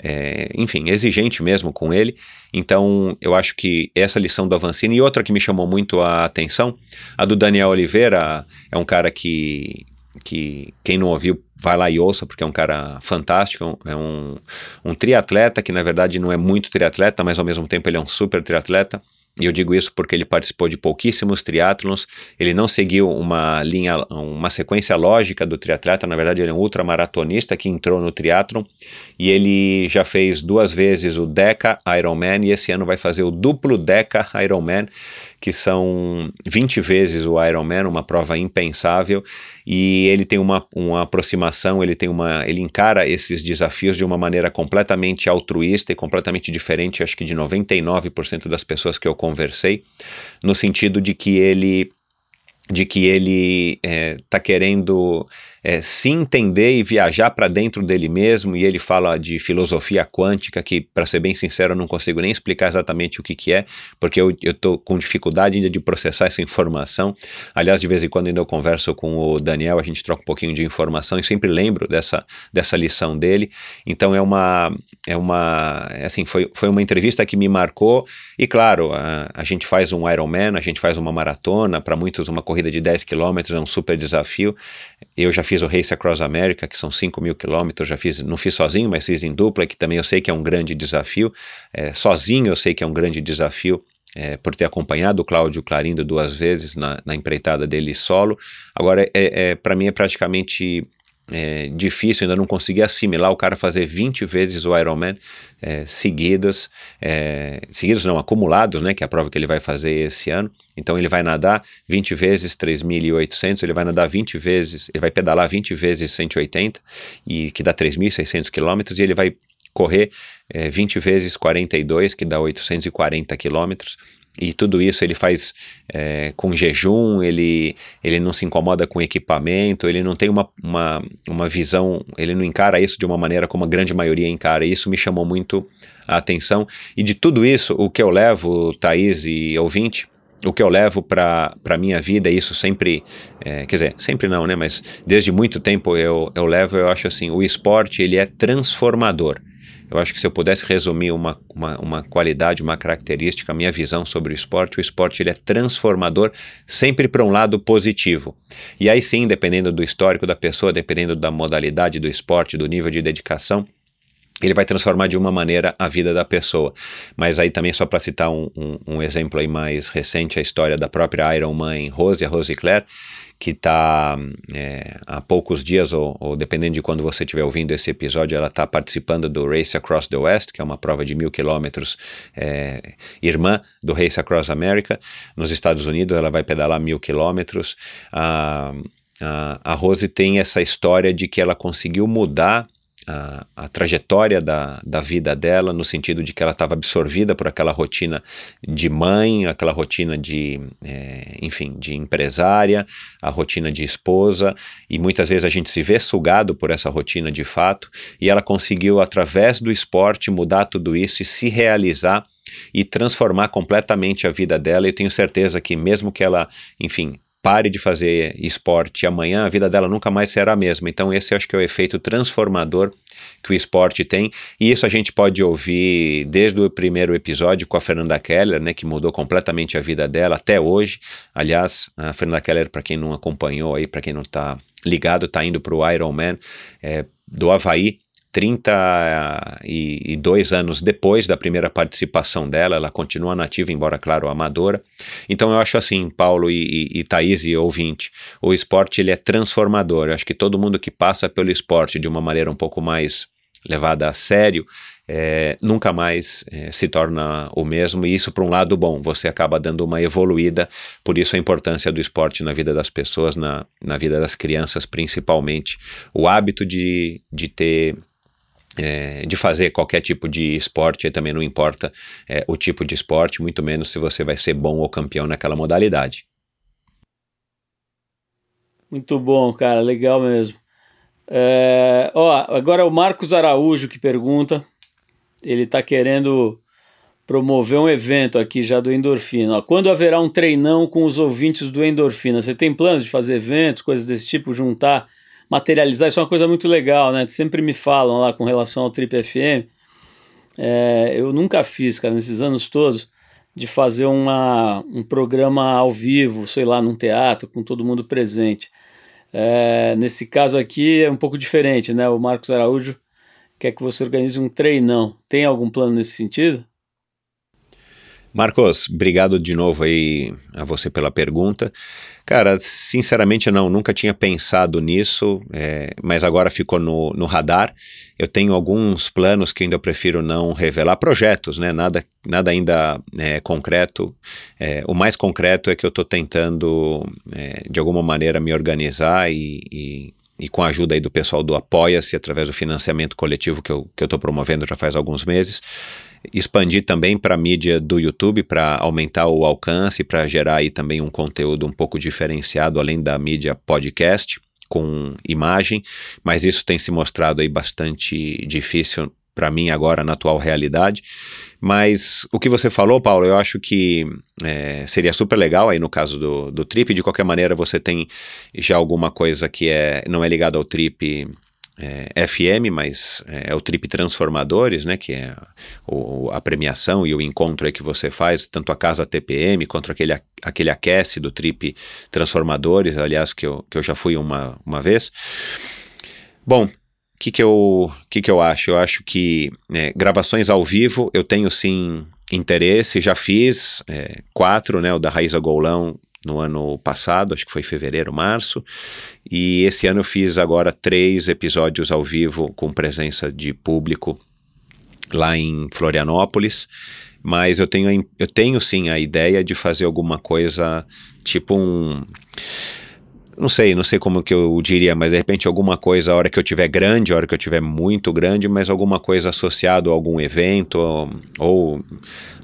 S7: é, enfim, exigente mesmo com ele. Então, eu acho que essa lição do Avancini e outra que me chamou muito a atenção, a do Daniel Oliveira, é um cara que, que quem não ouviu vai lá e ouça, porque é um cara fantástico, é um, um triatleta que na verdade não é muito triatleta, mas ao mesmo tempo ele é um super triatleta. E eu digo isso porque ele participou de pouquíssimos triatlons, ele não seguiu uma linha, uma sequência lógica do triatleta, na verdade ele é um ultramaratonista que entrou no triatlon. E ele já fez duas vezes o Deca Ironman. E esse ano vai fazer o duplo Deca Ironman, que são 20 vezes o Ironman, uma prova impensável, e ele tem uma, uma aproximação, ele tem uma, ele encara esses desafios de uma maneira completamente altruísta e completamente diferente, acho que de 99% das pessoas que eu conversei, no sentido de que ele de que ele está é, querendo é, se entender e viajar para dentro dele mesmo, e ele fala de filosofia quântica, que, para ser bem sincero, eu não consigo nem explicar exatamente o que, que é, porque eu estou com dificuldade ainda de processar essa informação. Aliás, de vez em quando ainda eu converso com o Daniel, a gente troca um pouquinho de informação e sempre lembro dessa, dessa lição dele. Então é uma, é uma, assim, foi, foi uma entrevista que me marcou, e claro, a, a gente faz um Ironman, a gente faz uma maratona, para muitos uma corrida de 10 quilômetros é um super desafio. Eu já fiz fiz o Race Across America, que são 5 mil quilômetros, já fiz, não fiz sozinho, mas fiz em dupla, que também eu sei que é um grande desafio. É, sozinho eu sei que é um grande desafio, é, por ter acompanhado o Cláudio Clarindo duas vezes na, na empreitada dele solo. Agora, é, é para mim é praticamente é, difícil, ainda não consegui assimilar o cara fazer 20 vezes o Ironman é, seguidas, é, seguidos não, acumulados, né, que é a prova que ele vai fazer esse ano. Então ele vai nadar 20 vezes 3.800, ele vai nadar 20 vezes, ele vai pedalar 20 vezes 180, e que dá 3.600 quilômetros, e ele vai correr é, 20 vezes 42, que dá 840 quilômetros e tudo isso ele faz é, com jejum, ele, ele não se incomoda com equipamento, ele não tem uma, uma, uma visão, ele não encara isso de uma maneira como a grande maioria encara. Isso me chamou muito a atenção. E de tudo isso, o que eu levo, Thaís e ouvinte, o que eu levo para a minha vida, isso sempre, é, quer dizer, sempre não, né? Mas desde muito tempo eu, eu levo, eu acho assim, o esporte ele é transformador. Eu acho que se eu pudesse resumir uma, uma, uma, qualidade, uma característica, a minha visão sobre o esporte, o esporte ele é transformador sempre para um lado positivo. E aí sim, dependendo do histórico da pessoa, dependendo da modalidade do esporte, do nível de dedicação, ele vai transformar de uma maneira a vida da pessoa. Mas aí também, só para citar um, um, um, exemplo aí mais recente, a história da própria Iron Man Rose, a Rose Claire, que está é, há poucos dias, ou, ou, dependendo de quando você estiver ouvindo esse episódio, ela está participando do Race Across the West, que é uma prova de mil quilômetros, é, irmã do Race Across America. Nos Estados Unidos, ela vai pedalar mil quilômetros. A, a, a Rose tem essa história de que ela conseguiu mudar a, a, trajetória da, da vida dela, no sentido de que ela estava absorvida por aquela rotina de mãe, aquela rotina de, é, enfim, de empresária, a rotina de esposa, e muitas vezes a gente se vê sugado por essa rotina de fato, e ela conseguiu, através do esporte, mudar tudo isso e se realizar e transformar completamente a vida dela. E tenho certeza que, mesmo que ela, enfim, pare de fazer esporte amanhã, a vida dela nunca mais será a mesma. Então, esse acho que é o efeito transformador que o esporte tem, e isso a gente pode ouvir desde o primeiro episódio com a Fernanda Keller, né, que mudou completamente a vida dela até hoje. Aliás, a Fernanda Keller, para quem não acompanhou aí, para quem não está ligado, está indo para o Ironman é, do Havaí, 32 anos depois da primeira participação dela, ela continua nativa, embora, claro, amadora. Então eu acho assim, Paulo e, e, e Thaís e ouvinte, o esporte ele é transformador. Eu acho que todo mundo que passa pelo esporte de uma maneira um pouco mais levada a sério, é, nunca mais é, se torna o mesmo, e isso por um lado bom, você acaba dando uma evoluída, por isso a importância do esporte na vida das pessoas, na, na vida das crianças principalmente, o hábito de, de ter é, de fazer qualquer tipo de esporte, também não importa é, o tipo de esporte, muito menos se você vai ser bom ou campeão naquela modalidade.
S4: Muito bom, cara, legal mesmo. É, ó, agora o Marcos Araújo que pergunta, ele está querendo promover um evento aqui já do Endorfina. Quando haverá um treinão com os ouvintes do Endorfina? Você tem planos de fazer eventos, coisas desse tipo, juntar materializar, isso é uma coisa muito legal, né? Sempre me falam lá com relação ao Trip FM. É, eu nunca fiz, cara, nesses anos todos, de fazer uma, um programa ao vivo, sei lá, num teatro, com todo mundo presente. É, nesse caso aqui é um pouco diferente, né? O Marcos Araújo quer que você organize um treinão. Tem algum plano nesse sentido?
S7: Marcos, obrigado de novo aí a você pela pergunta. Cara, sinceramente não, nunca tinha pensado nisso, é, mas agora ficou no, no radar. Eu tenho alguns planos que ainda eu prefiro não revelar, projetos, né? Nada, nada ainda é, concreto. É, o mais concreto é que eu estou tentando, de alguma maneira, me organizar e, e e com a ajuda aí do pessoal do Apoia-se, através do financiamento coletivo que eu estou promovendo já faz alguns meses, expandir também para a mídia do YouTube para aumentar o alcance, para gerar aí também um conteúdo um pouco diferenciado, além da mídia podcast com imagem, mas isso tem se mostrado aí bastante difícil para mim agora na atual realidade. Mas o que você falou, Paulo, eu acho que é, seria super legal aí no caso do, do Trip. De qualquer maneira, você tem já alguma coisa que é, não é ligada ao Trip é, FM, mas é, é, o Trip Transformadores, né, que é o, a premiação e o encontro que você faz, tanto a Casa TPM quanto aquele, aquele aquece do Trip Transformadores, aliás, que eu, que eu já fui uma, uma vez. Bom, o que, que, eu, que, que eu acho? Eu acho que né, gravações ao vivo eu tenho sim interesse, já fiz é, quatro, né, o da Raíza Golão no ano passado, acho que foi fevereiro, março, e esse ano eu fiz agora três episódios ao vivo com presença de público lá em Florianópolis, mas eu tenho, eu tenho sim a ideia de fazer alguma coisa tipo um não sei, não sei como que eu diria, mas de repente alguma coisa, a hora que eu tiver grande, a hora que eu tiver muito grande, mas alguma coisa associado a algum evento ou, ou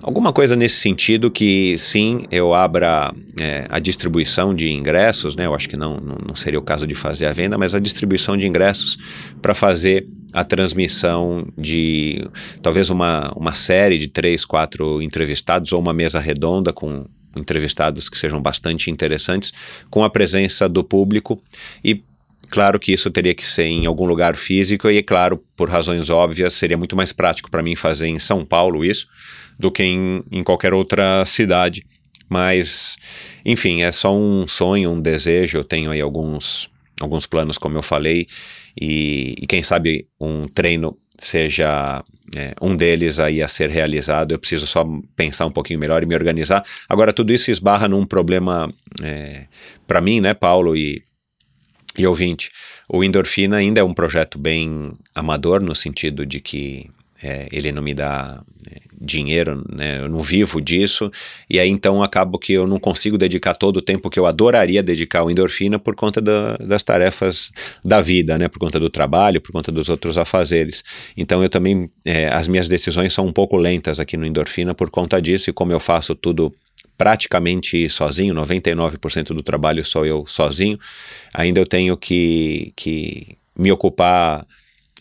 S7: alguma coisa nesse sentido que sim, eu abra é, a distribuição de ingressos, né? Eu acho que não, não seria o caso de fazer a venda, mas a distribuição de ingressos para fazer a transmissão de talvez uma, uma série de três, quatro entrevistados ou uma mesa redonda com entrevistados que sejam bastante interessantes, com a presença do público e Claro que isso teria que ser em algum lugar físico e, claro, por razões óbvias, seria muito mais prático para mim fazer em São Paulo isso do que em, em qualquer outra cidade. Mas, enfim, é só um sonho, um desejo. Eu tenho aí alguns, alguns planos, como eu falei, e, e quem sabe um treino seja é, um deles aí a ser realizado. Eu preciso só pensar um pouquinho melhor e me organizar. Agora, tudo isso esbarra num problema é, para mim, né, Paulo e, e ouvinte. O Endorfina ainda é um projeto bem amador, no sentido de que é, ele não me dá é, dinheiro, né? eu não vivo disso, e aí então acabo que eu não consigo dedicar todo o tempo que eu adoraria dedicar ao endorfina por conta da, das tarefas da vida, né? por conta do trabalho, por conta dos outros afazeres. Então eu também, é, as minhas decisões são um pouco lentas aqui no endorfina por conta disso, e como eu faço tudo praticamente sozinho, 99% do trabalho sou eu sozinho, ainda eu tenho que, que me ocupar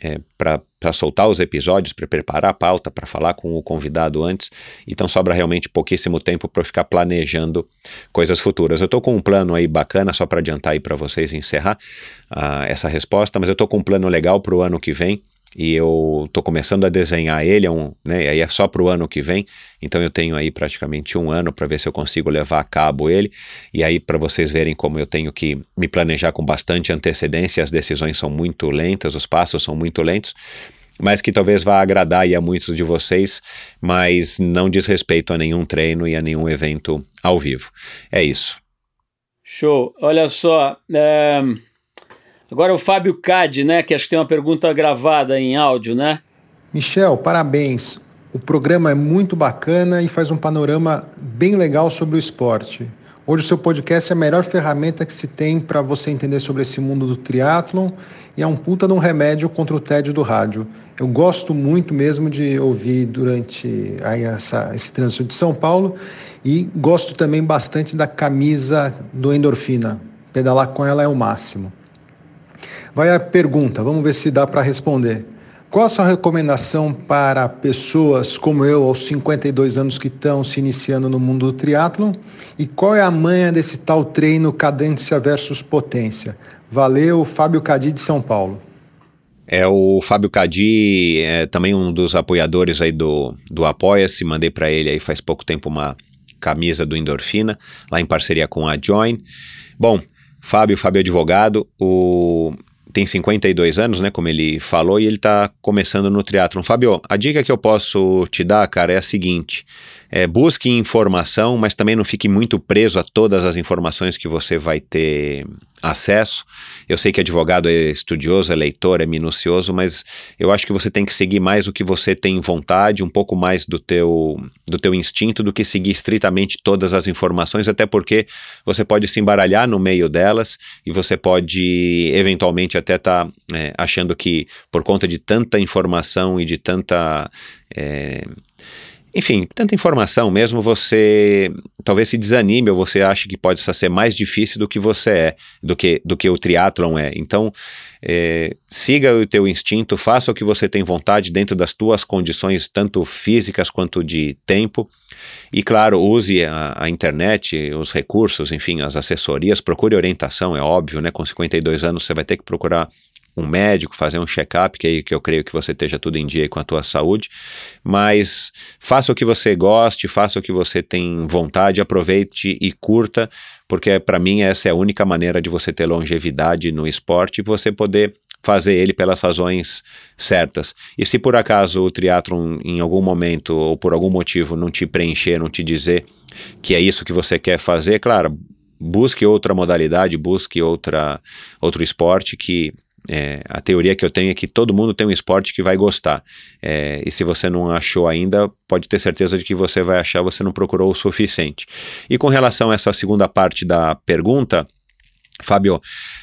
S7: é, para soltar os episódios, para preparar a pauta, para falar com o convidado antes. Então sobra realmente pouquíssimo tempo para eu ficar planejando coisas futuras. Eu estou com um plano aí bacana, só para adiantar aí para vocês encerrar uh, essa resposta, mas eu estou com um plano legal para o ano que vem e eu estou começando a desenhar ele, é um, né, aí é só para o ano que vem, então eu tenho aí praticamente um ano para ver se eu consigo levar a cabo ele, e aí para vocês verem como eu tenho que me planejar com bastante antecedência, as decisões são muito lentas, os passos são muito lentos, mas que talvez vá agradar a muitos de vocês, mas não diz respeito a nenhum treino e a nenhum evento ao vivo. É isso.
S4: Show. Olha só, é... Agora o Fábio Cade, né? Que acho que tem uma pergunta gravada em áudio, né?
S10: Michel, parabéns. O programa é muito bacana e faz um panorama bem legal sobre o esporte. Hoje o seu podcast é a melhor ferramenta que se tem para você entender sobre esse mundo do triatlon e é um puta de um remédio contra o tédio do rádio. Eu gosto muito mesmo de ouvir durante aí essa, esse trânsito de São Paulo e gosto também bastante da camisa do Endorfina. Pedalar com ela é o máximo. Vai a pergunta, vamos ver se dá para responder. Qual a sua recomendação para pessoas como eu, aos 52 anos que estão se iniciando no mundo do triatlon? E qual é a manha desse tal treino cadência versus potência? Valeu, Fábio Cadi de São Paulo.
S7: É o Fábio Cadi, é também um dos apoiadores aí do, do Apoia-se, mandei para ele aí faz pouco tempo uma camisa do Endorfina, lá em parceria com a Join. Bom, Fábio, Fábio é advogado, o, tem 52 anos, né, como ele falou, e ele está começando no triatlon. Fábio, a dica que eu posso te dar, cara, é a seguinte: é, busque informação, mas também não fique muito preso a todas as informações que você vai ter acesso. Eu sei que advogado é estudioso, é leitor, é minucioso, mas eu acho que você tem que seguir mais o que você tem vontade, um pouco mais do teu, do teu instinto do que seguir estritamente todas as informações, até porque você pode se embaralhar no meio delas e você pode eventualmente até estar tá, é, achando que por conta de tanta informação e de tanta é, enfim, tanta informação mesmo, você talvez se desanime ou você ache que pode ser mais difícil do que você é, do que, do que o triatlon é. Então, é, siga o teu instinto, faça o que você tem vontade dentro das tuas condições, tanto físicas quanto de tempo. E claro, use a, a, internet, os recursos, enfim, as assessorias, procure orientação, é óbvio, né? Com 52 anos você vai ter que procurar um médico, fazer um check-up, que, aí- que eu creio que você esteja tudo em dia com a tua saúde, mas faça o que você goste, faça o que você tem vontade, aproveite e curta, porque para mim essa é a única maneira de você ter longevidade no esporte e você poder fazer ele pelas razões certas. E se por acaso o triatlon em algum momento ou por algum motivo não te preencher, não te dizer que é isso que você quer fazer, claro, busque outra modalidade, busque outra, outro esporte que é, a teoria que eu tenho é que todo mundo tem um esporte que vai gostar. É, e se você não achou ainda, pode ter certeza de que você vai achar, você não procurou o suficiente. E com relação a essa segunda parte da pergunta, Fábio,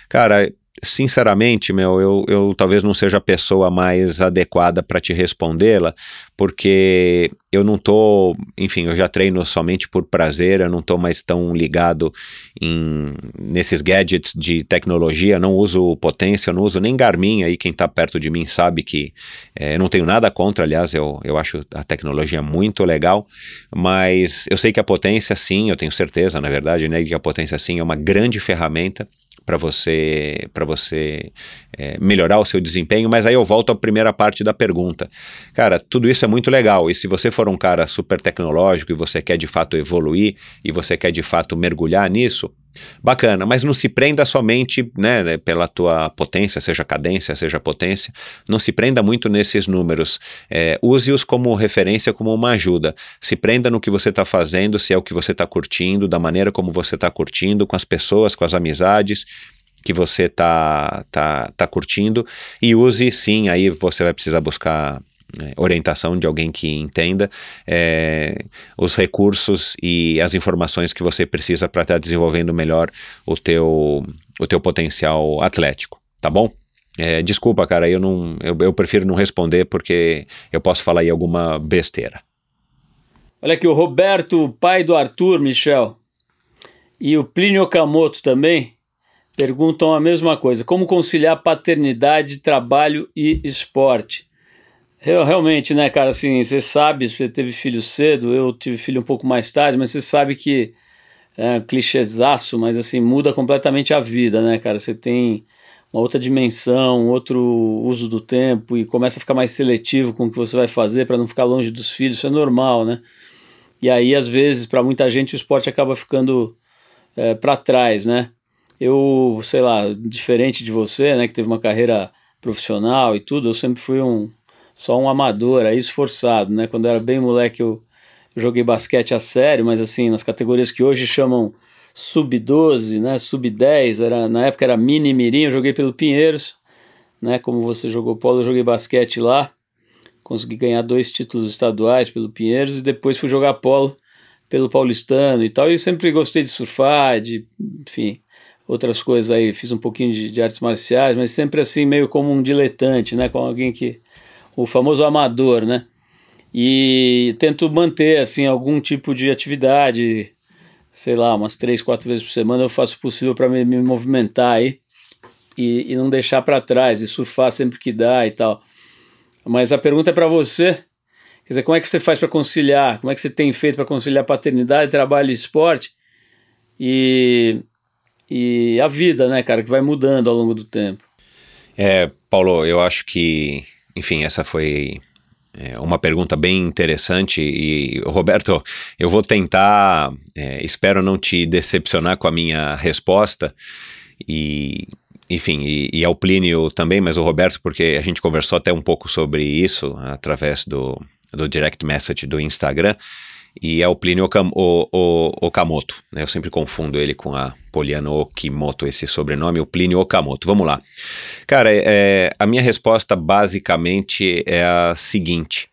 S7: cara, sinceramente, meu, eu, eu talvez não seja a pessoa mais adequada para te respondê-la, porque eu não tô, enfim, eu já treino somente por prazer, eu não tô mais tão ligado em nesses gadgets de tecnologia, não uso potência, não uso nem Garmin, aí quem tá perto de mim sabe que eh, eu não tenho nada contra, aliás, eu, eu acho a tecnologia muito legal, mas eu sei que a potência sim, eu tenho certeza, na verdade, né, que a potência sim é uma grande ferramenta para você para você é, melhorar o seu desempenho, mas aí eu volto à primeira parte da pergunta. Cara, tudo isso é muito legal, e se você for um cara super tecnológico e você quer de fato evoluir e você quer de fato mergulhar nisso, bacana, mas não se prenda somente né, né, pela tua potência, seja cadência, seja potência, não se prenda muito nesses números. É, Use-os como referência, como uma ajuda. Se prenda no que você está fazendo, se é o que você está curtindo, da maneira como você está curtindo, com as pessoas, com as amizades que você está tá, tá curtindo e use sim, aí você vai precisar buscar orientação de alguém que entenda é, os recursos e as informações que você precisa para estar desenvolvendo melhor o teu, o teu potencial atlético, tá bom? É, desculpa, cara, eu, não, eu, eu prefiro não responder porque eu posso falar aí alguma besteira.
S4: Olha aqui, o Roberto, pai do Arthur, Michel, e o Plínio Okamoto também perguntam a mesma coisa: como conciliar paternidade, trabalho e esporte? Eu, realmente, né, cara, assim, você sabe, você teve filho cedo, eu tive filho um pouco mais tarde, mas você sabe que é um clichêzaço, mas assim, muda completamente a vida, né, cara? Você tem uma outra dimensão, outro uso do tempo e começa a ficar mais seletivo com o que você vai fazer para não ficar longe dos filhos, isso é normal, né? E aí, às vezes, para muita gente, o esporte acaba ficando é, para trás, né? Eu, sei lá, diferente de você, né, que teve uma carreira profissional e tudo, eu sempre fui um só um amador, aí esforçado, né? Quando eu era bem moleque, eu, joguei basquete a sério, mas assim, nas categorias que hoje chamam sub-12, né, sub-10, era, na época era mini mirim, eu joguei pelo Pinheiros, né, como você jogou polo, eu joguei basquete lá, consegui ganhar dois títulos estaduais pelo Pinheiros e depois fui jogar polo pelo Paulistano e tal, e sempre gostei de surfar, de, enfim, outras coisas aí, fiz um pouquinho de, de artes marciais, mas sempre assim, meio como um diletante, né, com alguém que, o famoso amador, né, e tento manter, assim, algum tipo de atividade, sei lá, umas três, quatro vezes por semana eu faço o possível para me, me, movimentar aí e, e não deixar para trás, e surfar sempre que dá e tal. Mas a pergunta é para você, quer dizer, como é que você faz para conciliar, como é que você tem feito para conciliar paternidade, trabalho e esporte e, e a vida, né, cara, que vai mudando ao longo do tempo.
S7: É, Paulo, eu acho que, enfim, essa foi é uma pergunta bem interessante e Roberto, eu vou tentar, é, espero não te decepcionar com a minha resposta e enfim, e, e ao Plínio também, mas o Roberto, porque a gente conversou até um pouco sobre isso através do, do direct message do Instagram, e é o Plínio Okamoto, né? eu sempre confundo ele com a Poliano Okimoto, esse sobrenome, o Plínio Okamoto. Vamos lá. Cara, é, a minha resposta basicamente é a seguinte: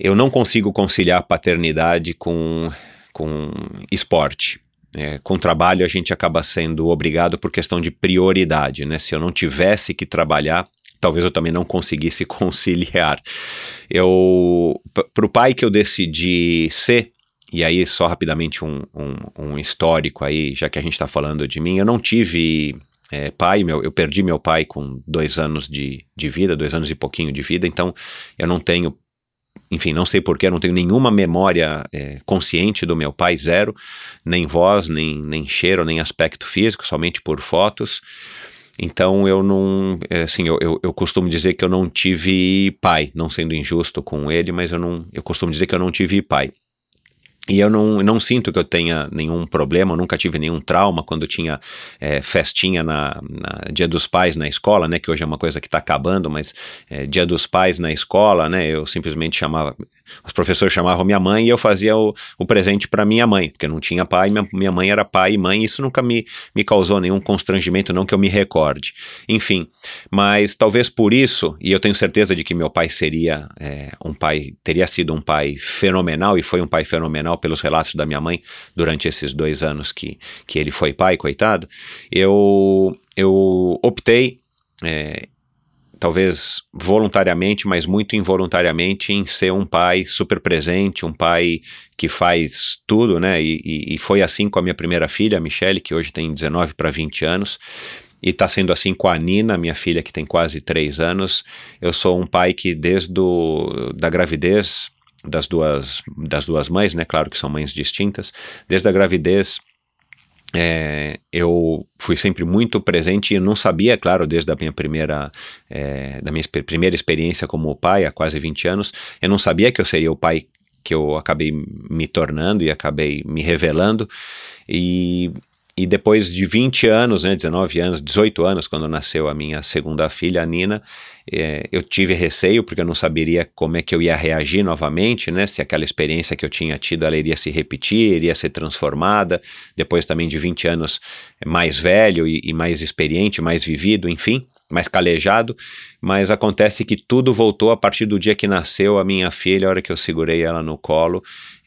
S7: eu não consigo conciliar paternidade com, com esporte. É, com trabalho a gente acaba sendo obrigado por questão de prioridade, né? Se eu não tivesse que trabalhar, talvez eu também não conseguisse conciliar. Eu, para o pai que eu decidi ser, e aí só rapidamente um, um, um histórico aí, já que a gente está falando de mim, eu não tive é, pai, meu, eu perdi meu pai com dois anos de, de vida, dois anos e pouquinho de vida, então eu não tenho enfim, não sei porquê, não tenho nenhuma memória é, consciente do meu pai, zero, nem voz, nem, nem cheiro, nem aspecto físico, somente por fotos. Então eu não, é, assim, eu, eu, eu, costumo dizer que eu não tive pai, não sendo injusto com ele, mas eu não, eu costumo dizer que eu não tive pai. E eu não, não sinto que eu tenha nenhum problema, nunca tive nenhum trauma quando tinha é, festinha na, na, Dia dos Pais na escola, né? Que hoje é uma coisa que está acabando, mas é, Dia dos Pais na escola, né? Eu simplesmente chamava, os professores chamavam minha mãe e eu fazia o, o presente para minha mãe, porque não tinha pai, minha, minha mãe era pai e mãe, e isso nunca me, me causou nenhum constrangimento, não que eu me recorde. Enfim, mas talvez por isso, e eu tenho certeza de que meu pai seria é, um pai, teria sido um pai fenomenal, e foi um pai fenomenal pelos relatos da minha mãe durante esses dois anos que, que ele foi pai, coitado, eu, eu optei. É, talvez voluntariamente, mas muito involuntariamente, em ser um pai super presente, um pai que faz tudo, né? E, e, foi assim com a minha primeira filha, a Michelle, que hoje tem 19 para 20 anos. E está sendo assim com a Nina, minha filha, que tem quase 3 anos. Eu sou um pai que, desde do, da gravidez das duas, das duas mães, né? Claro que são mães distintas. Desde a gravidez, é, eu fui sempre muito presente e não sabia, claro, desde a minha primeira, é, da minha primeira experiência como pai, há quase 20 anos, eu não sabia que eu seria o pai que eu acabei me tornando e acabei me revelando. E, e depois de 20 anos, né, 19 anos, 18 anos, quando nasceu a minha segunda filha, a Nina, é, eu tive receio porque eu não saberia como é que eu ia reagir novamente, né? Se aquela experiência que eu tinha tido ela iria se repetir, iria ser transformada, depois também de 20 anos mais velho e, e mais experiente, mais vivido, enfim mais calejado, mas acontece que tudo voltou a partir do dia que nasceu a minha filha, a hora que eu segurei ela no colo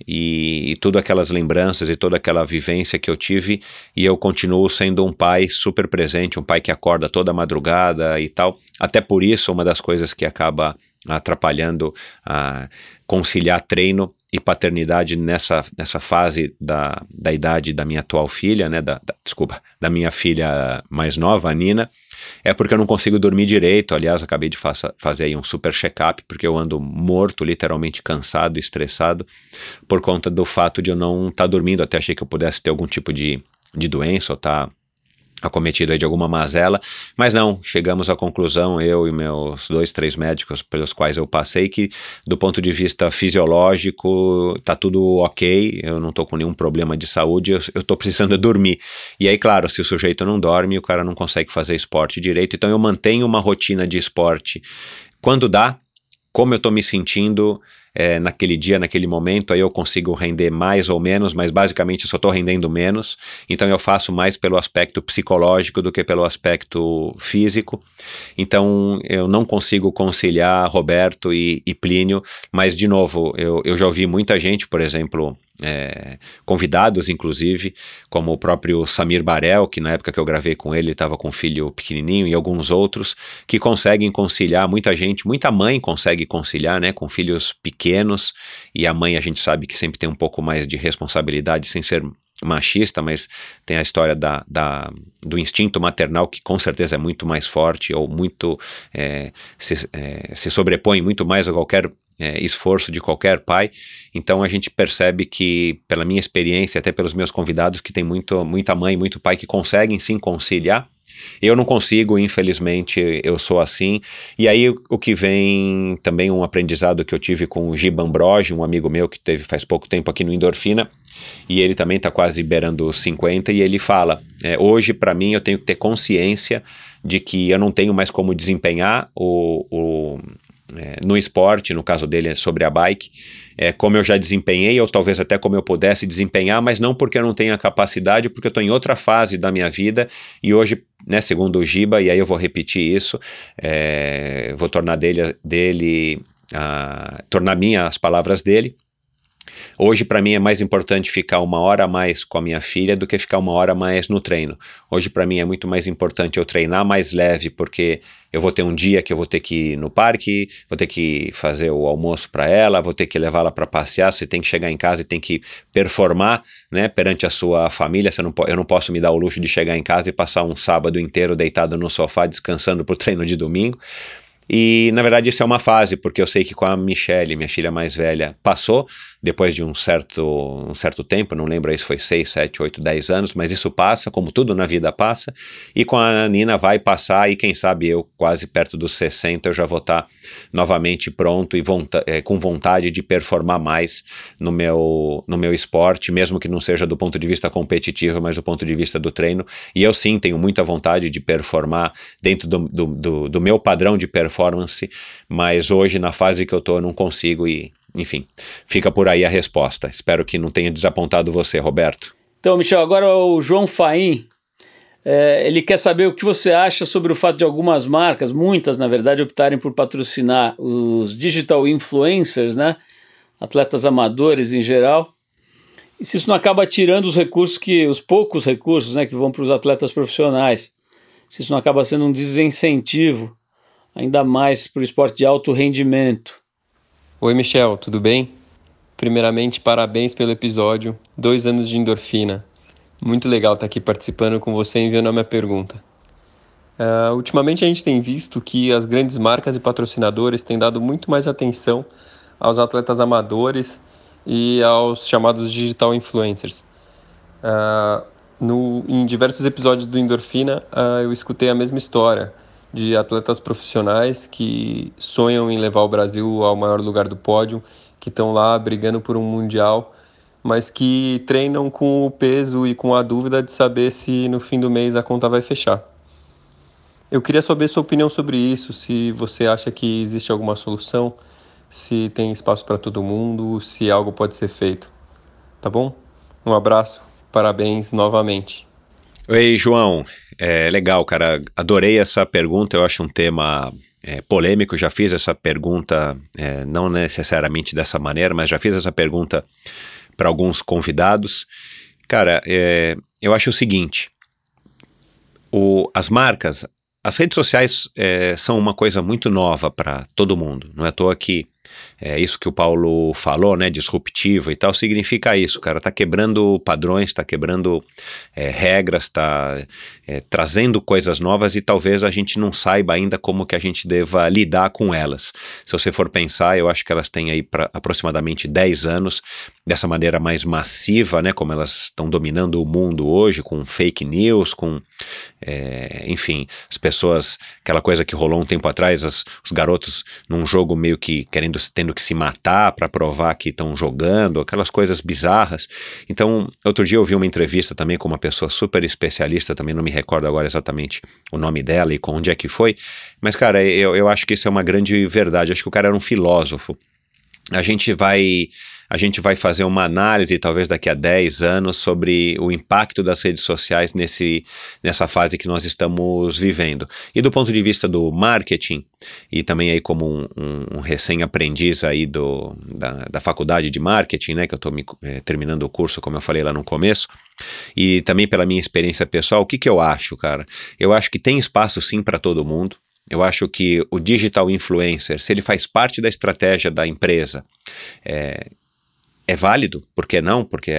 S7: e, e todas aquelas lembranças e toda aquela vivência que eu tive e eu continuo sendo um pai super presente, um pai que acorda toda madrugada e tal. Até por isso, uma das coisas que acaba atrapalhando a conciliar treino e paternidade nessa, nessa fase da, da idade da minha atual filha, né, da, da, desculpa, da minha filha mais nova, a Nina, é porque eu não consigo dormir direito. Aliás, acabei de fazer aí um super check-up, porque eu ando morto, literalmente cansado, estressado, por conta do fato de eu não estar tá dormindo. Até achei que eu pudesse ter algum tipo de, de doença ou estar. Tá acometido aí de alguma mazela, mas não, chegamos à conclusão, eu e meus dois, três médicos pelos quais eu passei, que do ponto de vista fisiológico tá tudo ok, eu não tô com nenhum problema de saúde, eu, eu tô precisando dormir. E aí, claro, se o sujeito não dorme, o cara não consegue fazer esporte direito, então eu mantenho uma rotina de esporte quando dá, como eu tô me sentindo, é, naquele dia, naquele momento, aí eu consigo render mais ou menos, mas basicamente eu só estou rendendo menos. Então eu faço mais pelo aspecto psicológico do que pelo aspecto físico. Então eu não consigo conciliar Roberto e, e Plínio, mas de novo, eu, eu já ouvi muita gente, por exemplo, é, convidados, inclusive, como o próprio Samir Barel, que na época que eu gravei com ele estava com um filho pequenininho, e alguns outros, que conseguem conciliar, muita gente, muita mãe consegue conciliar, né, com filhos pequenos, e a mãe a gente sabe que sempre tem um pouco mais de responsabilidade, sem ser machista, mas tem a história da, da, do instinto maternal que com certeza é muito mais forte ou muito é, se, é, se sobrepõe muito mais a qualquer é, esforço de qualquer pai. Então a gente percebe que, pela minha experiência, até pelos meus convidados, que tem muito, muita mãe, muito pai que conseguem sim conciliar. Eu não consigo, infelizmente, eu sou assim. E aí o que vem também um aprendizado que eu tive com o Giba Ambrogi, um amigo meu que teve faz pouco tempo aqui no Endorfina, e ele também está quase beirando os 50, e ele fala: é, hoje, para mim, eu tenho que ter consciência de que eu não tenho mais como desempenhar o, o é, no esporte, no caso dele é sobre a bike, é, como eu já desempenhei, ou talvez até como eu pudesse desempenhar, mas não porque eu não tenho a capacidade, porque eu estou em outra fase da minha vida e hoje, né, segundo o Giba, e aí eu vou repetir isso, é, vou tornar dele, dele a, tornar minha as palavras dele. Hoje, para mim, é mais importante ficar uma hora a mais com a minha filha do que ficar uma hora a mais no treino. Hoje, para mim, é muito mais importante eu treinar mais leve, porque eu vou ter um dia que eu vou ter que ir no parque, vou ter que fazer o almoço para ela, vou ter que levá-la para passear. Você tem que chegar em casa e tem que performar né, perante a sua família. Você não eu não posso me dar o luxo de chegar em casa e passar um sábado inteiro deitado no sofá descansando para o treino de domingo. E na verdade isso é uma fase, porque eu sei que com a Michelle, minha filha mais velha, passou depois de um certo, um certo tempo, não lembro aí se foi 6, 7, 8, 10 anos, mas isso passa, como tudo na vida passa, e com a Nina vai passar, e quem sabe eu, quase perto dos 60, eu já vou estar novamente pronto e é, com vontade de performar mais no meu, no meu esporte, mesmo que não seja do ponto de vista competitivo, mas do ponto de vista do treino. E eu sim tenho muita vontade de performar dentro do, do, do, do meu padrão de performance, mas hoje, na fase que eu estou, não consigo e enfim, fica por aí a resposta. Espero que não tenha desapontado você, Roberto.
S4: Então, Michel, agora o João Faim, é, ele quer saber o que você acha sobre o fato de algumas marcas, muitas na verdade, optarem por patrocinar os digital influencers, né? Atletas amadores em geral. E se isso não acaba tirando os recursos que, os poucos recursos, né, que vão para os atletas profissionais. Se isso não acaba sendo um desincentivo, ainda mais para o esporte de alto rendimento.
S11: Oi, Michel, tudo bem? Primeiramente, parabéns pelo episódio Dois anos de endorfina. Muito legal estar aqui participando com você e enviando a minha pergunta. Uh, ultimamente a gente tem visto que as grandes marcas e patrocinadores têm dado muito mais atenção aos atletas amadores e aos chamados digital influencers. Uh, no, em diversos episódios do Endorfina, uh, eu escutei a mesma história de atletas profissionais que sonham em levar o Brasil ao maior lugar do pódio, que estão lá brigando por um mundial, mas que treinam com o peso e com a dúvida de saber se no fim do mês a conta vai fechar. Eu queria saber sua opinião sobre isso, se você acha que existe alguma solução, se tem espaço para todo mundo, se algo pode ser feito. Tá bom? Um abraço, parabéns novamente.
S7: Oi, João. É legal, cara. Adorei essa pergunta. Eu acho um tema é, polêmico. Já fiz essa pergunta, é, não necessariamente dessa maneira, mas já fiz essa pergunta para alguns convidados. Cara, é, eu acho o seguinte: o, as marcas, as redes sociais é, são uma coisa muito nova para todo mundo. Não é à toa que é, isso que o Paulo falou, né, disruptivo e tal, significa isso, cara, tá quebrando padrões, tá quebrando é, regras, tá é, trazendo coisas novas e talvez a gente não saiba ainda como que a gente deva lidar com elas. Se você for pensar, eu acho que elas têm aí para aproximadamente 10 anos dessa maneira mais massiva, né, como elas estão dominando o mundo hoje, com fake news, com, é, enfim, as pessoas, aquela coisa que rolou um tempo atrás, as, os garotos num jogo meio que querendo, tendo que se matar para provar que estão jogando, aquelas coisas bizarras. Então, outro dia eu vi uma entrevista também com uma pessoa super especialista, também não me recordo agora exatamente o nome dela e com onde é que foi, mas, cara, eu, eu acho que isso é uma grande verdade, acho que o cara era um filósofo. A gente vai a gente vai fazer uma análise, talvez daqui a 10 anos, sobre o impacto das redes sociais nesse, nessa fase que nós estamos vivendo. E do ponto de vista do marketing, e também aí como um, um, recém-aprendiz aí do, da, da faculdade de marketing, né, que eu estou é, terminando o curso, como eu falei lá no começo, e também pela minha experiência pessoal, o que, que eu acho, cara? Eu acho que tem espaço sim para todo mundo. Eu acho que o digital influencer, se ele faz parte da estratégia da empresa, é, é válido, por que não? Porque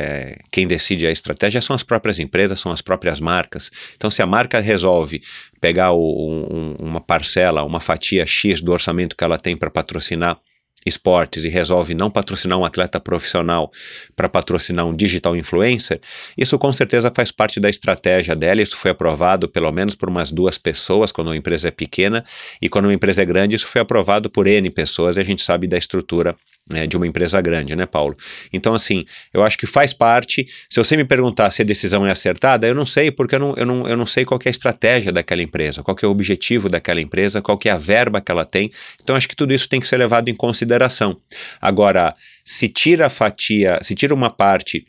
S7: quem decide a estratégia são as próprias empresas, são as próprias marcas. Então, se a marca resolve pegar o, um, uma parcela, uma fatia X do orçamento que ela tem para patrocinar esportes e resolve não patrocinar um atleta profissional para patrocinar um digital influencer, isso com certeza faz parte da estratégia dela. Isso foi aprovado pelo menos por umas duas pessoas quando uma empresa é pequena, e quando uma empresa é grande, isso foi aprovado por N pessoas e a gente sabe da estrutura né, de uma empresa grande, né, Paulo? Então, assim, eu acho que faz parte. Se você me perguntar se a decisão é acertada, eu não sei, porque eu não, eu não, eu não sei qual é a estratégia daquela empresa, qual é o objetivo daquela empresa, qual é a verba que ela tem. Então, acho que tudo isso tem que ser levado em consideração. Agora, se tira a fatia, se tira uma parte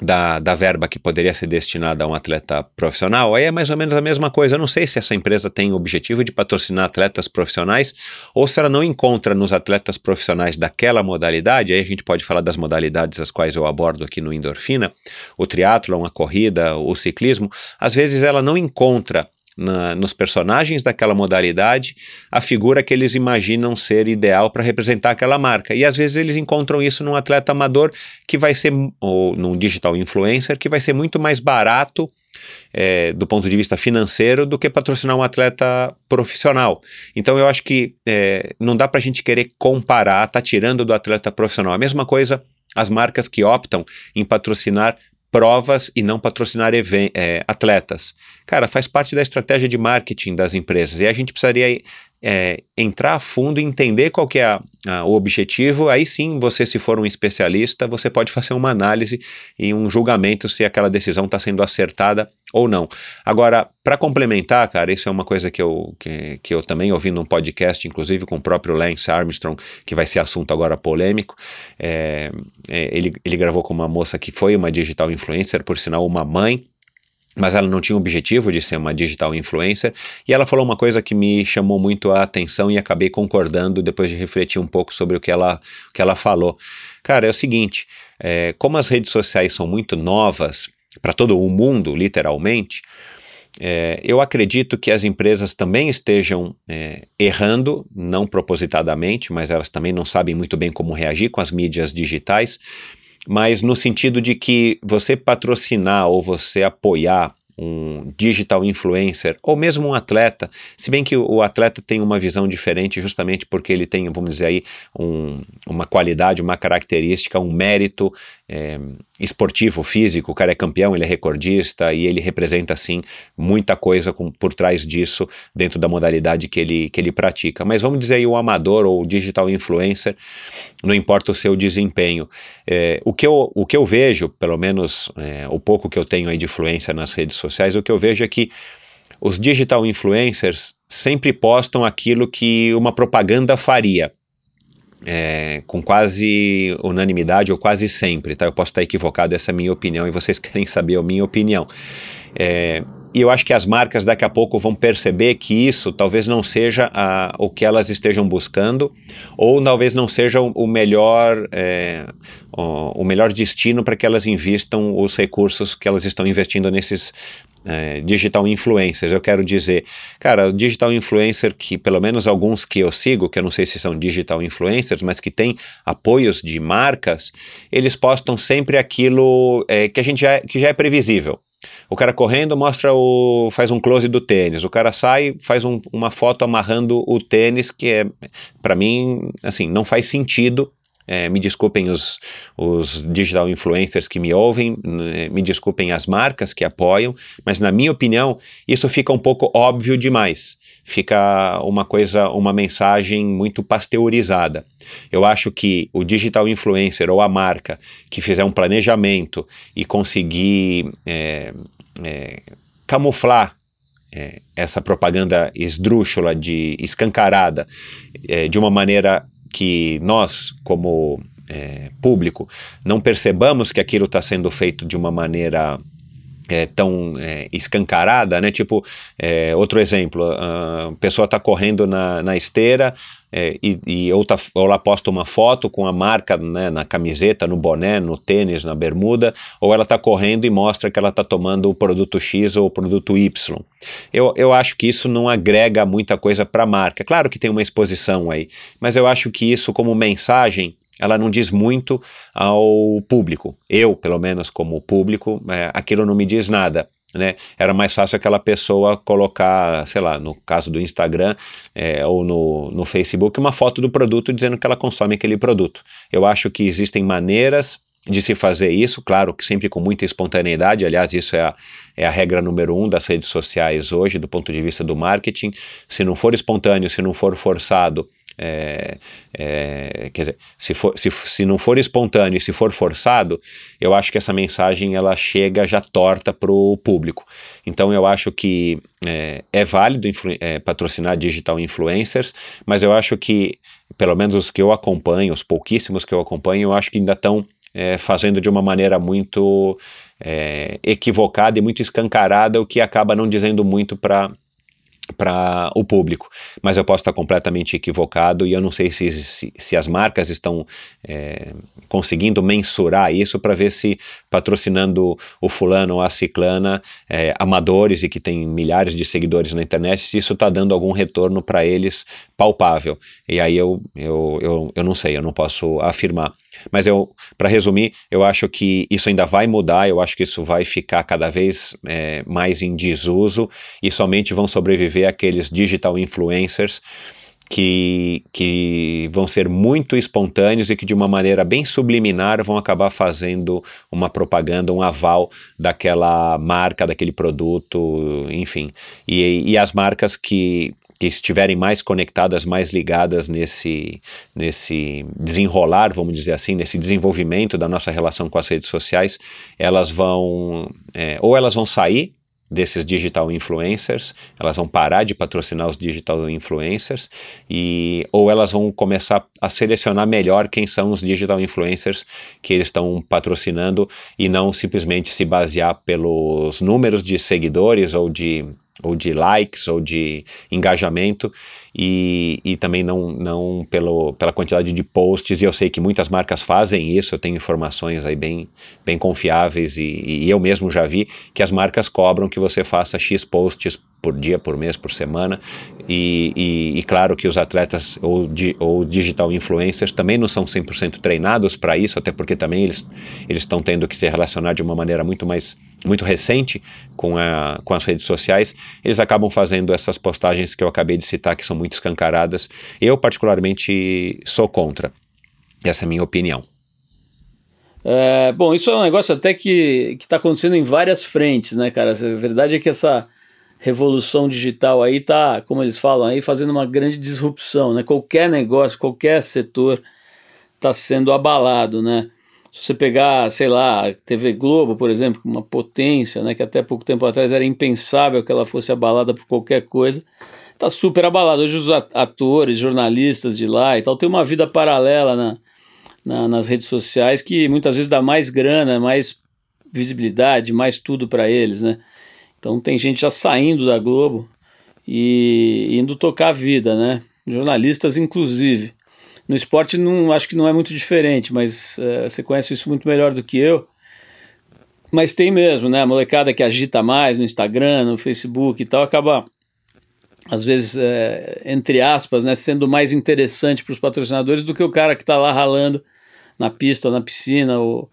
S7: da, da verba que poderia ser destinada a um atleta profissional, aí é mais ou menos a mesma coisa. Eu não sei se essa empresa tem o objetivo de patrocinar atletas profissionais ou se ela não encontra nos atletas profissionais daquela modalidade, aí a gente pode falar das modalidades as quais eu abordo aqui no Endorfina, o triatlon, a corrida, o ciclismo, às vezes ela não encontra na, nos personagens daquela modalidade a figura que eles imaginam ser ideal para representar aquela marca. E às vezes eles encontram isso num atleta amador que vai ser, ou num digital influencer, que vai ser muito mais barato é, do ponto de vista financeiro do que patrocinar um atleta profissional. Então eu acho que é, não dá para a gente querer comparar, tá tirando do atleta profissional. A mesma coisa as marcas que optam em patrocinar provas e não patrocinar é, atletas. Cara, faz parte da estratégia de marketing das empresas e a gente precisaria é, entrar a fundo e entender qual que é a, a, o objetivo, aí sim, você se for um especialista, você pode fazer uma análise e um julgamento se aquela decisão está sendo acertada ou não. Agora, para complementar, cara, isso é uma coisa que eu, que, que eu também ouvi num podcast, inclusive com o próprio Lance Armstrong, que vai ser assunto agora polêmico. É, é, ele, ele gravou com uma moça que foi uma digital influencer, por sinal, uma mãe mas ela não tinha o objetivo de ser uma digital influencer, e ela falou uma coisa que me chamou muito a atenção e acabei concordando depois de refletir um pouco sobre o que ela, o que ela falou. Cara, é o seguinte, é, como as redes sociais são muito novas para todo o mundo, literalmente, é, eu acredito que as empresas também estejam é, errando, não propositadamente, mas elas também não sabem muito bem como reagir com as mídias digitais, mas no sentido de que você patrocinar ou você apoiar um digital influencer ou mesmo um atleta, se bem que o atleta tem uma visão diferente justamente porque ele tem, vamos dizer aí, um, uma qualidade, uma característica, um mérito é, esportivo, físico, o cara é campeão, ele é recordista e ele representa, assim, muita coisa com, por trás disso dentro da modalidade que ele, que ele pratica. Mas vamos dizer aí o amador ou o digital influencer, não importa o seu desempenho. É, o, que eu, o que eu vejo, pelo menos é, o pouco que eu tenho aí de influência nas redes sociais, o que eu vejo é que os digital influencers sempre postam aquilo que uma propaganda faria é, com quase unanimidade ou quase sempre, tá? Eu posso estar equivocado, essa é a minha opinião e vocês querem saber a minha opinião. É, e eu acho que as marcas daqui a pouco vão perceber que isso talvez não seja a, o que elas estejam buscando, ou talvez não seja o, melhor, é, o, o, melhor destino para que elas investam os recursos que elas estão investindo nesses, é, digital influencers, eu quero dizer, cara, digital influencer que pelo menos alguns que eu sigo, que eu não sei se são digital influencers, mas que tem apoios de marcas, eles postam sempre aquilo é, que a gente já, que já é previsível. O cara correndo mostra o. faz um close do tênis. O cara sai, faz um, uma foto amarrando o tênis, que é, para mim, assim, não faz sentido é, me desculpem os, os digital influencers que me ouvem, né, me desculpem as marcas que apoiam, mas na minha opinião, isso fica um pouco óbvio demais. Fica uma coisa, uma mensagem muito pasteurizada. Eu acho que o digital influencer ou a marca que fizer um planejamento e conseguir é, é, camuflar é, essa propaganda esdrúxula, de escancarada, é, de uma maneira que nós, como é, público, não percebamos que aquilo está sendo feito de uma maneira é, tão é, escancarada, né? Tipo, é, outro exemplo, a pessoa está correndo na, na esteira é, e, e ou, tá, ou ela posta uma foto com a marca né, na camiseta, no boné, no tênis, na bermuda, ou ela está correndo e mostra que ela está tomando o produto X ou o produto Y. Eu, eu acho que isso não agrega muita coisa para a marca. Claro que tem uma exposição aí, mas eu acho que isso como mensagem ela não diz muito ao público. Eu, pelo menos como público, é, aquilo não me diz nada. Né? Era mais fácil aquela pessoa colocar, sei lá, no caso do Instagram é, ou no, no Facebook, uma foto do produto dizendo que ela consome aquele produto. Eu acho que existem maneiras de se fazer isso, claro que sempre com muita espontaneidade, aliás, isso é a, é a regra número um das redes sociais hoje, do ponto de vista do marketing. Se não for espontâneo, se não for forçado, é, é, quer dizer, se, for, se, se não for espontâneo e se for forçado, eu acho que essa mensagem ela chega já torta para o público. Então eu acho que é, é válido é, patrocinar digital influencers, mas eu acho que, pelo menos os que eu acompanho, os pouquíssimos que eu acompanho, eu acho que ainda estão é, fazendo de uma maneira muito é, equivocada e muito escancarada, o que acaba não dizendo muito para para o público, mas eu posso estar completamente equivocado e eu não sei se, se, se as marcas estão é, conseguindo mensurar isso para ver se patrocinando o fulano ou a ciclana, é, amadores e que tem milhares de seguidores na internet, se isso está dando algum retorno para eles palpável. E aí eu, eu, eu, eu não sei, eu não posso afirmar. Mas eu, para resumir, eu acho que isso ainda vai mudar, eu acho que isso vai ficar cada vez é, mais em desuso e somente vão sobreviver aqueles digital influencers que, que vão ser muito espontâneos e que de uma maneira bem subliminar vão acabar fazendo uma propaganda, um aval daquela marca, daquele produto, enfim. E, e as marcas que, que estiverem mais conectadas, mais ligadas nesse, nesse desenrolar, vamos dizer assim, nesse desenvolvimento da nossa relação com as redes sociais, elas vão, é, ou elas vão sair desses digital influencers, elas vão parar de patrocinar os digital influencers e ou elas vão começar a selecionar melhor quem são os digital influencers que eles estão patrocinando e não simplesmente se basear pelos números de seguidores ou de ou de likes ou de engajamento e, e também não, não pelo, pela quantidade de posts, e eu sei que muitas marcas fazem isso, eu tenho informações aí bem, bem confiáveis e, e eu mesmo já vi que as marcas cobram que você faça X posts por dia, por mês, por semana. E, e, claro que os atletas ou, di, ou digital influencers também não são 100% treinados para isso, até porque também eles estão tendo que se relacionar de uma maneira muito mais muito recente com, a, com as redes sociais. Eles acabam fazendo essas postagens que eu acabei de citar, que são muito escancaradas. Eu, particularmente, sou contra. Essa é a minha opinião.
S4: É, bom, isso é um negócio até que está acontecendo em várias frentes, né, cara? A verdade é que essa revolução digital aí tá, como eles falam aí, fazendo uma grande disrupção, né? Qualquer negócio, qualquer setor está sendo abalado, né? Se você pegar, sei lá, TV Globo, por exemplo, uma potência, né, que até pouco tempo atrás era impensável que ela fosse abalada por qualquer coisa, tá super abalado. Hoje os atores, jornalistas de lá e tal, tem uma vida paralela na, na, nas redes sociais que muitas vezes dá mais grana, mais visibilidade, mais tudo para eles, né? Então tem gente já saindo da Globo e indo tocar a vida, né? Jornalistas, inclusive. No esporte não acho que não é muito diferente, mas uh, você conhece isso muito melhor do que eu. Mas tem mesmo, né? A molecada que agita mais no Instagram, no Facebook e tal, acaba às vezes, é, entre aspas, né, sendo mais interessante para os patrocinadores do que o cara que está lá ralando na pista ou na piscina ou,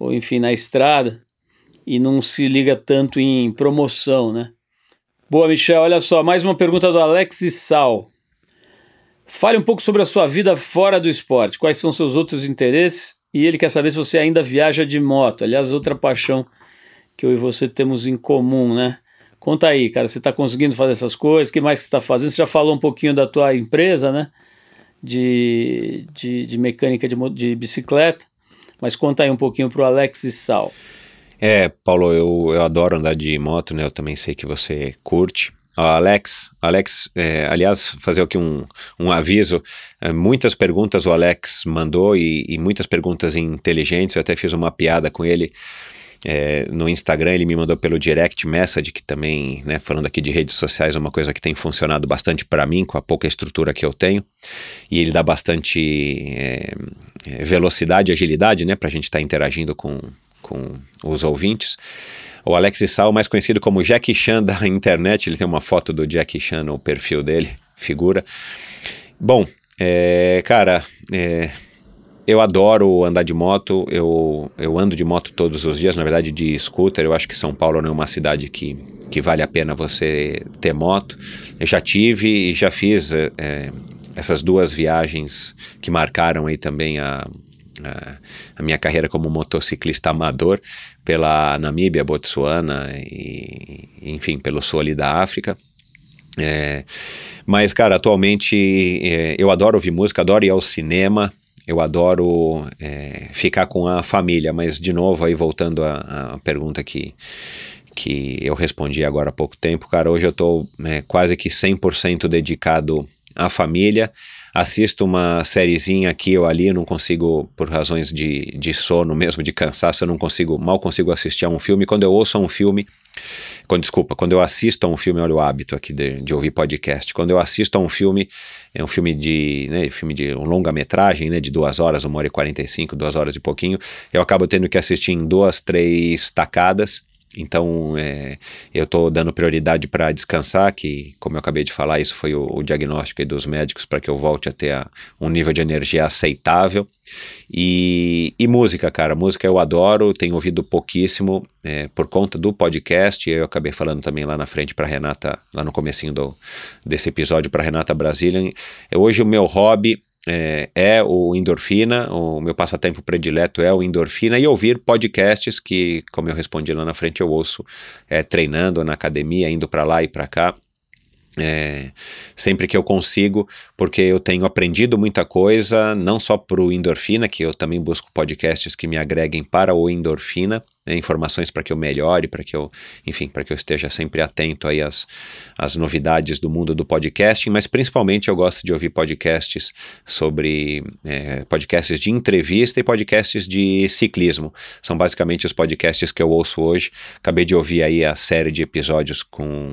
S4: ou, enfim, na estrada e não se liga tanto em promoção, né? Boa, Michel, olha só, mais uma pergunta do Alex Sal. Fale um pouco sobre a sua vida fora do esporte, quais são seus outros interesses e ele quer saber se você ainda viaja de moto. Aliás, outra paixão que eu e você temos em comum, né? Conta aí, cara, você está conseguindo fazer essas coisas? O que mais você está fazendo? Você já falou um pouquinho da tua empresa, né? De, de, de mecânica de, de bicicleta, mas conta aí um pouquinho para o Alex e Sal.
S7: É, Paulo, eu, eu adoro andar de moto, né? Eu também sei que você curte. Alex, Alex, é, aliás, fazer aqui um, um aviso. É, muitas perguntas o Alex mandou e, e, muitas perguntas inteligentes. Eu até fiz uma piada com ele é, no Instagram, ele me mandou pelo direct message, que também, né, falando aqui de redes sociais, é uma coisa que tem funcionado bastante para mim, com a pouca estrutura que eu tenho. E ele dá bastante é, é velocidade agilidade, né, para a gente estar tá interagindo com, com os ouvintes. O Alex Sal, mais conhecido como Jack Chan da internet, ele tem uma foto do Jack Chan no perfil dele, figura. Bom, é, cara, é, eu adoro andar de moto, eu, eu ando de moto todos os dias, na verdade de scooter, eu acho que São Paulo não é uma cidade que, que vale a pena você ter moto. Eu já tive e já fiz é, essas duas viagens que marcaram aí também a, a, a, minha carreira como motociclista amador pela Namíbia, Botsuana e, enfim, pelo sul da África. É, mas, cara, atualmente é, eu adoro ouvir música, adoro ir ao cinema, eu adoro é, ficar com a família, mas de novo aí voltando à, pergunta que, que eu respondi agora há pouco tempo, cara, hoje eu estou é, quase que 100% dedicado à família, assisto uma sériezinha aqui ou ali, não consigo, por razões de, de sono mesmo, de cansaço, eu não consigo, mal consigo assistir a um filme, quando eu ouço a um filme, quando, desculpa, quando eu assisto a um filme, olha o hábito aqui de, de ouvir podcast. Quando eu assisto a um filme, é um filme de, né, filme de um longa-metragem, né, de duas horas, uma hora e quarenta e cinco, duas horas e pouquinho, eu acabo tendo que assistir em duas, três tacadas Então, é, eu estou dando prioridade para descansar, que, como eu acabei de falar, isso foi o, o diagnóstico dos médicos para que eu volte a ter a, um nível de energia aceitável. E, e, música, cara, música eu adoro, tenho ouvido pouquíssimo é, por conta do podcast. Eu acabei falando também lá na frente para Renata, lá no comecinho do, desse episódio para Renata Brasília. Hoje o meu hobby é, é, o endorfina, o meu passatempo predileto é o endorfina e ouvir podcasts que, como eu respondi lá na frente, eu ouço é, treinando na academia, indo para lá e para cá. É, sempre que eu consigo, porque eu tenho aprendido muita coisa, não só para o endorfina, que eu também busco podcasts que me agreguem para o endorfina, né, informações para que eu melhore, para que eu, enfim, para que eu esteja sempre atento aí às, às novidades do mundo do podcasting, mas principalmente eu gosto de ouvir podcasts sobre é, podcasts de entrevista e podcasts de ciclismo. São basicamente os podcasts que eu ouço hoje. Acabei de ouvir aí a série de episódios com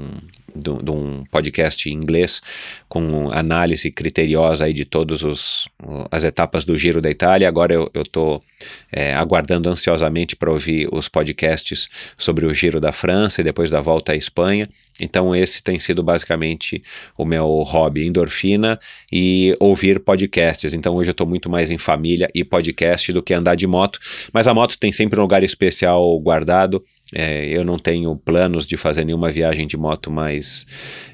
S7: de, um podcast em inglês com análise criteriosa aí de todas as etapas do Giro da Itália. Agora eu estou é, aguardando ansiosamente para ouvir os podcasts sobre o Giro da França e depois da volta à Espanha. Então esse tem sido basicamente o meu hobby, endorfina e ouvir podcasts. Então hoje eu estou muito mais em família e podcast do que andar de moto. Mas a moto tem sempre um lugar especial guardado. É, eu não tenho planos de fazer nenhuma viagem de moto mais,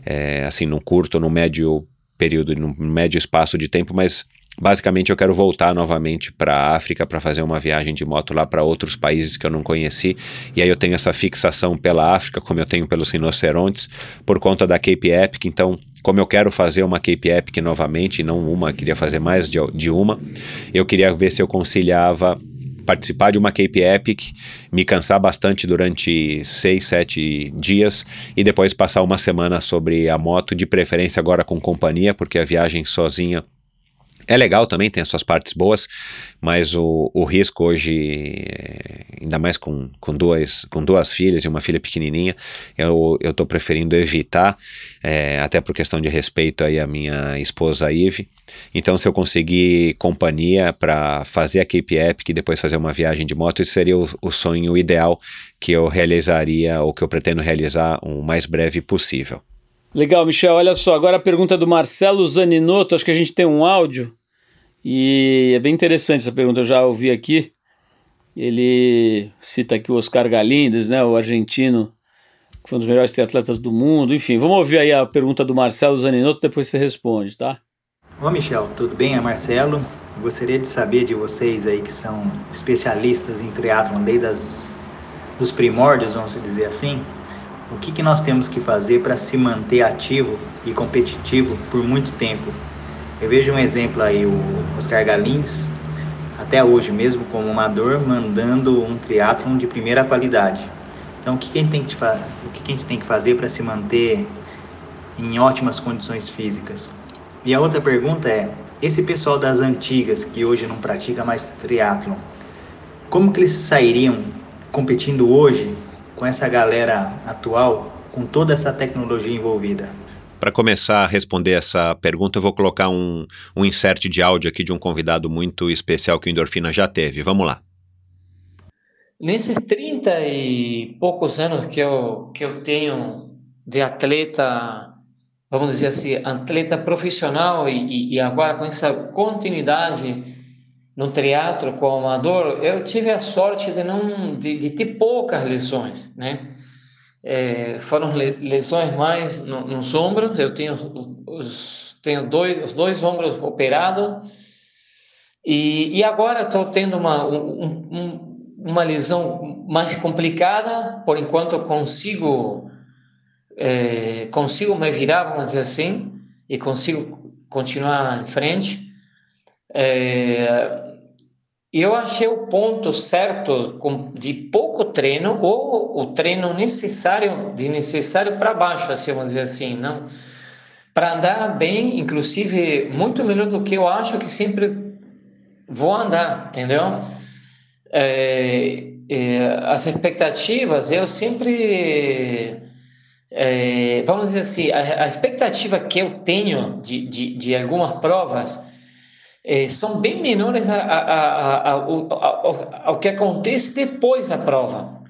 S7: é, assim, num curto, no médio período, num médio espaço de tempo, mas basicamente eu quero voltar novamente para a África para fazer uma viagem de moto lá para outros países que eu não conheci. E aí eu tenho essa fixação pela África, como eu tenho pelos rinocerontes, por conta da Cape Epic. Então, como eu quero fazer uma Cape Epic novamente, não uma, queria fazer mais de, de uma, eu queria ver se eu conciliava participar de uma Cape Epic, me cansar bastante durante seis, sete dias e depois passar uma semana sobre a moto, de preferência agora com companhia, porque a viagem sozinha é legal também, tem as suas partes boas, mas o, o risco hoje, eh, ainda mais com, com, duas, com duas filhas e uma filha pequenininha, eu estou preferindo evitar, é, até por questão de respeito aí à minha esposa Ive. Então, se eu conseguir companhia para fazer a Cape Epic e depois fazer uma viagem de moto, isso seria o, o sonho ideal que eu realizaria, ou que eu pretendo realizar o mais breve possível.
S4: Legal, Michel. Olha só, agora a pergunta do Marcelo Zaninotto. Acho que a gente tem um áudio e é bem interessante essa pergunta. Eu já ouvi aqui. Ele cita aqui o Oscar Galindes, né, o argentino, que foi um dos melhores triatletas do mundo. Enfim, vamos ouvir aí a pergunta do Marcelo Zaninotto, depois você responde, tá?
S12: Ô Michel, tudo bem? É Marcelo. Gostaria de saber de vocês aí que são especialistas em triatlon desde as, dos primórdios, vamos dizer assim, o que, que nós temos que fazer para se manter ativo e competitivo por muito tempo? Eu vejo um exemplo aí, o Oscar Galins, até hoje mesmo como amador, mandando um triatlon de primeira qualidade. Então, o que, que a gente tem que, o que, que a gente tem que fazer para se manter em ótimas condições físicas? E a outra pergunta é, esse pessoal das antigas que hoje não pratica mais triatlon, como que eles sairiam competindo hoje com essa galera atual, com toda essa tecnologia envolvida?
S7: Para começar a responder essa pergunta, eu vou colocar um, um insert de áudio aqui de um convidado muito especial que o Endorfina já teve. Vamos lá.
S13: Nesses 30 e poucos anos que eu, que eu tenho de atleta, vamos dizer assim, atleta profissional e, e agora com essa continuidade no teatro como amador, eu tive a sorte de não de, de ter poucas lesões, né? É, foram lesões mais no, nos ombros. Eu tenho os tenho dois os dois ombros operados e, e agora estou tendo uma um, um, uma lesão mais complicada. Por enquanto consigo é, consigo me virar, vamos dizer assim, e consigo continuar em frente. É, eu achei o ponto certo de pouco treino ou o treino necessário, de necessário para baixo, assim, vamos dizer assim, não? Para andar bem, inclusive muito melhor do que eu acho que sempre vou andar, entendeu? É, é, as expectativas, eu sempre. É, vamos dizer assim, a, a, expectativa que eu tenho de, de, de algumas provas é, são bem menores a, a, ao, ao que acontece depois da prova.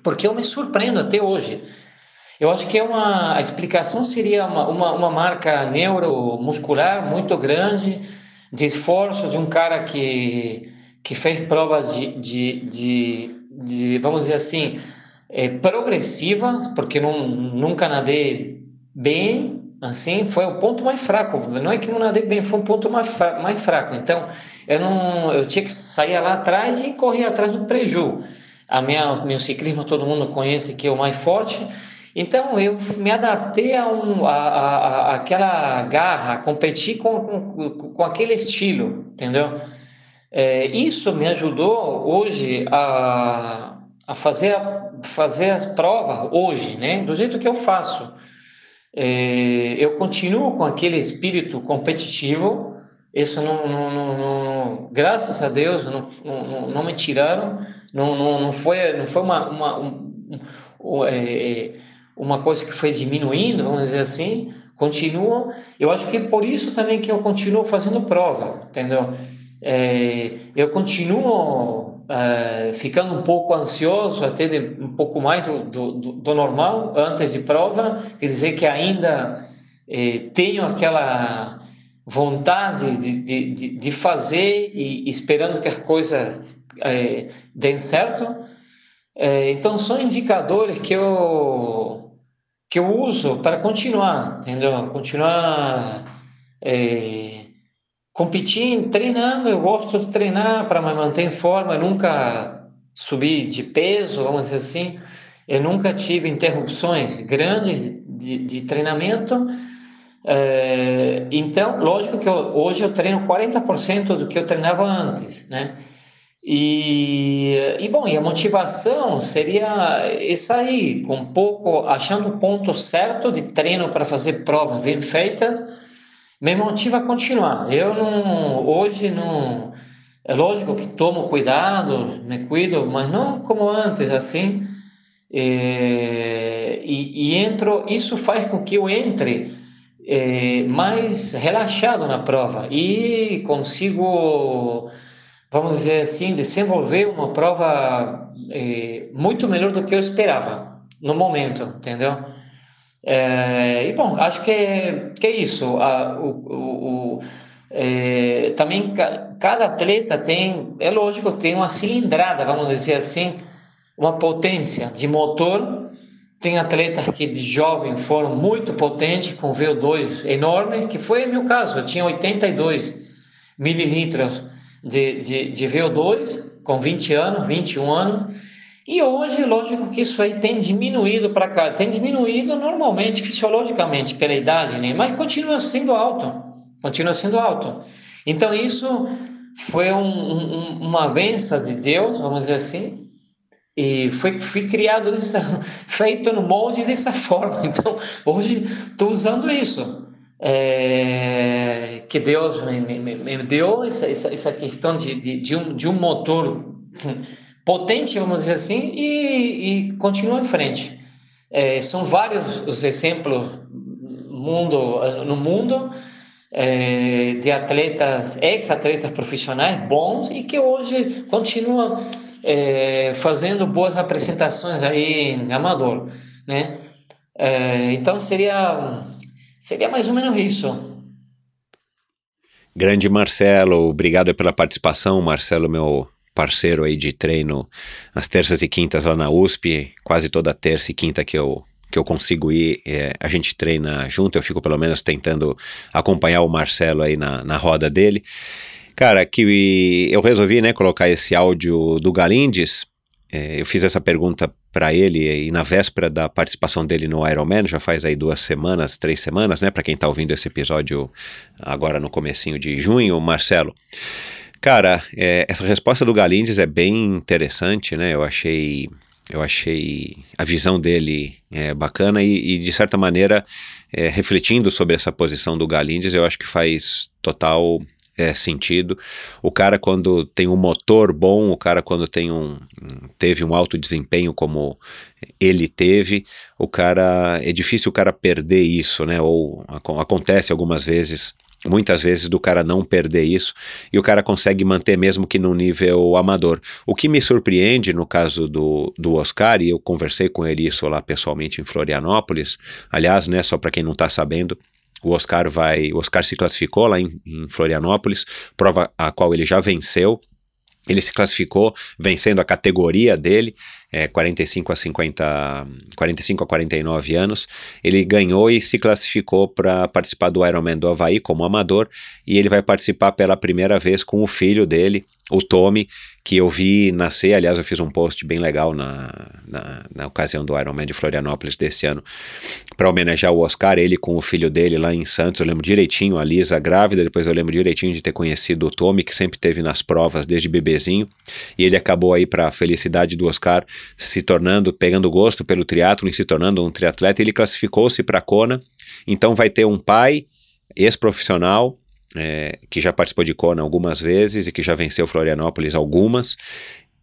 S13: porque eu me surpreendo até hoje. Eu acho que é uma, a explicação seria uma, uma, uma marca neuromuscular muito grande, de esforço de um cara que, que fez provas de, de, de, de vamos dizer assim, é, progressiva, porque não, nunca nadei bem, assim, foi o ponto mais fraco. Não é que não nadei bem, foi o ponto mais, mais fraco. Então, eu não, eu tinha que sair lá atrás e correr atrás do preju. A minha, meu ciclismo todo mundo conhece que é o mais forte. Então eu me adaptei a, um, a, a, a aquela garra, competir com, com, com aquele estilo, entendeu? É, isso me ajudou hoje a, a fazer, fazer as provas hoje, né? Do jeito que eu faço. É, eu continuo com aquele espírito competitivo. Isso não, não, não, não graças a Deus, não, não, me tiraram. Não, não, não foi, não foi uma, uma um, é, uma coisa que foi diminuindo, vamos dizer assim. Continuam. Eu acho que é por isso também que eu continuo fazendo prova, entendeu? É, eu continuo uh, ficando um pouco ansioso, até de, um pouco mais do, do, do, normal antes de prova, quer dizer que ainda eh, tenho aquela vontade de, de, de fazer e esperando que as coisas eh, deem certo. Eh, então, são indicadores que eu, que eu uso para continuar, entendeu? Continuar competir, treinando, eu gosto de treinar para me manter em forma, eu nunca subi de peso, vamos dizer assim, eu nunca tive interrupções grandes de, de treinamento, é, então, lógico que eu, hoje eu treino 40% do que eu treinava antes, né? E, e bom, e a motivação seria isso aí, com um pouco, achando o ponto certo de treino para fazer provas bem feitas, me motiva a continuar. Eu não, hoje não, é lógico que tomo cuidado, me cuido, mas não como antes, assim. É, e, e, entro, isso faz com que eu entre é, mais relaxado na prova e consigo, vamos dizer assim, desenvolver uma prova é, muito melhor do que eu esperava no momento, entendeu? É, e bom, acho que é, que é isso. A, o, o, o é, também ca, cada atleta tem, é lógico, tem uma cilindrada, vamos dizer assim, uma potência de motor. Tem atletas que de jovem foram muito potentes, com VO2 enorme, que foi meu caso. Eu tinha 82 mililitros de, de, de VO2 com 20 anos, 21 anos e hoje, lógico que isso aí tem diminuído para cá, tem diminuído normalmente, fisiologicamente, pela idade, né? mas continua sendo alto, continua sendo alto. Então isso foi um, um, uma benção de Deus, vamos dizer assim, e foi, fui criado, dessa, feito no molde dessa forma. Então hoje estou usando isso. É, que Deus me, me, me deu essa, essa, questão de, de, de, um, de um motor potente, vamos dizer assim, e, e continua em frente. É, são vários os exemplos mundo, no mundo é, de atletas, ex-atletas profissionais bons e que hoje continuam é, fazendo boas apresentações aí em amador, né? É, então seria seria mais ou menos isso.
S7: Grande Marcelo, obrigado pela participação, Marcelo, meu parceiro aí de treino nas terças e quintas lá na USP, quase toda terça e quinta que eu que eu consigo ir, é, a gente treina junto, eu fico pelo menos tentando acompanhar o Marcelo aí na, na roda dele. Cara, que eu resolvi, né, colocar esse áudio do Galindes, é, eu fiz essa pergunta para ele e na véspera da participação dele no Ironman, já faz aí duas semanas, três semanas, né, para quem tá ouvindo esse episódio agora no comecinho de junho, Marcelo. Cara, é, essa resposta do Galindes é bem interessante, né? Eu achei, eu achei a visão dele é, bacana e, e, de certa maneira, é, refletindo sobre essa posição do Galindes, eu acho que faz total é, sentido. O cara quando tem um motor bom, o cara quando tem um teve um alto desempenho como ele teve, o cara é difícil o cara perder isso, né? Ou acontece algumas vezes muitas vezes do cara não perder isso e o cara consegue manter mesmo que no nível amador. O que me surpreende no caso do, do Oscar, e eu conversei com ele isso lá pessoalmente em Florianópolis, aliás, né, só para quem não está sabendo, o Oscar vai, o Oscar se classificou lá em, em Florianópolis, prova a qual ele já venceu, ele se classificou vencendo a categoria dele, é, 45 a 50, 45 a 49 anos. Ele ganhou e se classificou para participar do Ironman do Havaí como amador e ele vai participar pela primeira vez com o filho dele, o Tommy, que eu vi nascer. Aliás, eu fiz um post bem legal na, na, na ocasião do Ironman de Florianópolis desse ano, para homenagear o Oscar, ele com o filho dele lá em Santos. Eu lembro direitinho, a Lisa grávida, depois eu lembro direitinho de ter conhecido o Tommy, que sempre teve nas provas desde bebezinho, e ele acabou aí para a felicidade do Oscar se tornando, pegando gosto pelo triatlo e se tornando um triatleta. Ele classificou-se para Kona, então vai ter um pai ex-profissional é, que já participou de Kona algumas vezes e que já venceu Florianópolis algumas,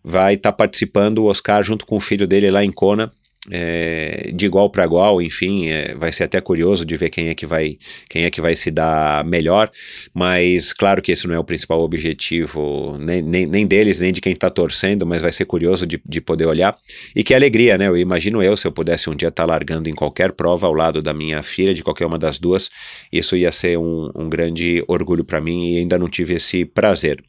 S7: vai estar tá participando o Oscar junto com o filho dele lá em Kona é, de igual para igual, enfim, é, vai ser até curioso de ver quem é que vai quem é que vai se dar melhor, mas claro que esse não é o principal objetivo nem, nem, nem deles, nem de quem está torcendo, mas vai ser curioso de, de poder olhar e que alegria, né? Eu imagino eu, se eu pudesse um dia estar tá largando em qualquer prova ao lado da minha filha, de qualquer uma das duas, isso ia ser um, um grande orgulho para mim e ainda não tive esse prazer.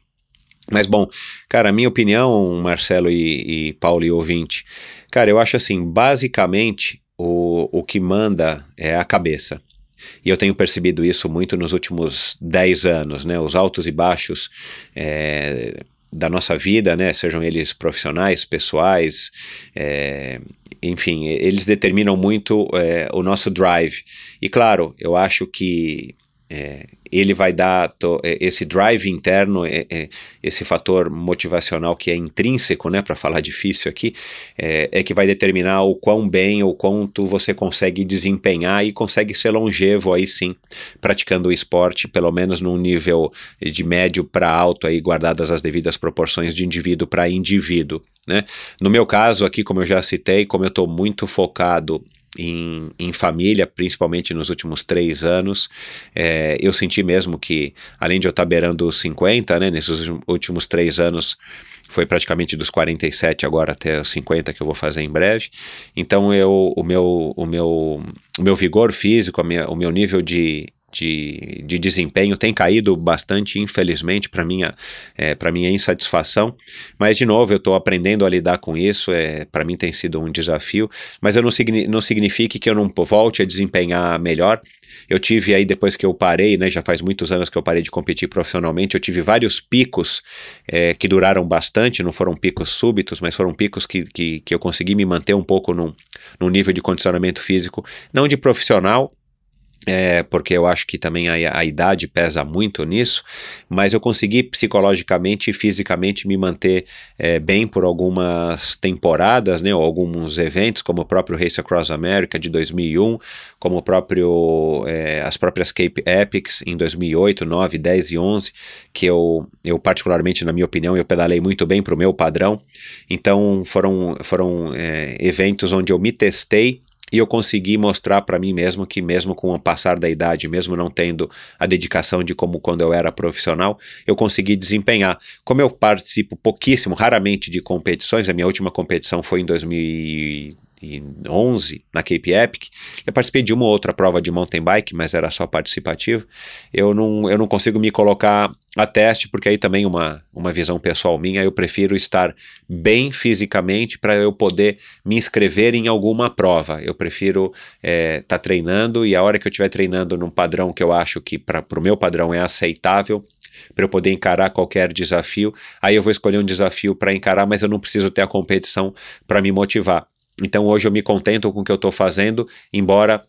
S7: Mas bom, cara, a minha opinião, Marcelo e, e Paulo e ouvinte, cara, eu acho assim, basicamente o, o que manda é a cabeça. E eu tenho percebido isso muito nos últimos 10 anos, né? Os altos e baixos é, da nossa vida, né? Sejam eles profissionais, pessoais, é, enfim, eles determinam muito é, o nosso drive. E claro, eu acho que é, ele vai dar to, é, esse drive interno, é, é, esse fator motivacional que é intrínseco, né, para falar difícil aqui, é, é, que vai determinar o quão bem ou quanto você consegue desempenhar e consegue ser longevo aí sim, praticando o esporte, pelo menos num nível de médio para alto aí, guardadas as devidas proporções de indivíduo para indivíduo, né. No meu caso aqui, como eu já citei, como eu estou muito focado em, em família, principalmente nos últimos três anos. É, eu senti mesmo que, além de eu estar beirando os 50, né, nesses últimos três anos, foi praticamente dos 47 agora até os 50 que eu vou fazer em breve. Então eu, o, meu, o, meu, o meu vigor físico, minha, o meu nível de, de, de desempenho tem caído bastante, infelizmente, para minha, é, minha insatisfação. Mas, de novo, eu estou aprendendo a lidar com isso, é, para mim tem sido um desafio, mas eu não, não significa que eu não volte a desempenhar melhor. Eu tive aí, depois que eu parei, né, já faz muitos anos que eu parei de competir profissionalmente, eu tive vários picos é, que duraram bastante, não foram picos súbitos, mas foram picos que, que, que eu consegui me manter um pouco num, num nível de condicionamento físico, não de profissional, é, porque eu acho que também a, a, idade pesa muito nisso, mas eu consegui psicologicamente e fisicamente me manter é, bem por algumas temporadas, né, ou alguns eventos, como o próprio Race Across America de 2001, como o próprio, é, as próprias Cape Epics em 2008, 9, 10 e 11, que eu, eu particularmente, na minha opinião, eu pedalei muito bem para o meu padrão, então foram, foram é, eventos onde eu me testei e eu consegui mostrar para mim mesmo que mesmo com o passar da idade, mesmo não tendo a dedicação de como quando eu era profissional, eu consegui desempenhar. Como eu participo pouquíssimo, raramente de competições, a minha última competição foi em 2000 2011 na Cape Epic. Eu participei de uma ou outra prova de mountain bike, mas era só participativo. Eu não, eu não consigo me colocar a teste, porque aí também uma, uma visão pessoal minha, eu prefiro estar bem fisicamente para eu poder me inscrever em alguma prova. Eu prefiro estar é, tá treinando e a hora que eu estiver treinando num padrão que eu acho que para o meu padrão é aceitável, para eu poder encarar qualquer desafio. Aí eu vou escolher um desafio para encarar, mas eu não preciso ter a competição para me motivar. Então hoje eu me contento com o que eu estou fazendo, embora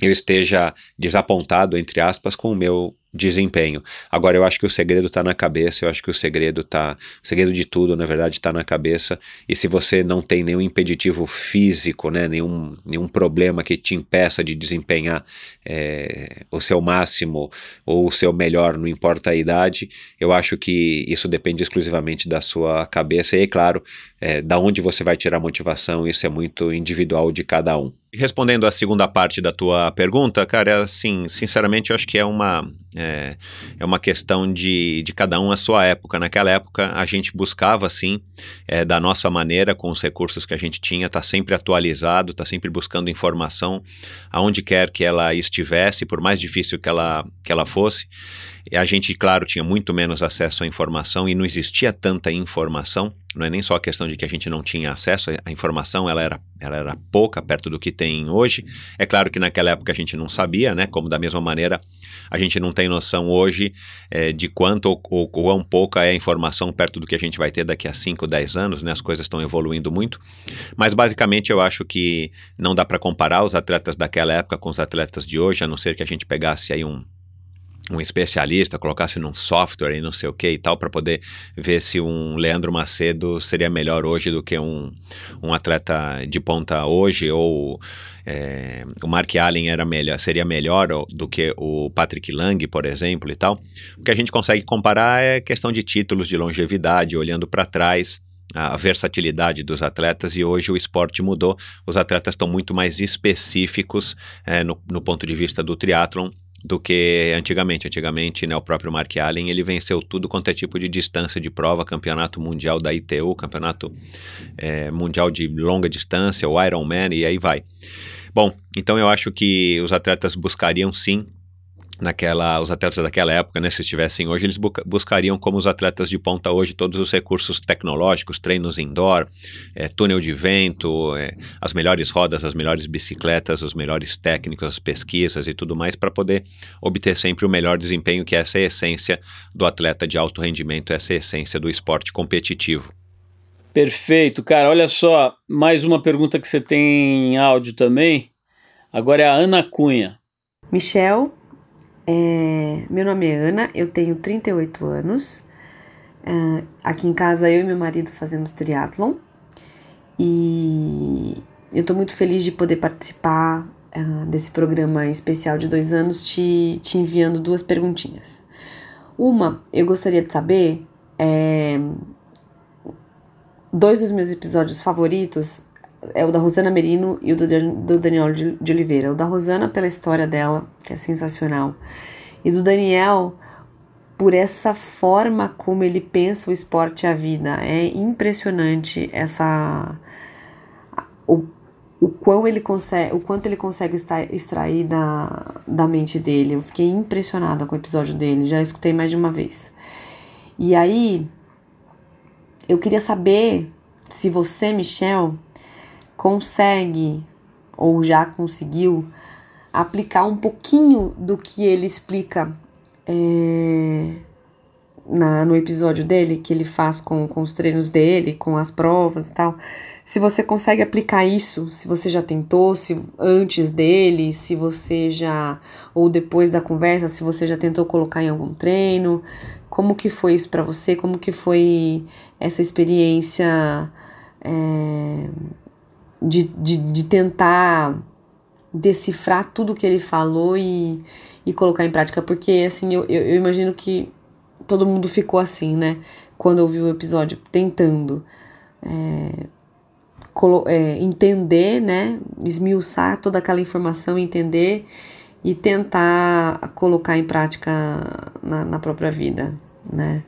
S7: eu esteja desapontado, entre aspas, com o meu desempenho. Agora, eu acho que o segredo está na cabeça, eu acho que o segredo tá. O segredo de tudo, na verdade, está na cabeça. E se você não tem nenhum impeditivo físico, né, nenhum, nenhum problema que te impeça de desempenhar é, o seu máximo ou o seu melhor, não importa a idade. Eu acho que isso depende exclusivamente da sua cabeça e, é claro, é, da onde você vai tirar motivação, isso é muito individual de cada um. Respondendo à segunda parte da tua pergunta, cara, assim, sinceramente, eu acho que é uma, é, é uma questão de, de cada um a sua época. Naquela época, a gente buscava, assim, é, da nossa maneira, com os recursos que a gente tinha, tá sempre atualizado, tá sempre buscando informação, aonde quer que ela estivesse, por mais difícil que ela, que ela fosse. A gente, claro, tinha muito menos acesso à informação e não existia tanta informação. Não é nem só a questão de que a gente não tinha acesso à informação, ela era, ela era pouca perto do que tem hoje. É claro que naquela época a gente não sabia, né? Como da mesma maneira a gente não tem noção hoje é, de quanto ou, ou quão pouca é a informação perto do que a gente vai ter daqui a 5, 10 anos, né? As coisas estão evoluindo muito. Mas basicamente eu acho que não dá para comparar os atletas daquela época com os atletas de hoje, a não ser que a gente pegasse aí um um especialista, colocasse num software e não sei o que e tal, para poder ver se um Leandro Macedo seria melhor hoje do que um, um atleta de ponta hoje, ou é, o Mark Allen era melhor, seria melhor do que o Patrick Lang, por exemplo, e tal. O que a gente consegue comparar é questão de títulos, de longevidade, olhando para trás a versatilidade dos atletas e hoje o esporte mudou. Os atletas estão muito mais específicos é, no, no ponto de vista do triatlon do que antigamente. Antigamente, né, o próprio Mark Allen, ele venceu tudo quanto é tipo de distância de prova, campeonato mundial da ITU, campeonato é, mundial de longa distância, o Ironman, e aí vai. Bom, então eu acho que os atletas buscariam sim naquela, os atletas daquela época, né, se estivessem hoje, eles buscariam como os atletas de ponta hoje todos os recursos tecnológicos, treinos indoor, é, túnel de vento, é, as melhores rodas, as melhores bicicletas, os melhores técnicos, as pesquisas e tudo mais para poder obter sempre o melhor desempenho, que essa é a essência do atleta de alto rendimento, essa é a essência do esporte competitivo.
S4: Perfeito, cara. Olha só, mais uma pergunta que você tem em áudio também. Agora é a Ana Cunha.
S14: Michel, é, meu nome é Ana, eu tenho 38 anos. É, aqui em casa eu e meu marido fazemos triatlon. E eu estou muito feliz de poder participar é, desse programa especial de dois anos, te, te enviando duas perguntinhas. Uma, eu gostaria de saber, é, dois dos meus episódios favoritos é o da Rosana Merino e o do, do Daniel de, de Oliveira. O da Rosana pela história dela, que é sensacional, e do Daniel por essa forma como ele pensa o esporte e a vida. É impressionante essa o, o quão ele consegue, o quanto ele consegue extrair da, da mente dele. Eu fiquei impressionada com o episódio dele, já escutei mais de uma vez. E aí eu queria saber se você, Michel, consegue ou já conseguiu aplicar um pouquinho do que ele explica é, na, no episódio dele, que ele faz com, com os treinos dele, com as provas e tal. Se você consegue aplicar isso, se você já tentou, se antes dele, se você já, ou depois da conversa, se você já tentou colocar em algum treino, como que foi isso para você? Como que foi essa experiência? É, de, de, de tentar decifrar tudo que ele falou e, e colocar em prática, porque assim, eu, eu, eu imagino que todo mundo ficou assim, né? Quando ouviu o episódio, tentando é, é, entender, né? Esmiuçar toda aquela informação, entender e tentar colocar em prática na, na própria vida, né?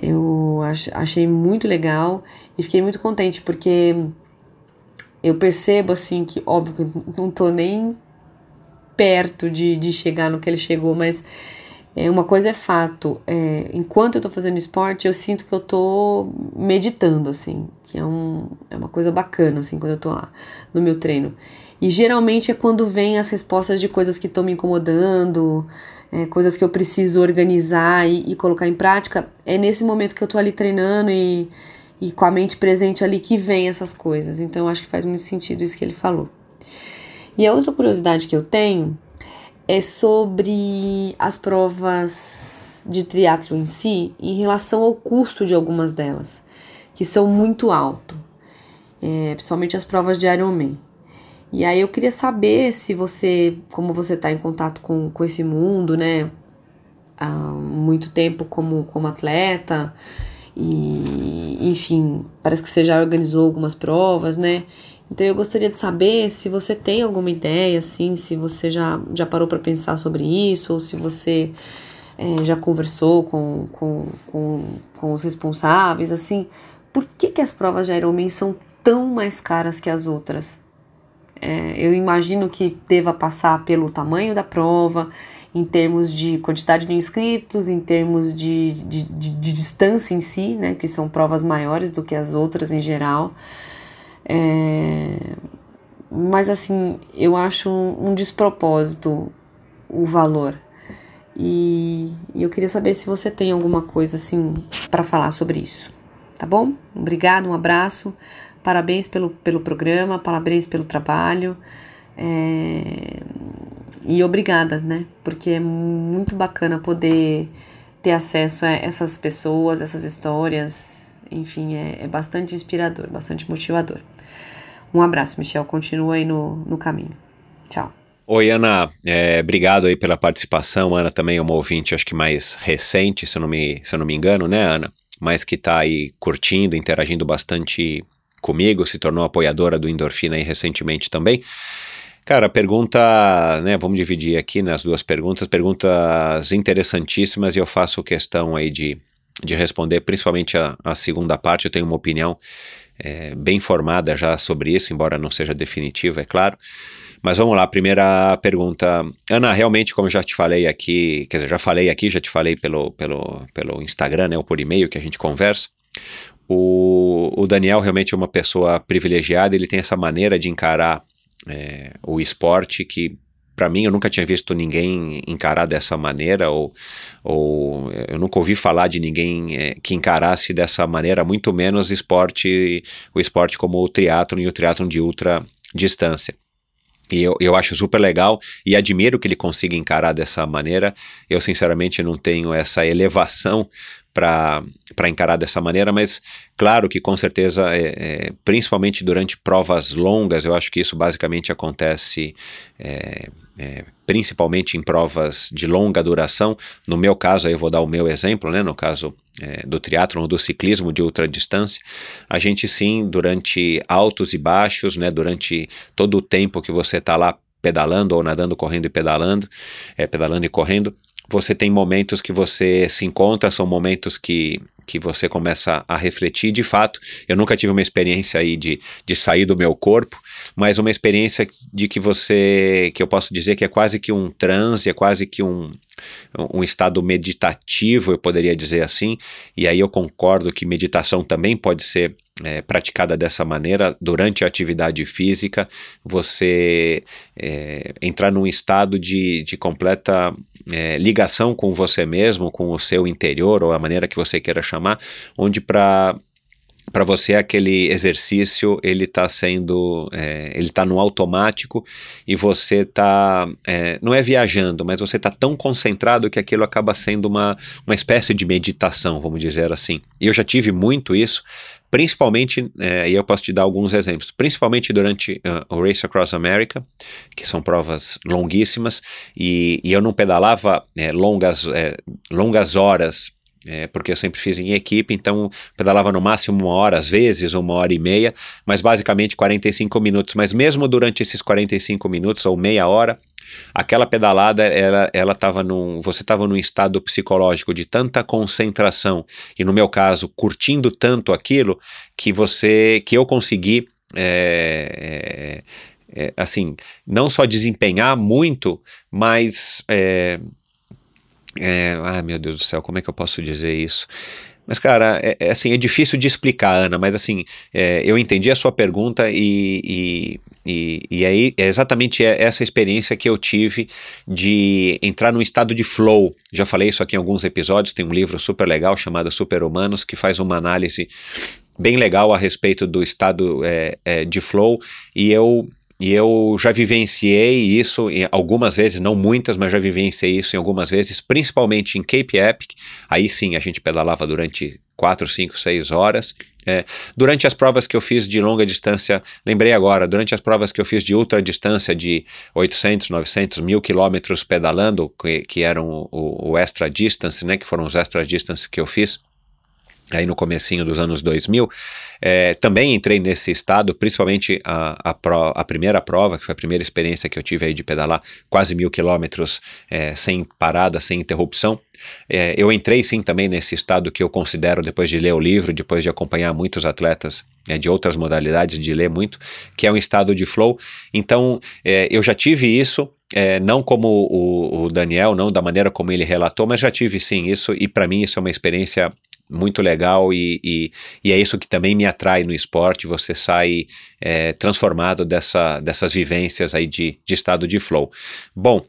S14: Eu ach, achei muito legal e fiquei muito contente porque eu percebo assim que, óbvio que não tô nem perto de, de chegar no que ele chegou, mas é, uma coisa é fato, é, enquanto eu tô fazendo esporte, eu sinto que eu tô meditando, assim, que é, um, é uma coisa bacana, assim, quando eu tô lá no meu treino. E geralmente é quando vem as respostas de coisas que estão me incomodando, é, coisas que eu preciso organizar e, e colocar em prática, é nesse momento que eu tô ali treinando e e com a mente presente ali que vem essas coisas. Então acho que faz muito sentido isso que ele falou. E a outra curiosidade que eu tenho é sobre as provas de triatlo em si, em relação ao custo de algumas delas, que são muito alto, é, principalmente as provas de Ironman. E aí eu queria saber se você, como você está em contato com, com esse mundo, né? Há muito tempo como, como atleta, e enfim, parece que você já organizou algumas provas, né? Então eu gostaria de saber se você tem alguma ideia, assim, se você já, já parou para pensar sobre isso, ou se você é, já conversou com, com, com, com os responsáveis, assim, por que, que as provas de Ironman são tão mais caras que as outras? É, eu imagino que deva passar pelo tamanho da prova, em termos de quantidade de inscritos, em termos de, de, de, de distância em si, né, que são provas maiores do que as outras em geral. É, mas assim, eu acho um, um despropósito o valor. E, e eu queria saber se você tem alguma coisa assim para falar sobre isso. Tá bom? Obrigado, um abraço. Parabéns pelo, pelo programa, parabéns pelo trabalho. É, e obrigada, né? Porque é muito bacana poder ter acesso a essas pessoas, essas histórias. Enfim, é, é bastante inspirador, bastante motivador. Um abraço, Michel. Continua aí no, no caminho. Tchau.
S7: Oi, Ana, é, obrigado aí pela participação. Ana também é uma ouvinte, acho que mais recente, se eu não me, se eu não me engano, né, Ana? Mas que está aí curtindo, interagindo bastante comigo, se tornou apoiadora do Endorfina aí recentemente também. Cara, pergunta, né, vamos dividir aqui nas duas perguntas, perguntas interessantíssimas e eu faço questão aí de, de responder, principalmente a, a segunda parte, eu tenho uma opinião é, bem formada já sobre isso, embora não seja definitiva, é claro. Mas vamos lá, primeira pergunta. Ana, realmente, como eu já te falei aqui, quer dizer, já falei aqui, já te falei pelo, pelo, pelo Instagram, né, ou por e-mail que a gente conversa, o, o Daniel realmente é uma pessoa privilegiada, ele tem essa maneira de encarar é, o esporte que para mim eu nunca tinha visto ninguém encarar dessa maneira ou, ou eu nunca ouvi falar de ninguém é, que encarasse dessa maneira muito menos esporte o esporte como o triatlo e o triatlo de ultra distância e eu, eu acho super legal e admiro que ele consiga encarar dessa maneira. Eu, sinceramente, não tenho essa elevação para encarar dessa maneira, mas claro que com certeza, é, é, principalmente durante provas longas, eu acho que isso basicamente acontece é, é, principalmente em provas de longa duração. No meu caso, aí eu vou dar o meu exemplo, né? No caso é, do triatlon ou do ciclismo de ultradistância, a gente sim, durante altos e baixos, né? Durante todo o tempo que você está lá pedalando ou nadando, correndo e pedalando, é, pedalando e correndo, você tem momentos que você se encontra, são momentos que, que você começa a refletir. De fato, eu nunca tive uma experiência aí de, de sair do meu corpo, mas uma experiência de que você, que eu posso dizer que é quase que um transe, é quase que um, um estado meditativo, eu poderia dizer assim. E aí eu concordo que meditação também pode ser é, praticada dessa maneira durante a atividade física, você é, entrar num estado de, de completa é, ligação com você mesmo, com o seu interior, ou a maneira que você queira chamar, onde para para você aquele exercício ele está sendo é, ele está no automático e você está é, não é viajando mas você está tão concentrado que aquilo acaba sendo uma, uma espécie de meditação vamos dizer assim. E eu já tive muito isso principalmente, é, e eu posso te dar alguns exemplos, principalmente durante uh, o Race Across America, que são provas longuíssimas, e, e eu não pedalava é, longas, é, longas horas, é, porque eu sempre fiz em equipe, então pedalava no máximo uma hora, às vezes uma hora e meia, mas basicamente 45 minutos. Mas mesmo durante esses 45 minutos ou meia hora, aquela pedalada, ela, ela tava num, você estava num estado psicológico de tanta concentração e no meu caso curtindo tanto aquilo que você, que eu consegui é, é, assim, não só desempenhar muito, mas ai meu Deus do céu, como é que eu posso dizer isso? Mas, cara, é, é, assim, é difícil de explicar, Ana, mas assim, é, eu entendi a sua pergunta e, e, e, e, aí é exatamente essa experiência que eu tive de entrar num estado de flow. Já falei isso aqui em alguns episódios, tem um livro super legal chamado Super Humanos, que faz uma análise bem legal a respeito do estado é, é, de flow, e eu e eu já vivenciei isso algumas vezes, não muitas, mas já vivenciei isso em algumas vezes, principalmente em Cape Epic. Aí sim a gente pedalava durante 4, 5, 6 horas. É, durante as provas que eu fiz de longa distância, lembrei agora, durante as provas que eu fiz de ultra distância de 800, 900, mil quilômetros pedalando, que, que eram o, o, extra distance, né, que foram os extra distance que eu fiz, aí no comecinho dos anos 2000, é, também entrei nesse estado, principalmente a, a, pro, a, primeira prova, que foi a primeira experiência que eu tive aí de pedalar quase mil quilômetros é, sem parada, sem interrupção. É, eu entrei sim também nesse estado que eu considero, depois de ler o livro, depois de acompanhar muitos atletas é, de outras modalidades, de ler muito, que é um estado de flow. Então, é, eu já tive isso, é, não como o, o, Daniel, não da maneira como ele relatou, mas já tive sim isso, e para mim isso é uma experiência muito legal e, e, e, é isso que também me atrai no esporte, você sai é, transformado dessa, dessas vivências aí de, de estado de flow. Bom,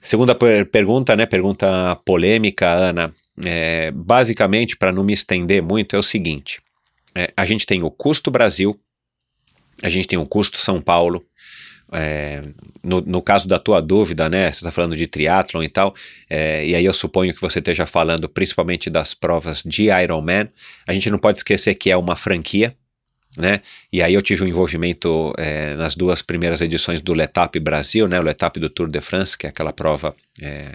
S7: segunda per pergunta, né, pergunta polêmica, Ana, é, basicamente, para não me estender muito, é o seguinte, é, a gente tem o custo Brasil, a gente tem o custo São Paulo, é, no, no, caso da tua dúvida, né, você está falando de triatlon e tal, é, e aí eu suponho que você esteja falando principalmente das provas de Ironman, a gente não pode esquecer que é uma franquia, né, e aí eu tive um envolvimento é, nas duas primeiras edições do Letap Brasil, né, o Letap do Tour de France, que é aquela prova é,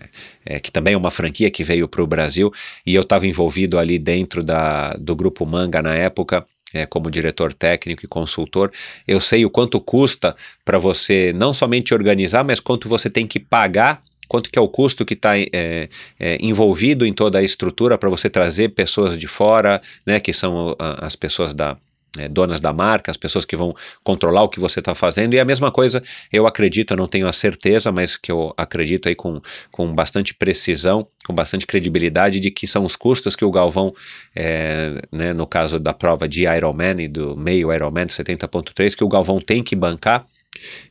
S7: é, que também é uma franquia que veio para o Brasil, e eu estava envolvido ali dentro da, do grupo Manga na época, é, como diretor técnico e consultor, eu sei o quanto custa para você não somente organizar, mas quanto você tem que pagar quanto que é o custo que está é, é, envolvido em toda a estrutura para você trazer pessoas de fora, né, que são as pessoas da, é, donas da marca, as pessoas que vão controlar o que você está fazendo. E a mesma coisa, eu acredito, eu não tenho a certeza, mas que eu acredito aí com, com bastante precisão, com bastante credibilidade, de que são os custos que o Galvão, é, né, no caso da prova de Ironman e do meio Ironman 70.3, que o Galvão tem que bancar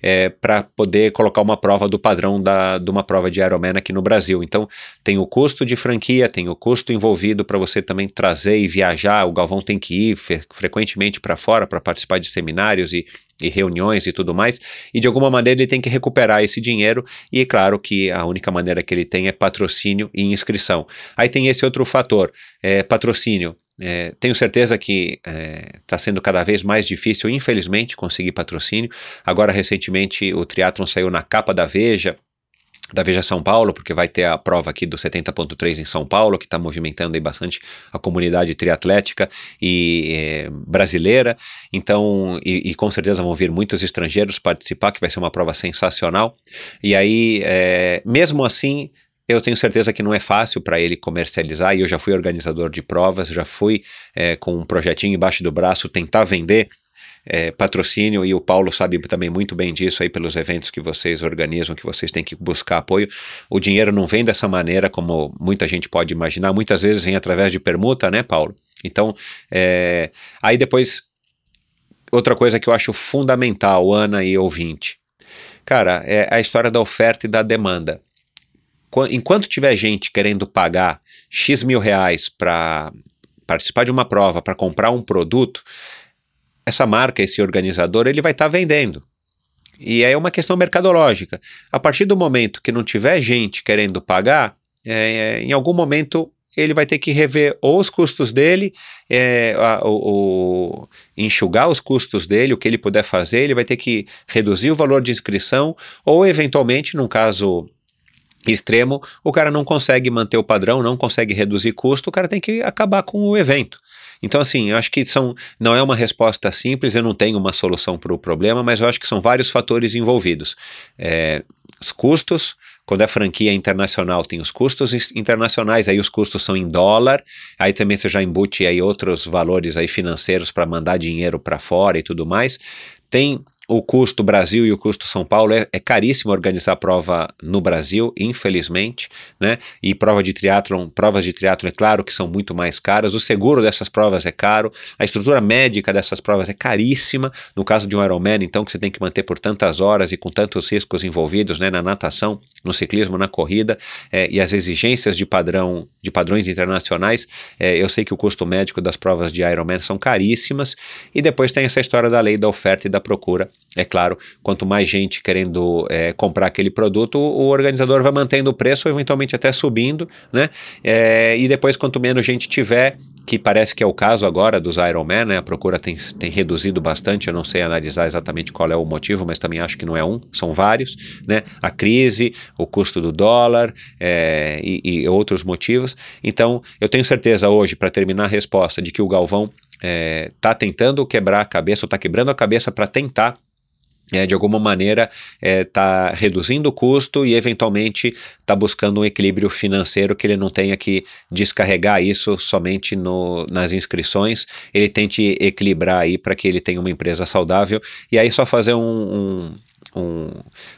S7: é, para poder colocar uma prova do padrão da, de uma prova de Ironman aqui no Brasil. Então, tem o custo de franquia, tem o custo envolvido para você também trazer e viajar. O Galvão tem que ir fre frequentemente para fora para participar de seminários e, e reuniões e tudo mais, e de alguma maneira ele tem que recuperar esse dinheiro, e é claro que a única maneira que ele tem é patrocínio e inscrição. Aí tem esse outro fator, é, patrocínio. É, tenho certeza que está é, sendo cada vez mais difícil, infelizmente, conseguir patrocínio. Agora, recentemente, o triatlon saiu na capa da Veja, da Veja São Paulo, porque vai ter a prova aqui do 70.3 em São Paulo, que está movimentando aí bastante a comunidade triatlética e é, brasileira. Então, e, e, com certeza vão vir muitos estrangeiros participar, que vai ser uma prova sensacional. E aí, é, mesmo assim, eu tenho certeza que não é fácil para ele comercializar, e eu já fui organizador de provas, já fui é, com um projetinho embaixo do braço tentar vender é, patrocínio, e o Paulo sabe também muito bem disso aí pelos eventos que vocês organizam, que vocês têm que buscar apoio. O dinheiro não vem dessa maneira, como muita gente pode imaginar, muitas vezes vem através de permuta, né, Paulo? Então, é, aí depois, outra coisa que eu acho fundamental, Ana e ouvinte, cara, é a história da oferta e da demanda enquanto tiver gente querendo pagar X mil reais para participar de uma prova, para comprar um produto, essa marca, esse organizador, ele vai estar tá vendendo. E é uma questão mercadológica. A partir do momento que não tiver gente querendo pagar, é, é, em algum momento ele vai ter que rever ou os custos dele, é, a, o, o, enxugar os custos dele, o que ele puder fazer, ele vai ter que reduzir o valor de inscrição, ou eventualmente, num caso extremo, o cara não consegue manter o padrão, não consegue reduzir custo, o cara tem que acabar com o evento. Então, assim, eu acho que são, não é uma resposta simples, eu não tenho uma solução para o problema, mas eu acho que são vários fatores envolvidos. É, os custos, quando é franquia internacional, tem os custos internacionais, aí os custos são em dólar, aí também você já embute aí outros valores aí financeiros para mandar dinheiro para fora e tudo mais. Tem o custo Brasil e o custo São Paulo é, é, caríssimo organizar prova no Brasil, infelizmente, né? E prova de triatlon, provas de triatlon é claro que são muito mais caras. O seguro dessas provas é caro, a estrutura médica dessas provas é caríssima. No caso de um Ironman, então, que você tem que manter por tantas horas e com tantos riscos envolvidos, né? Na natação, no ciclismo, na corrida, é, e as exigências de padrão, de padrões internacionais, é, eu sei que o custo médico das provas de Ironman são caríssimas. E depois tem essa história da lei da oferta e da procura é claro, quanto mais gente querendo é, comprar aquele produto, o organizador vai mantendo o preço, eventualmente até subindo, né? É, e depois, quanto menos gente tiver, que parece que é o caso agora dos Ironman, né? A procura tem, tem reduzido bastante, eu não sei analisar exatamente qual é o motivo, mas também acho que não é um, são vários, né? A crise, o custo do dólar é, e, e outros motivos. Então, eu tenho certeza hoje, para terminar a resposta, de que o Galvão está é, tentando quebrar a cabeça, ou está quebrando a cabeça para tentar é, de alguma maneira está é, reduzindo o custo e eventualmente está buscando um equilíbrio financeiro que ele não tenha que descarregar isso somente no, nas inscrições, ele tente equilibrar aí para que ele tenha uma empresa saudável e aí só fazer um, um um,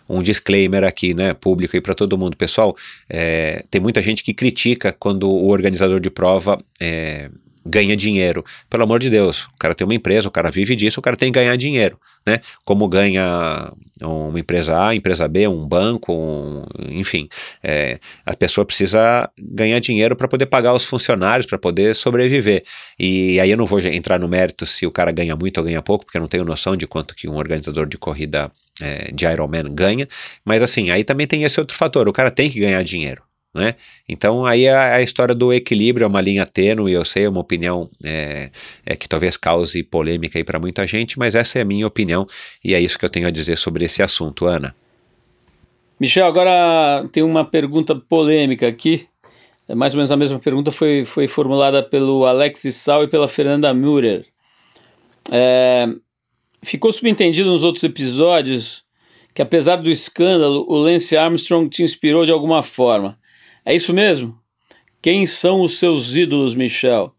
S7: um, disclaimer aqui, né, público aí para todo mundo. Pessoal, é, tem muita gente que critica quando o organizador de prova é, ganha dinheiro. Pelo amor de Deus, o cara tem uma empresa, o cara vive disso, o cara tem que ganhar dinheiro, né? Como ganha uma empresa A, empresa B, um banco, um, enfim, é, a pessoa precisa ganhar dinheiro para poder pagar os funcionários, para poder sobreviver. E aí eu não vou entrar no mérito se o cara ganha muito ou ganha pouco, porque eu não tenho noção de quanto que um organizador de corrida é, de Ironman ganha, mas assim, aí também tem esse outro fator, o cara tem que ganhar dinheiro. Né? Então aí a, a, história do equilíbrio é uma linha tênue, eu sei, é uma opinião é, é que talvez cause polêmica aí para muita gente, mas essa é a minha opinião e é isso que eu tenho a dizer sobre esse assunto, Ana.
S4: Michel, agora tem uma pergunta polêmica aqui. É mais ou menos a mesma pergunta foi, foi formulada pelo Alex Sal e pela Fernanda Müller. É, ficou subentendido nos outros episódios que apesar do escândalo, o Lance Armstrong te inspirou de alguma forma. É isso mesmo? Quem são os seus ídolos, Michel?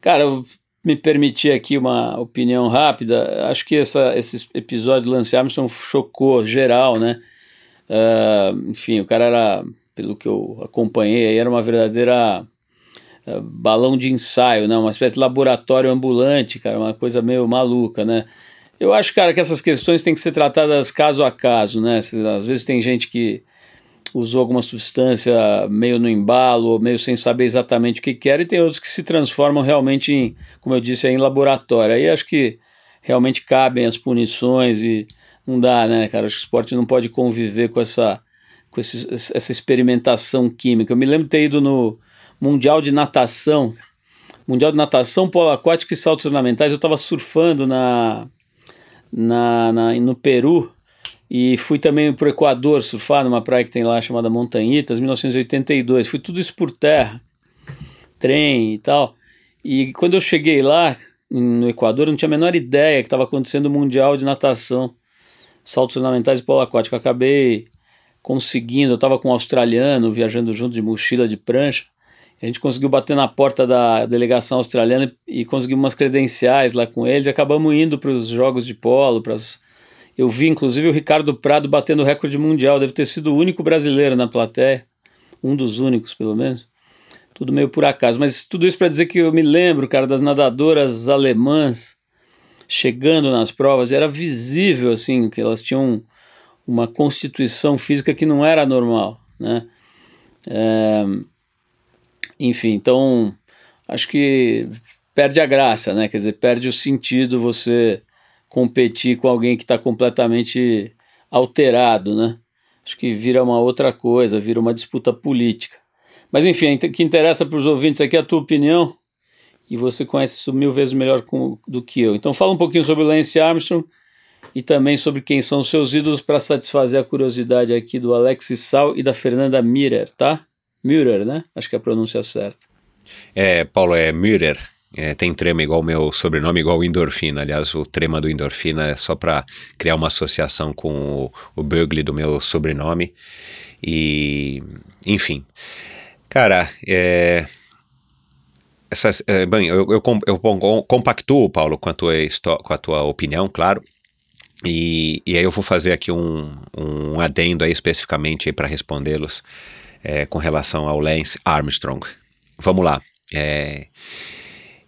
S4: Cara, eu me permitir aqui uma opinião rápida. Acho que essa, esse episódio do Lance Armstrong chocou geral, né? Uh, enfim, o cara era, pelo que eu acompanhei, era uma verdadeira uh, balão de ensaio, né? Uma espécie de laboratório ambulante, cara, uma coisa meio maluca, né? Eu acho, cara, que essas questões têm que ser tratadas caso a caso, né? Às vezes tem gente que usou alguma substância meio no embalo, meio sem saber exatamente o que quer, e tem outros que se transformam realmente em, como eu disse, em laboratório. Aí acho que realmente cabem as punições e não dá, né, cara? Acho que o esporte não pode conviver com essa, com esse, essa experimentação química. Eu me lembro de ter ido no Mundial de Natação, Mundial de Natação, Polo Aquático e Saltos Ornamentais. Eu estava surfando na, na, na, no Peru e fui também para o Equador surfar numa praia que tem lá chamada Montanhitas, 1982. Fui tudo isso por terra, trem e tal. E quando eu cheguei lá, no Equador, eu não tinha a menor ideia que estava acontecendo o Mundial de Natação, saltos ornamentais e polo aquático. acabei conseguindo, eu estava com um australiano viajando junto de mochila de prancha. A gente conseguiu bater na porta da delegação australiana e conseguimos umas credenciais lá com eles. Acabamos indo para os jogos de polo, para as eu vi inclusive o Ricardo Prado batendo o recorde mundial, deve ter sido o único brasileiro na plateia, um dos únicos pelo menos. Tudo meio por acaso, mas tudo isso para dizer que eu me lembro, cara, das nadadoras alemãs chegando nas provas, era visível assim que elas tinham uma constituição física que não era normal, né? É, enfim, então acho que perde a graça, né? Quer dizer, perde o sentido você competir com alguém que está completamente alterado, né? Acho que vira uma outra coisa, vira uma disputa política. Mas enfim, o que interessa para os ouvintes aqui é a tua opinião, e você conhece isso mil vezes melhor com, do que eu. Então fala um pouquinho sobre o Lance Armstrong e também sobre quem são os seus ídolos para satisfazer a curiosidade aqui do Alex Sal e da Fernanda Mirer, tá? Müller, né? Acho que é a pronúncia certa.
S7: É, Paulo, é Müller. É, tem trema igual o meu sobrenome, igual o endorfina. Aliás, o trema do endorfina é só para criar uma associação com o, o Bugly do meu sobrenome. E, enfim. Cara, é, essas, é, bem, eu, eu, eu, compactuo, Paulo, com a tua, com a tua opinião, claro. E, e aí eu vou fazer aqui um, um adendo aí especificamente para respondê-los é, com relação ao Lance Armstrong. Vamos lá. É,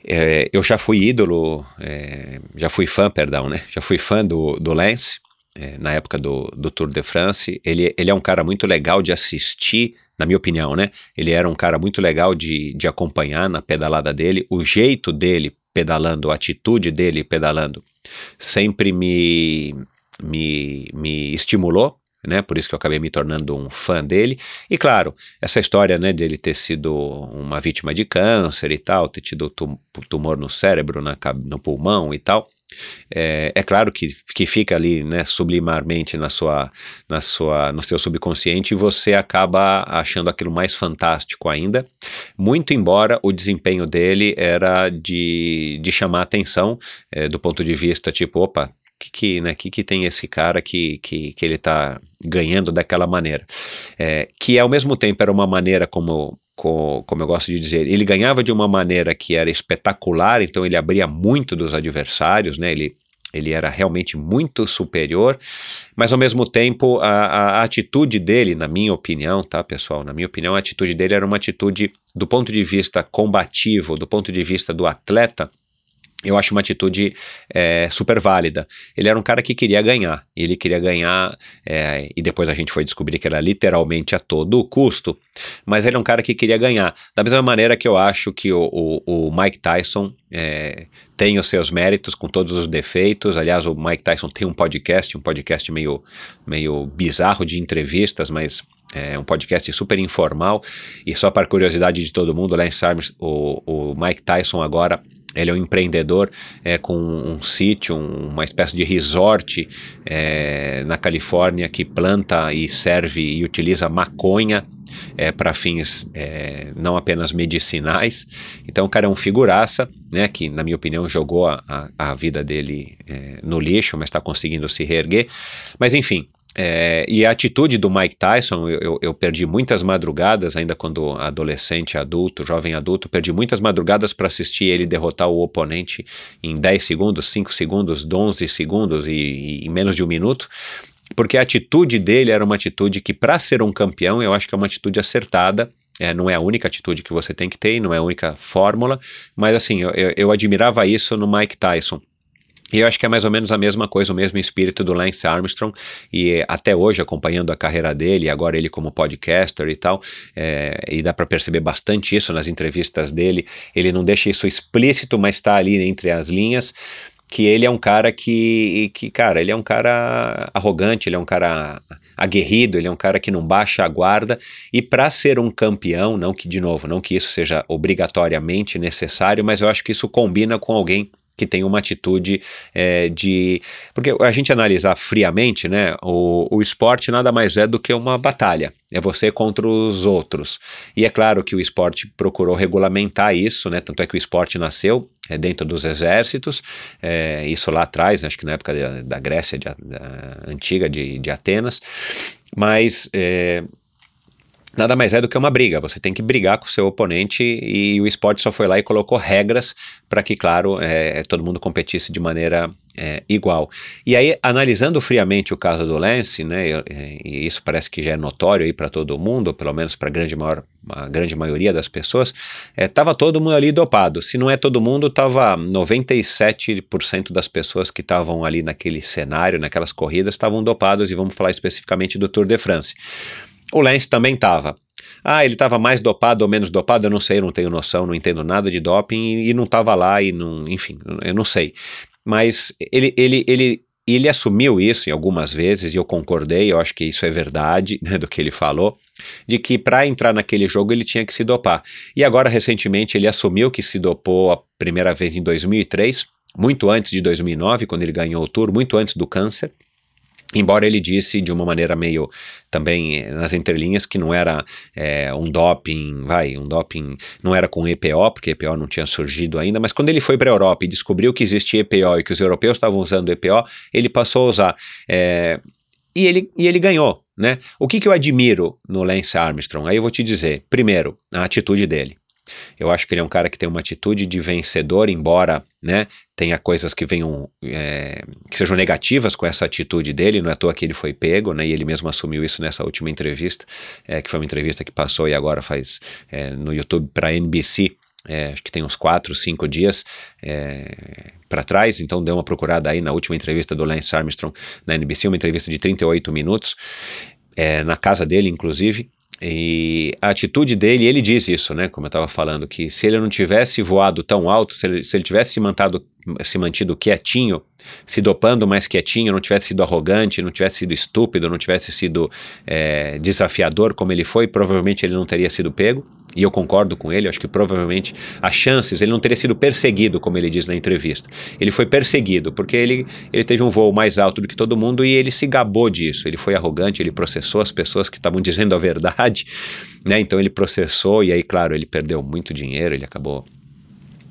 S7: é, eu já fui ídolo, é, já fui fã, perdão, né? Já fui fã do, do Lance, é, na época do, do Tour de France. Ele, ele é um cara muito legal de assistir, na minha opinião, né? Ele era um cara muito legal de, de acompanhar na pedalada dele. O jeito dele pedalando, a atitude dele pedalando, sempre me, me, me estimulou, né? Por isso que eu acabei me tornando um fã dele. E claro, essa história, né, dele ter sido uma vítima de câncer e tal, ter tido tumor no cérebro, na, no pulmão e tal. É, é, claro que, que fica ali, né, sublimarmente na sua, na sua, no seu subconsciente e você acaba achando aquilo mais fantástico ainda, muito embora o desempenho dele era de, de chamar atenção é, do ponto de vista tipo, opa, que, que, né, que, que tem esse cara que, que, que ele está ganhando daquela maneira. É, que ao mesmo tempo era uma maneira como como eu gosto de dizer, ele ganhava de uma maneira que era espetacular, então ele abria muito dos adversários, né? Ele, ele era realmente muito superior, mas ao mesmo tempo a, a, atitude dele, na minha opinião, tá, pessoal? Na minha opinião, a atitude dele era uma atitude do ponto de vista combativo, do ponto de vista do atleta, eu acho uma atitude é, super válida. Ele era um cara que queria ganhar, ele queria ganhar, é, e depois a gente foi descobrir que era literalmente a todo custo, mas ele é um cara que queria ganhar. Da mesma maneira que eu acho que o, o, o Mike Tyson é, tem os seus méritos com todos os defeitos. Aliás, o Mike Tyson tem um podcast, um podcast meio, meio bizarro de entrevistas, mas é um podcast super informal. E só para curiosidade de todo mundo, Lance Armstrong, o, o Mike Tyson agora ele é um empreendedor é, com um sítio, um, uma espécie de resort é, na Califórnia que planta e serve e utiliza maconha é, para fins é, não apenas medicinais. Então o cara é um figuraça, né, que na minha opinião jogou a, a, a vida dele é, no lixo, mas está conseguindo se reerguer. Mas enfim, é, e a atitude do Mike Tyson, eu, eu, eu, perdi muitas madrugadas, ainda quando adolescente, adulto, jovem adulto, perdi muitas madrugadas para assistir ele derrotar o oponente em 10 segundos, 5 segundos, 11 segundos e, e menos de um minuto porque a atitude dele era uma atitude que, para ser um campeão, eu acho que é uma atitude acertada. É, não é a única atitude que você tem que ter, não é a única fórmula, mas assim, eu, eu admirava isso no Mike Tyson. E eu acho que é mais ou menos a mesma coisa, o mesmo espírito do Lance Armstrong, e até hoje, acompanhando a carreira dele, agora ele como podcaster e tal, é, e dá para perceber bastante isso nas entrevistas dele, ele não deixa isso explícito, mas está ali entre as linhas, que ele é um cara que, que, cara, ele é um cara arrogante, ele é um cara aguerrido, ele é um cara que não baixa a guarda, e para ser um campeão, não que, de novo, não que isso seja obrigatoriamente necessário, mas eu acho que isso combina com alguém que tem uma atitude é, de. Porque a gente analisar friamente, né? O, o esporte nada mais é do que uma batalha. É você contra os outros. E é claro que o esporte procurou regulamentar isso, né? Tanto é que o esporte nasceu é, dentro dos exércitos, é, isso lá atrás, acho que na época da, da Grécia de, da, antiga, de, de Atenas. Mas. É, nada mais é do que uma briga. Você tem que brigar com o seu oponente e o esporte só foi lá e colocou regras para que, claro, é, todo mundo competisse de maneira é, igual. E aí, analisando friamente o caso do Lance, né, e isso parece que já é notório aí para todo mundo, pelo menos para grande, maior, a grande maioria das pessoas, estava é, todo mundo ali dopado. Se não é todo mundo, estava 97% das pessoas que estavam ali naquele cenário, naquelas corridas, estavam dopados, e vamos falar especificamente do Tour de France. O Lance também estava. Ah, ele estava mais dopado ou menos dopado, eu não sei, eu não tenho noção, não entendo nada de doping e, e não estava lá e não, enfim, eu não sei. Mas ele, ele, ele, ele assumiu isso em algumas vezes e eu concordei, eu acho que isso é verdade né, do que ele falou, de que para entrar naquele jogo ele tinha que se dopar. E agora, recentemente, ele assumiu que se dopou a primeira vez em 2003, muito antes de 2009, quando ele ganhou o Tour, muito antes do câncer. Embora ele disse de uma maneira meio também eh, nas entrelinhas que não era é, um doping, vai, um doping não era com EPO, porque EPO não tinha surgido ainda, mas quando ele foi para a Europa e descobriu que existia EPO e que os europeus estavam usando EPO, ele passou a usar. É, e, ele, e ele ganhou, né? O que, que eu admiro no Lance Armstrong? Aí eu vou te dizer. Primeiro, a atitude dele. Eu acho que ele é um cara que tem uma atitude de vencedor, embora né, tenha coisas que venham é, que sejam negativas com essa atitude dele. Não é à toa que ele foi pego, né, e ele mesmo assumiu isso nessa última entrevista, é, que foi uma entrevista que passou e agora faz é, no YouTube para NBC. É, acho que tem uns 4, 5 dias é, para trás, então deu uma procurada aí na última entrevista do Lance Armstrong na NBC, uma entrevista de 38 minutos, é, na casa dele, inclusive, E a atitude dele, ele diz isso, né? Como eu estava falando, que se ele não tivesse voado tão alto, se ele, se ele tivesse se, mantado, se mantido quietinho, se dopando mais quietinho, não tivesse sido arrogante, não tivesse sido estúpido, não tivesse sido é, desafiador como ele foi, provavelmente ele não teria sido pego. E eu concordo com ele, acho que provavelmente as chances, ele não teria sido perseguido, como ele diz na entrevista. Ele foi perseguido, porque ele, ele teve um voo mais alto do que todo mundo e ele se gabou disso. Ele foi arrogante, ele processou as pessoas que estavam dizendo a verdade, né? Então ele processou e aí, claro, ele perdeu muito dinheiro, ele acabou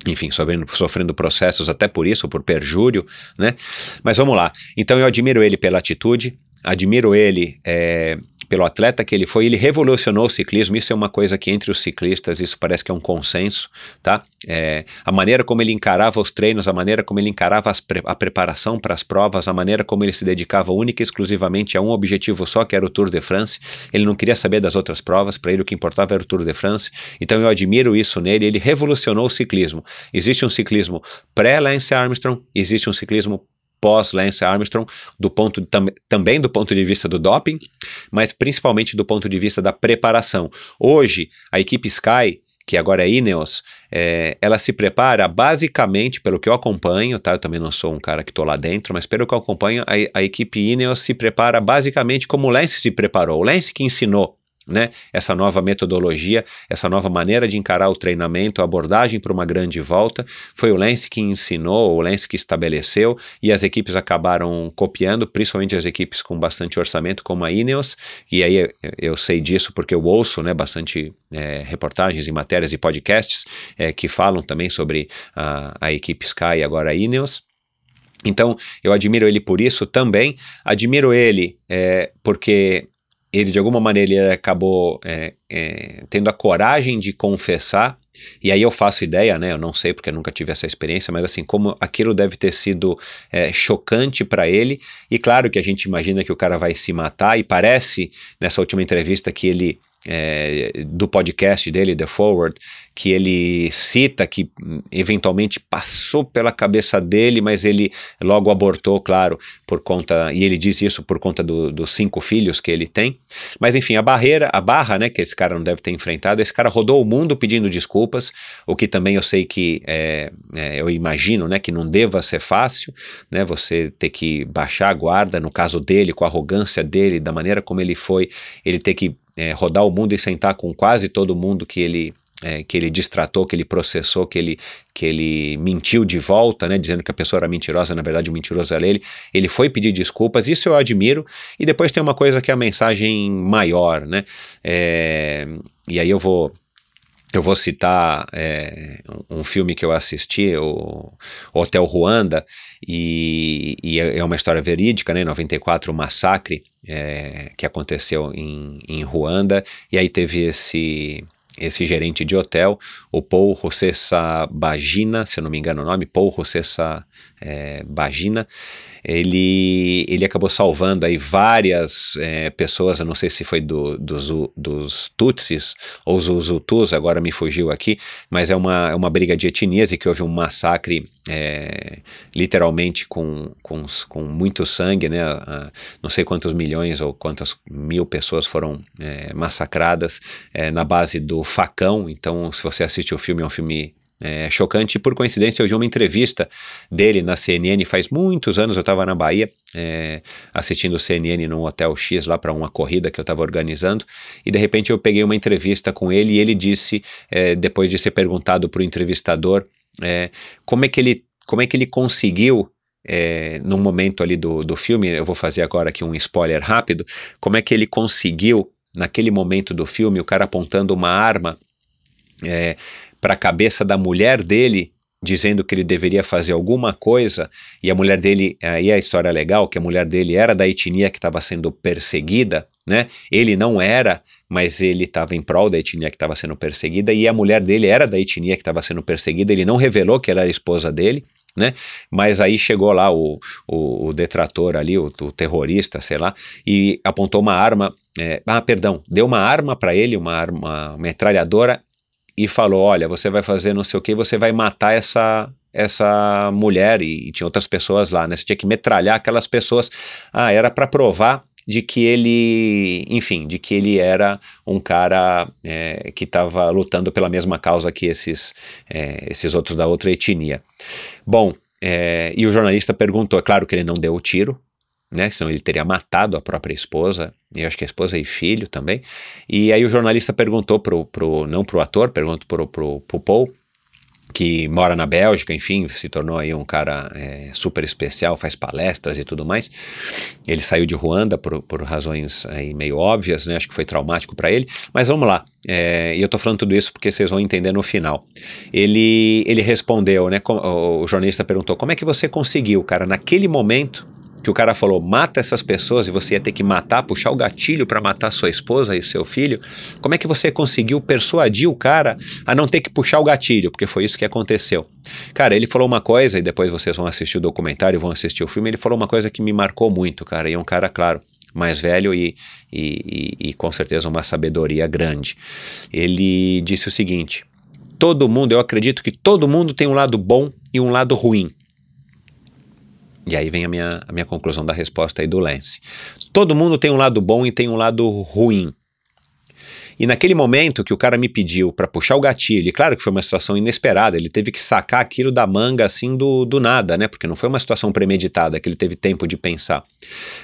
S7: enfim, sofrendo, sofrendo processos até por isso, por perjúrio, né? Mas vamos lá. Então eu admiro ele pela atitude, admiro ele é, pelo atleta que ele foi, ele revolucionou o ciclismo. Isso é uma coisa que entre os ciclistas isso parece que é um consenso, tá? É, a maneira como ele encarava os treinos, a maneira como ele encarava pre a preparação para as provas, a maneira como ele se dedicava única e exclusivamente a um objetivo só, que era o Tour de France. Ele não queria saber das outras provas, para ele o que importava era o Tour de France. Então eu admiro isso nele. Ele revolucionou o ciclismo. Existe um ciclismo pré-Lance Armstrong, existe um ciclismo pós-Lance Armstrong, do ponto tam, também do ponto de vista do doping, mas principalmente do ponto de vista da preparação. Hoje, a equipe Sky que agora é Ineos, é, ela se prepara basicamente, pelo que eu acompanho, tá? Eu também não sou um cara que estou lá dentro, mas pelo que eu acompanho, a, a equipe Ineos se prepara basicamente como o Lance se preparou. O Lance que ensinou né? Essa nova metodologia, essa nova maneira de encarar o treinamento, a abordagem para uma grande volta, foi o Lance que ensinou, o Lance que estabeleceu e as equipes acabaram copiando, principalmente as equipes com bastante orçamento, como a Ineos. E aí eu sei disso porque eu ouço, né, bastante é, reportagens e matérias e podcasts é, que falam também sobre a, a equipe Sky e agora a Ineos. Então, eu admiro ele por isso também. Admiro ele é, porque ele de alguma maneira ele acabou é, é, tendo a coragem de confessar e aí eu faço ideia, né? Eu não sei porque eu nunca tive essa experiência, mas assim, como aquilo deve ter sido é, chocante para ele. E claro que a gente imagina que o cara vai se matar, e parece nessa última entrevista que ele é, do podcast dele, The Forward, que ele cita que hum, eventualmente passou pela cabeça dele, mas ele logo abortou, claro, por conta, e ele diz isso por conta do, dos cinco filhos que ele tem. Mas enfim, a barreira, a barra, né, que esse cara não deve ter enfrentado, esse cara rodou o mundo pedindo desculpas, o que também eu sei que, é, é, eu imagino, né, que não deva ser fácil, né, você ter que baixar a guarda, no caso dele, com a arrogância dele, da maneira como ele foi, ele ter que é, rodar o mundo e sentar com quase todo mundo que ele é, que ele distratou, que ele processou, que ele, que ele mentiu de volta, né, dizendo que a pessoa era mentirosa, na verdade o mentiroso era ele. Ele foi pedir desculpas, isso eu admiro. E depois tem uma coisa que é a mensagem maior, né? É, e aí eu vou eu vou citar é, um filme que eu assisti, o Hotel Ruanda, e, e, é uma história verídica, né? Em 94, o massacre é, que aconteceu em, em Ruanda, e aí teve esse esse gerente de hotel, o Paul Rossessa Bagina, se eu não me engano o nome, Paul Rossessa é, Bagina, ele, ele acabou salvando aí várias é, pessoas, eu não sei se foi do, dos, dos Tutsis ou os Hutus, agora me fugiu aqui, mas é uma, é uma briga de etnias e que houve um massacre é, literalmente com, com, com muito sangue, né? não sei quantos milhões ou quantas mil pessoas foram é, massacradas é, na base do facão. Então, se você assiste o filme, é um filme é, chocante. Por coincidência, eu vi uma entrevista dele na CNN faz muitos anos. Eu estava na Bahia é, assistindo CNN num hotel X lá para uma corrida que eu estava organizando. E de repente eu peguei uma entrevista com ele e ele disse, é, depois de ser perguntado para o entrevistador, é, como é que ele como é que ele conseguiu é, num momento ali do, do filme, eu vou fazer agora aqui um spoiler rápido, como é que ele conseguiu, naquele momento do filme, o cara apontando uma arma é, para a cabeça da mulher dele, dizendo que ele deveria fazer alguma coisa, e a mulher dele, aí a história legal, que a mulher dele era da etnia que estava sendo perseguida, né? Ele não era, mas ele estava em prol da etnia que estava sendo perseguida, e a mulher dele era da etnia que estava sendo perseguida, ele não revelou que ela era esposa dele, né? Mas aí chegou lá o, o, o detrator ali, o, o, terrorista, sei lá, e apontou uma arma, é, ah, perdão, deu uma arma para ele, uma arma, uma metralhadora, e falou: Olha, você vai fazer não sei o que, você vai matar essa essa mulher e, e, tinha outras pessoas lá, né? Você tinha que metralhar aquelas pessoas. Ah, era para provar de que ele, enfim, de que ele era um cara é, que estava lutando pela mesma causa que esses, é, esses outros da outra etnia. Bom, é, e o jornalista perguntou, é claro que ele não deu o tiro, né? Senão ele teria matado a própria esposa, e eu acho que a esposa e filho também. E aí o jornalista perguntou pro, pro não pro ator, perguntou pro, pro, pro Paul, que mora na Bélgica, enfim, se tornou aí um cara é, super especial, faz palestras e tudo mais. Ele saiu de Ruanda por, por razões aí meio óbvias, né? Acho que foi traumático para ele. Mas vamos lá. É, e eu tô falando tudo isso porque vocês vão entender no final. Ele, ele respondeu, né? o jornalista perguntou: como é que você conseguiu, cara, naquele momento que o cara falou, mata essas pessoas e você ia ter que matar, puxar o gatilho para matar sua esposa e seu filho, como é que você conseguiu persuadir o cara a não ter que puxar o gatilho? Porque foi isso que aconteceu. Cara, ele falou uma coisa, e depois vocês vão assistir o documentário, vão assistir o filme, ele falou uma coisa que me marcou muito, cara, e é um cara, claro, mais velho e, e, e, e com certeza uma sabedoria grande. Ele disse o seguinte: todo mundo, eu acredito que todo mundo tem um lado bom e um lado ruim. E aí vem a minha, a minha conclusão da resposta aí do Lance. Todo mundo tem um lado bom e tem um lado ruim. E naquele momento que o cara me pediu para puxar o gatilho, e claro que foi uma situação inesperada, ele teve que sacar aquilo da manga assim do, do nada, né? Porque não foi uma situação premeditada, que ele teve tempo de pensar.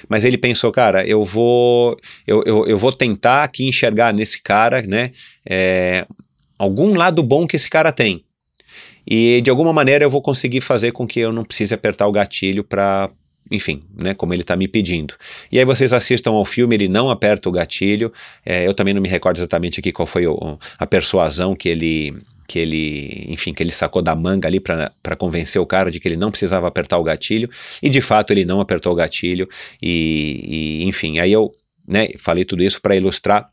S7: Mas ele pensou, cara, eu vou, eu, eu, eu vou tentar aqui enxergar nesse cara, né? É, algum lado bom que esse cara tem e de alguma maneira eu vou conseguir fazer com que eu não precise apertar o gatilho para enfim, né, como ele está me pedindo. E aí vocês assistam ao filme, ele não aperta o gatilho. É, eu também não me recordo exatamente aqui qual foi o, a persuasão que ele que ele, enfim, que ele sacou da manga ali para convencer o cara de que ele não precisava apertar o gatilho, e de fato ele não apertou o gatilho, e, e enfim, aí eu né, falei tudo isso para ilustrar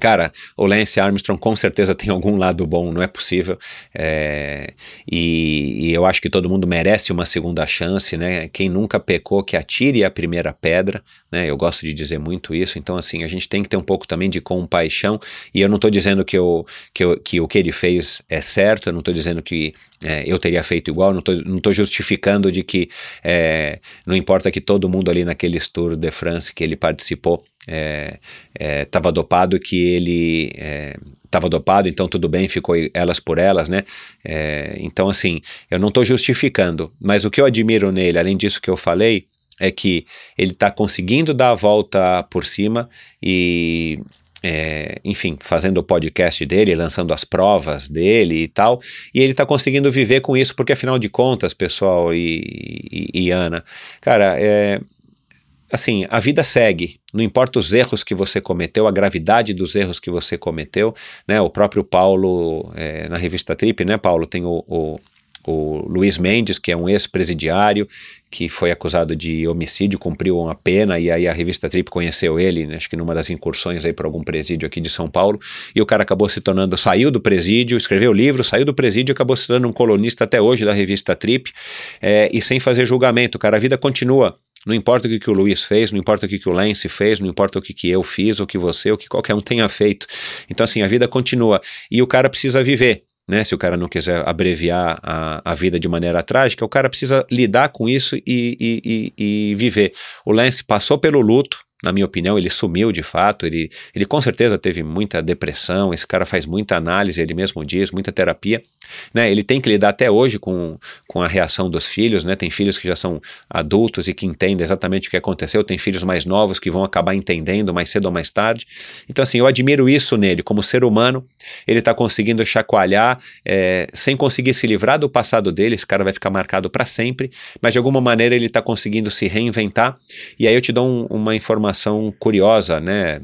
S7: Cara, o Lance Armstrong com certeza tem algum lado bom, não é possível. É, e, e, eu acho que todo mundo merece uma segunda chance, né? Quem nunca pecou, que atire a primeira pedra, né? Eu gosto de dizer muito isso. Então, assim, a gente tem que ter um pouco também de compaixão. E eu não estou dizendo que, eu, que, eu, que o que ele fez é certo, eu não estou dizendo que é, eu teria feito igual, não estou justificando de que é, não importa que todo mundo ali naquele Tour de France que ele participou estava é, é, dopado, que ele é, dopado, então tudo bem, ficou elas por elas, né? É, então, assim, eu não estou justificando, mas o que eu admiro nele, além disso que eu falei, é que ele está conseguindo dar a volta por cima e é, enfim, fazendo o podcast dele, lançando as provas dele e tal, e ele está conseguindo viver com isso, porque afinal de contas, pessoal e, e, e Ana, cara, é, assim, a vida segue, não importa os erros que você cometeu, a gravidade dos erros que você cometeu, né, o próprio Paulo, é, na revista Trip, né, Paulo, tem o, o o Luiz Mendes, que é um ex-presidiário, que foi acusado de homicídio, cumpriu uma pena, e aí a revista Trip conheceu ele, né, acho que numa das incursões aí por algum presídio aqui de São Paulo, e o cara acabou se tornando, saiu do presídio, escreveu livro, saiu do presídio, acabou se tornando um colunista até hoje da revista Trip, é, e sem fazer julgamento, cara, a vida continua, não importa o que, que o Luiz fez, não importa o que, que o Lance fez, não importa o que, que eu fiz, o que você, o que qualquer um tenha feito. Então, assim, a vida continua. E o cara precisa viver né? Se o cara não quiser abreviar a, a vida de maneira trágica, o cara precisa lidar com isso e, e, e, e viver. O Lance passou pelo luto, na minha opinião, ele sumiu de fato, ele, ele com certeza teve muita depressão, esse cara faz muita análise, ele mesmo diz, muita terapia, né? Ele tem que lidar até hoje com, com a reação dos filhos, né? Tem filhos que já são adultos e que entendem exatamente o que aconteceu, tem filhos mais novos que vão acabar entendendo mais cedo ou mais tarde. Então, assim, eu admiro isso nele, como ser humano, ele está conseguindo chacoalhar, é, sem conseguir se livrar do passado dele, esse cara vai ficar marcado para sempre, mas de alguma maneira ele está conseguindo se reinventar, e aí eu te dou um, uma informação curiosa, né,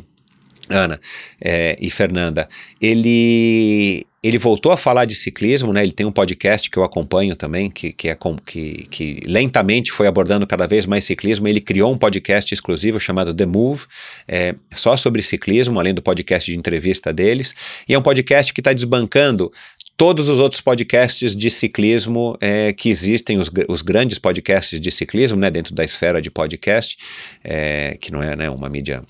S7: Ana é, e Fernanda. Ele ele voltou a falar de ciclismo, né? Ele tem um podcast que eu acompanho também, que, que, é com, que, que lentamente foi abordando cada vez mais ciclismo. Ele criou um podcast exclusivo chamado The Move, é, só sobre ciclismo, além do podcast de entrevista deles. E é um podcast que está desbancando todos os outros podcasts de ciclismo é, que existem, os, os, grandes podcasts de ciclismo, né, dentro da esfera de podcast, é, que não é né, uma mídia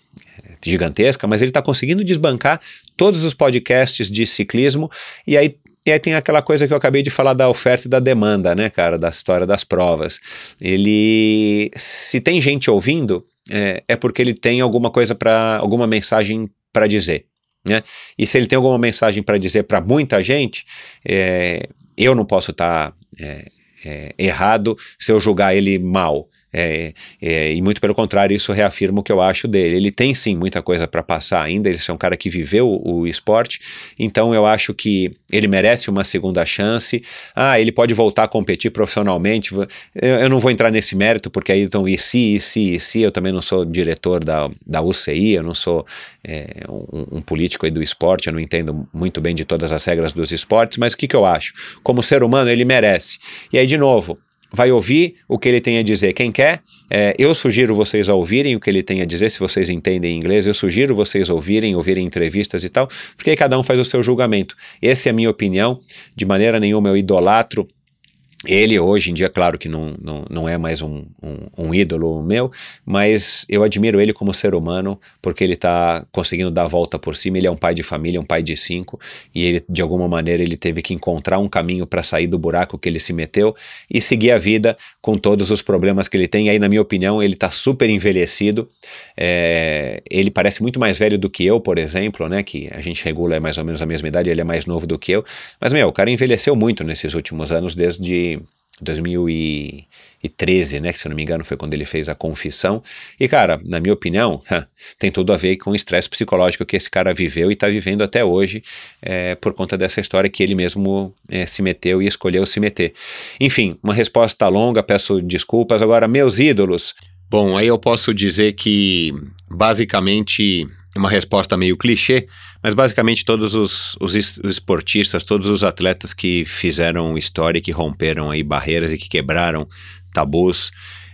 S7: é, gigantesca, mas ele está conseguindo desbancar todos os podcasts de ciclismo e aí e aí tem aquela coisa que eu acabei de falar da oferta e da demanda, né, cara, da história das provas. Ele, se tem gente ouvindo, é, é porque ele tem alguma coisa para, alguma mensagem para dizer. Né? E se ele tem alguma mensagem para dizer para muita gente, é, eu não posso estar tá, é, é, errado se eu julgar ele mal. É, é, e muito pelo contrário, isso reafirma o que eu acho dele. Ele tem sim muita coisa para passar ainda, ele é um cara que viveu o, esporte, então eu acho que ele merece uma segunda chance. Ah, ele pode voltar a competir profissionalmente. Eu, eu não vou entrar nesse mérito, porque aí então, e se, e se, e se, eu também não sou diretor da, da UCI, eu não sou é, um, um, político do esporte, eu não entendo muito bem de todas as regras dos esportes, mas o que, que eu acho? Como ser humano, ele merece. E aí, de novo, vai ouvir o que ele tem a dizer. Quem quer, é, eu sugiro vocês a ouvirem o que ele tem a dizer, se vocês entendem inglês, eu sugiro vocês ouvirem, ouvirem entrevistas e tal, porque aí cada um faz o seu julgamento. Essa é a minha opinião, de maneira nenhuma eu idolatro ele hoje em dia, claro que não, não, não é mais um, um, um, ídolo meu, mas eu admiro ele como ser humano, porque ele está conseguindo dar a volta por cima. Ele é um pai de família, um pai de cinco, e ele, de alguma maneira, ele teve que encontrar um caminho para sair do buraco que ele se meteu e seguir a vida com todos os problemas que ele tem. E aí, na minha opinião, ele está super envelhecido. É, ele parece muito mais velho do que eu, por exemplo, né? Que a gente regula é mais ou menos a mesma idade, ele é mais novo do que eu. Mas, meu, o cara envelheceu muito nesses últimos anos, desde 2013, né, que se não me engano foi quando ele fez a confissão. E cara, na minha opinião, tem tudo a ver com o estresse psicológico que esse cara viveu e está vivendo até hoje é, por conta dessa história que ele mesmo é, se meteu e escolheu se meter. Enfim, uma resposta longa, peço desculpas. Agora, meus ídolos. Bom, aí eu posso dizer que basicamente uma resposta meio clichê, mas basicamente todos os, os, esportistas, todos os atletas que fizeram história, que romperam aí barreiras e que quebraram tabus,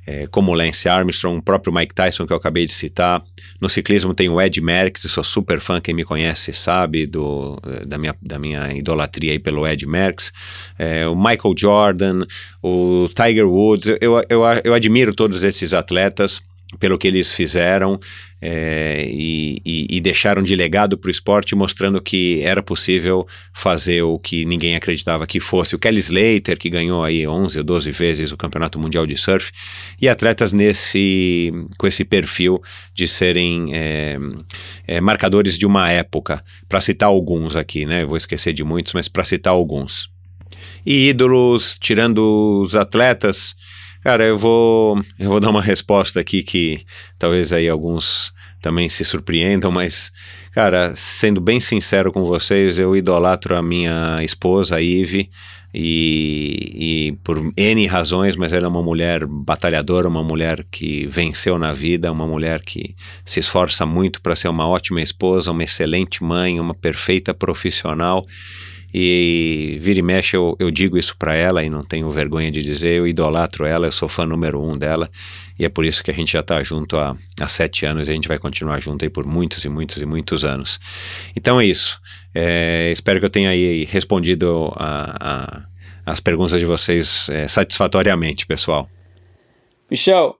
S7: é, como Lance Armstrong, o próprio Mike Tyson que eu acabei de citar. No ciclismo tem o Ed Merckx, eu sou super fã, quem me conhece sabe do, da, minha, da minha idolatria aí pelo Ed Merckx. É, o Michael Jordan, o Tiger Woods, eu, eu, eu admiro todos esses atletas pelo que eles fizeram é, e, e, e, deixaram de legado para o esporte, mostrando que era possível fazer o que ninguém acreditava que fosse. O Kelly Slater, que ganhou aí 11 ou 12 vezes o Campeonato Mundial de Surf, e atletas nesse, com esse perfil de serem é, é, marcadores de uma época, para citar alguns aqui, né? Vou esquecer de muitos, mas para citar alguns. E ídolos, tirando os atletas, Cara, eu vou, eu vou dar uma resposta aqui que talvez aí alguns também se surpreendam, mas, cara, sendo bem sincero com vocês, eu idolatro a minha esposa, a Ive, e, e, por N razões, mas ela é uma mulher batalhadora, uma mulher que venceu na vida, uma mulher que se esforça muito para ser uma ótima esposa, uma excelente mãe, uma perfeita profissional e vira e mexe eu, eu digo isso para ela e não tenho vergonha de dizer, eu idolatro ela, eu sou fã número um dela e é por isso que a gente já está junto há, há sete anos e a gente vai continuar junto aí por muitos e muitos e muitos anos. Então é isso. É, espero que eu tenha aí respondido a, a, as perguntas de vocês é, satisfatoriamente, pessoal.
S4: Michel,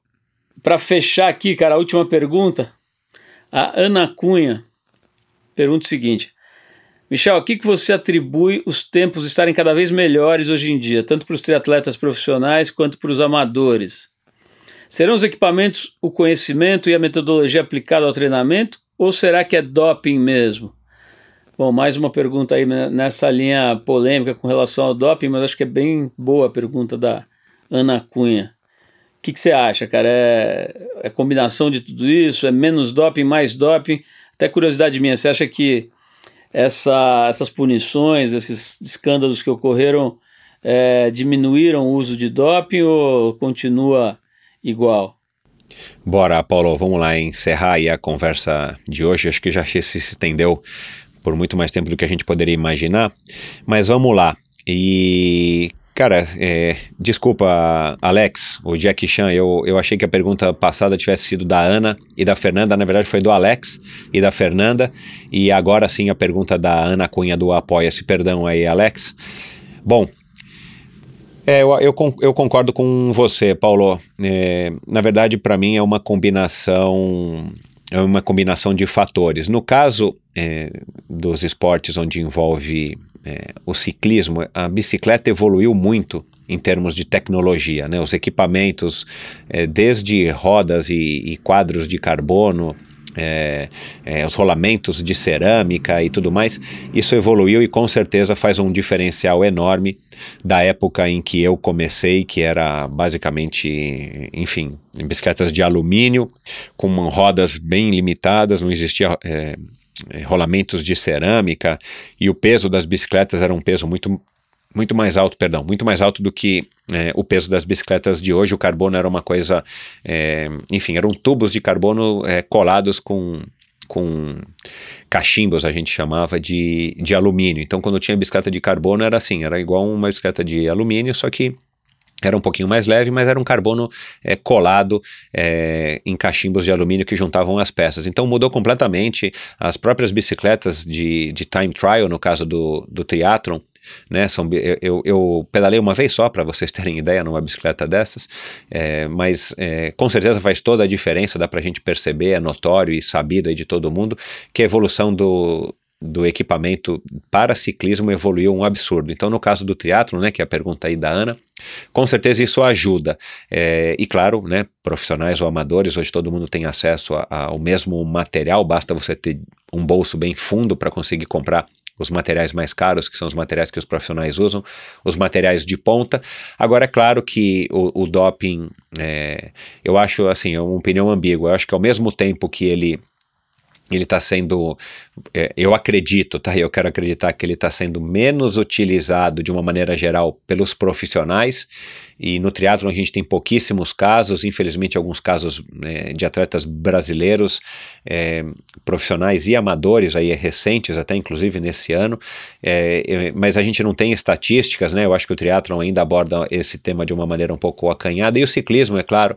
S4: para fechar aqui, cara, a última pergunta. A Ana Cunha pergunta o seguinte: Michel, o que, que você atribui os tempos estarem cada vez melhores hoje em dia, tanto para os triatletas profissionais quanto para os amadores? Serão os equipamentos, o conhecimento e a metodologia aplicada ao treinamento, ou será que é doping mesmo? Bom, mais uma pergunta aí nessa linha polêmica com relação ao doping, mas acho que é bem boa a pergunta da Ana Cunha. O que, que você acha, cara? É, é combinação de tudo isso? É menos doping, mais doping? Até curiosidade minha, você acha que essa, essas punições, esses escândalos que ocorreram, é, diminuíram o uso de doping ou continua igual?
S7: Bora, Paulo, vamos lá encerrar aí a conversa de hoje. Acho que já se estendeu por muito mais tempo do que a gente poderia imaginar, mas vamos lá. E Cara, é, desculpa, Alex, o Jack Chan, eu, eu achei que a pergunta passada tivesse sido da Ana e da Fernanda, na verdade foi do Alex e da Fernanda, e agora sim a pergunta da Ana Cunha do Apoia-se, perdão aí, Alex. Bom, é, eu, eu, eu, concordo com você, Paulo. É, na verdade, para mim é uma combinação é uma combinação de fatores. No caso é, dos esportes onde envolve é, o ciclismo, a bicicleta evoluiu muito em termos de tecnologia, né? Os equipamentos, é, desde rodas e, e quadros de carbono, é, é, os rolamentos de cerâmica e tudo mais, isso evoluiu e com certeza faz um diferencial enorme da época em que eu comecei, que era basicamente, enfim, bicicletas de alumínio, com rodas bem limitadas, não existia. É, rolamentos de cerâmica e o peso das bicicletas era um peso muito muito mais alto, perdão, muito mais alto do que é, o peso das bicicletas de hoje. O carbono era uma coisa, é, enfim, eram tubos de carbono é, colados com com cachimbos, a gente chamava de, de alumínio. Então, quando tinha bicicleta de carbono, era assim, era igual uma bicicleta de alumínio, só que era um pouquinho mais leve, mas era um carbono é, colado é, em cachimbos de alumínio que juntavam as peças. Então mudou completamente as próprias bicicletas de, de time trial, no caso do, do triathlon, né? São, eu, eu pedalei uma vez só para vocês terem ideia numa bicicleta dessas, é, mas é, com certeza faz toda a diferença, dá para a gente perceber, é notório e sabido aí de todo mundo que a evolução do, do equipamento para ciclismo evoluiu um absurdo. Então, no caso do triatlo, né, que é a pergunta aí da Ana, com certeza isso ajuda. É, e claro, né, profissionais ou amadores, hoje todo mundo tem acesso ao mesmo material, basta você ter um bolso bem fundo para conseguir comprar os materiais mais caros, que são os materiais que os profissionais usam, os materiais de ponta. Agora, é claro que o, o doping, é, eu acho assim, é uma opinião ambígua, eu acho que ao mesmo tempo que ele ele está sendo, é, eu acredito, tá? Eu quero acreditar que ele está sendo menos utilizado de uma maneira geral pelos profissionais. E no triatlo a gente tem pouquíssimos casos, infelizmente alguns casos né, de atletas brasileiros, é, profissionais e amadores aí recentes, até inclusive nesse ano. É, mas a gente não tem estatísticas, né? Eu acho que o triatlo ainda aborda esse tema de uma maneira um pouco acanhada e o ciclismo, é claro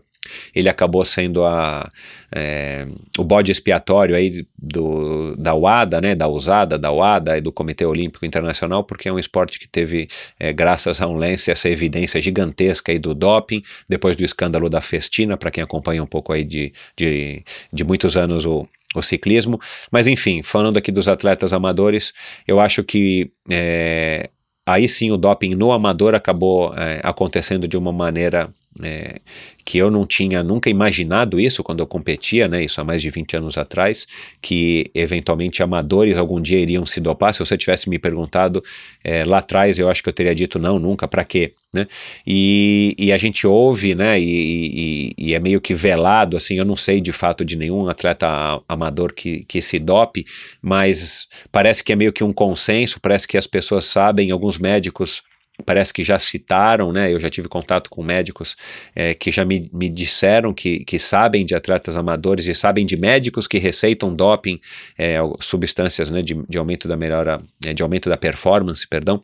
S7: ele acabou sendo a, é, o bode expiatório aí do, da UADA, né, da usada, da UADA e do Comitê Olímpico Internacional, porque é um esporte que teve, é, graças a um lance, essa evidência gigantesca aí do doping, depois do escândalo da Festina, para quem acompanha um pouco aí de, de, de muitos anos o, o ciclismo. Mas enfim, falando aqui dos atletas amadores, eu acho que é, aí sim o doping no amador acabou é, acontecendo de uma maneira é, que eu não tinha nunca imaginado isso quando eu competia, né, isso há mais de 20 anos atrás, que eventualmente amadores algum dia iriam se dopar. Se você tivesse me perguntado é, lá atrás, eu acho que eu teria dito não, nunca, para quê? Né? E, e, a gente ouve, né, e, e, e, é meio que velado, assim, eu não sei de fato de nenhum atleta amador que, que se dope, mas parece que é meio que um consenso, parece que as pessoas sabem, alguns médicos parece que já citaram, né? Eu já tive contato com médicos é, que já me, me disseram que, que sabem de atletas amadores e sabem de médicos que receitam doping, é, substâncias né, de, de aumento da melhora, é, de aumento da performance, perdão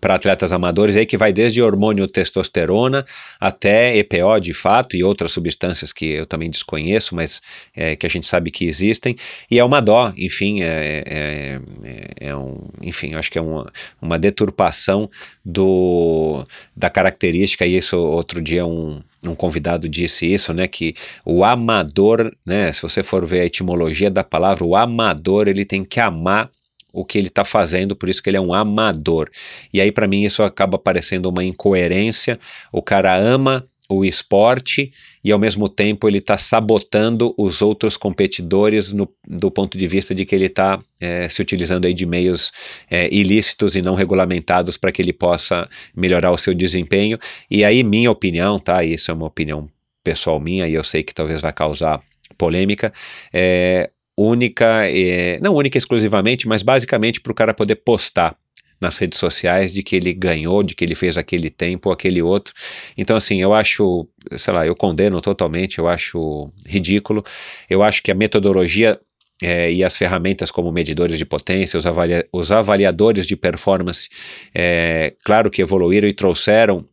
S7: para atletas amadores aí que vai desde hormônio testosterona até EPO de fato e outras substâncias que eu também desconheço, mas é, que a gente sabe que existem. E é uma dó, enfim, é, é, é, é um, enfim, acho que é uma, uma deturpação do da característica e isso outro dia um um convidado disse isso, né, que o amador, né, se você for ver a etimologia da palavra, o amador, ele tem que amar o que ele está fazendo, por isso que ele é um amador. E aí, para mim, isso acaba parecendo uma incoerência. O cara ama o esporte e ao mesmo tempo ele está sabotando os outros competidores no, do ponto de vista de que ele está é, se utilizando aí de meios é, ilícitos e não regulamentados para que ele possa melhorar o seu desempenho. E aí, minha opinião, tá? Isso é uma opinião pessoal minha e eu sei que talvez vai causar polêmica. É, única, é, não única exclusivamente, mas basicamente para o cara poder postar nas redes sociais de que ele ganhou, de que ele fez aquele tempo aquele outro. Então, assim, eu acho, sei lá, eu condeno totalmente, eu acho ridículo. Eu acho que a metodologia é, e as ferramentas como medidores de potência, os, avalia os avaliadores de performance, é, claro que evoluíram e trouxeram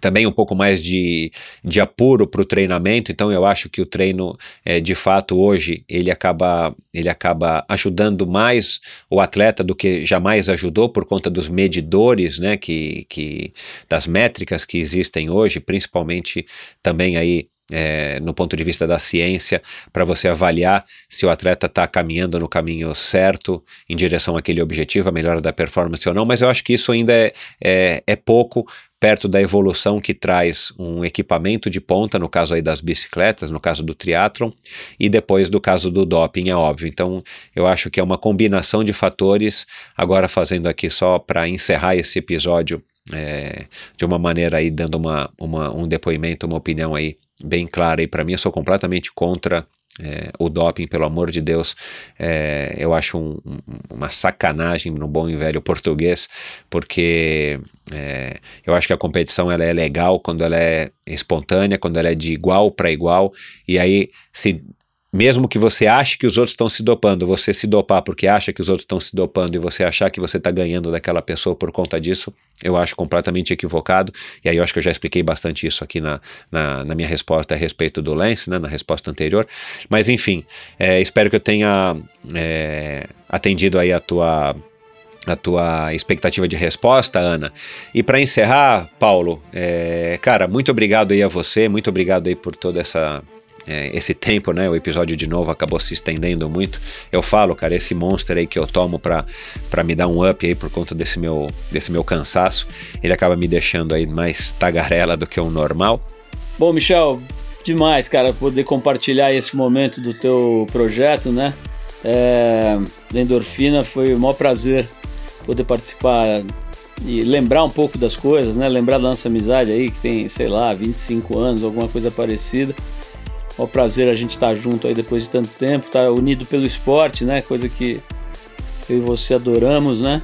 S7: também um pouco mais de, de apuro para o treinamento, então eu acho que o treino, é, de fato, hoje, ele acaba, ele acaba ajudando mais o atleta do que jamais ajudou por conta dos medidores, né, que, que, das métricas que existem hoje, principalmente também aí é, no ponto de vista da ciência, para você avaliar se o atleta está caminhando no caminho certo, em direção àquele objetivo, a melhora da performance ou não, mas eu acho que isso ainda é, é, é pouco perto da evolução que traz um equipamento de ponta, no caso aí das bicicletas, no caso do triatlon, e depois do caso do doping, é óbvio. Então, eu acho que é uma combinação de fatores, agora fazendo aqui só para encerrar esse episódio é, de uma maneira aí, dando uma, uma, um depoimento, uma opinião aí bem clara aí para mim, eu sou completamente contra é, o doping, pelo amor de Deus, é, eu acho um, um, uma sacanagem no bom e velho português, porque é, eu acho que a competição ela é legal quando ela é espontânea, quando ela é de igual para igual, e aí se mesmo que você ache que os outros estão se dopando, você se dopar porque acha que os outros estão se dopando e você achar que você está ganhando daquela pessoa por conta disso, eu acho completamente equivocado. E aí eu acho que eu já expliquei bastante isso aqui na, na, na minha resposta a respeito do Lance, né, na resposta anterior. Mas enfim, é, espero que eu tenha é, atendido aí a tua a tua expectativa de resposta, Ana. E para encerrar, Paulo, é, cara, muito obrigado aí a você, muito obrigado aí por toda essa é, esse tempo, né? O episódio de novo acabou se estendendo muito. Eu falo, cara, esse monster aí que eu tomo pra, me dar um up aí por conta desse meu, desse meu cansaço, ele acaba me deixando aí mais tagarela do que o normal.
S4: Bom, Michel, demais, cara, poder compartilhar esse momento do teu projeto, né? É, da endorfina, foi o maior prazer poder participar e lembrar um pouco das coisas, né? Lembrar da nossa amizade aí, que tem, sei lá, 25 anos, alguma coisa parecida. É um prazer a gente estar tá junto aí depois de tanto tempo, estar tá unido pelo esporte, né? Coisa que eu e você adoramos, né?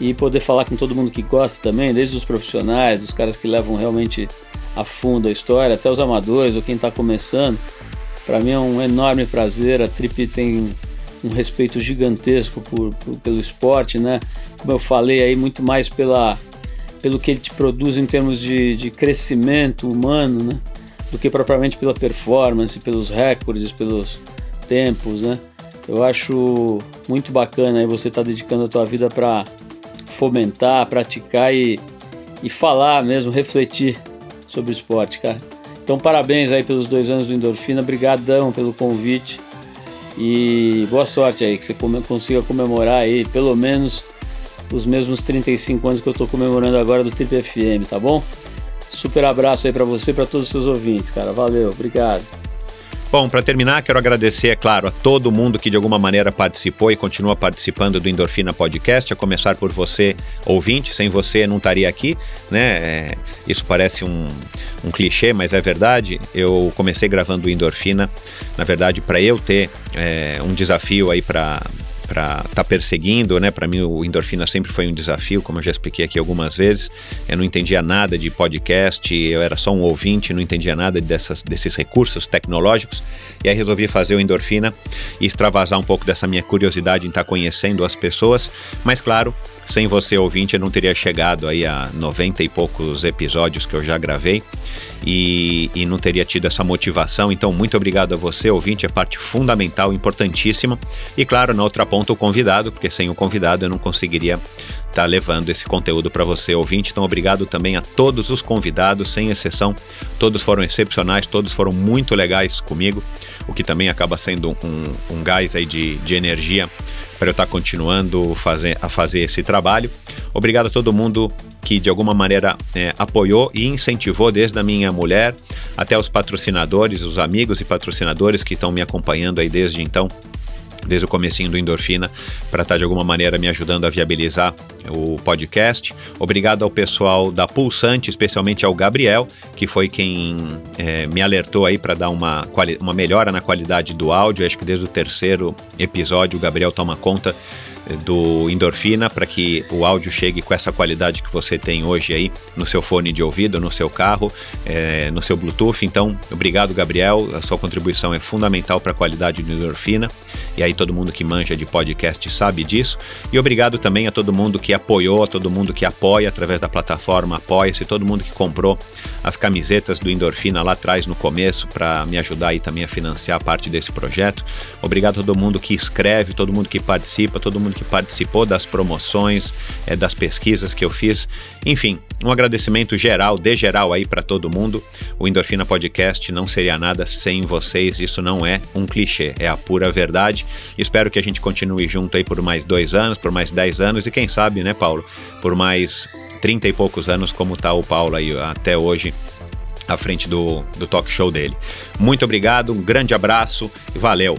S4: E poder falar com todo mundo que gosta também, desde os profissionais, os caras que levam realmente a fundo a história, até os amadores ou quem está começando. Para mim é um enorme prazer. A Trip tem um respeito gigantesco por, por, pelo esporte, né? Como eu falei aí, muito mais pela, pelo que ele te produz em termos de, de crescimento humano, né? Do que propriamente pela performance, pelos recordes, pelos tempos, né? Eu acho muito bacana aí você estar tá dedicando a tua vida para fomentar, praticar e, e falar mesmo, refletir sobre o esporte, cara. Então parabéns aí pelos dois anos do Endorfina, brigadão pelo convite e boa sorte aí, que você consiga comemorar aí pelo menos os mesmos 35 anos que eu estou comemorando agora do Trip FM, tá bom? Super abraço aí para você e para todos os seus ouvintes, cara. Valeu, obrigado.
S7: Bom, para terminar, quero agradecer, é claro, a todo mundo que de alguma maneira participou e continua participando do Endorfina Podcast, a começar por você, ouvinte. Sem você, não estaria aqui, né? É, isso parece um, um clichê, mas é verdade. Eu comecei gravando o Endorfina, na verdade, para eu ter é, um desafio aí para para tá perseguindo, né? Para mim o endorfina sempre foi um desafio, como eu já expliquei aqui algumas vezes. Eu não entendia nada de podcast, eu era só um ouvinte, não entendia nada dessas, desses recursos tecnológicos. E aí resolvi fazer o endorfina e extravasar um pouco dessa minha curiosidade em estar tá conhecendo as pessoas. Mas claro, sem você ouvinte eu não teria chegado aí a 90 e poucos episódios que eu já gravei e, e não teria tido essa motivação. Então, muito obrigado a você, ouvinte, é parte fundamental, importantíssima. E claro, na outra ponta, o convidado, porque sem o convidado eu não conseguiria estar tá levando esse conteúdo para você, ouvinte. Então, obrigado também a todos os convidados, sem exceção. Todos foram excepcionais, todos foram muito legais comigo, o que também acaba sendo um, um gás aí de, de energia para eu estar tá continuando fazer, a fazer esse trabalho. Obrigado a todo mundo que de alguma maneira é, apoiou e incentivou, desde a minha mulher até os patrocinadores, os amigos e patrocinadores que estão me acompanhando aí desde então desde o comecinho do Endorfina, para estar tá de alguma maneira me ajudando a viabilizar o podcast. Obrigado ao pessoal da Pulsante, especialmente ao Gabriel, que foi quem é, me alertou aí para dar uma, uma melhora na qualidade do áudio. Acho que desde o terceiro episódio o Gabriel toma conta do Endorfina para que o áudio chegue com essa qualidade que você tem hoje aí no seu fone de ouvido, no seu carro, é, no seu Bluetooth. Então, obrigado, Gabriel. A sua contribuição é fundamental para a qualidade do Endorfina. E aí todo mundo que manja de podcast sabe disso. E obrigado também a todo mundo que apoiou, a todo mundo que apoia através da plataforma Apoia-se, todo mundo que comprou as camisetas do Endorfina lá atrás no começo para me ajudar aí também a financiar parte desse projeto. Obrigado a todo mundo que escreve, todo mundo que participa, todo mundo que participou das promoções, é, das pesquisas que eu fiz. Enfim, Um agradecimento geral, de geral aí para todo mundo. O Endorfina Podcast não seria nada sem vocês. Isso não é um clichê, é a pura verdade. Espero que a gente continue junto aí por mais dois anos, por mais dez anos e quem sabe, né, Paulo, por mais trinta e poucos anos, como tá o Paulo aí até hoje à frente do, do talk show dele. Muito obrigado, um grande abraço e valeu!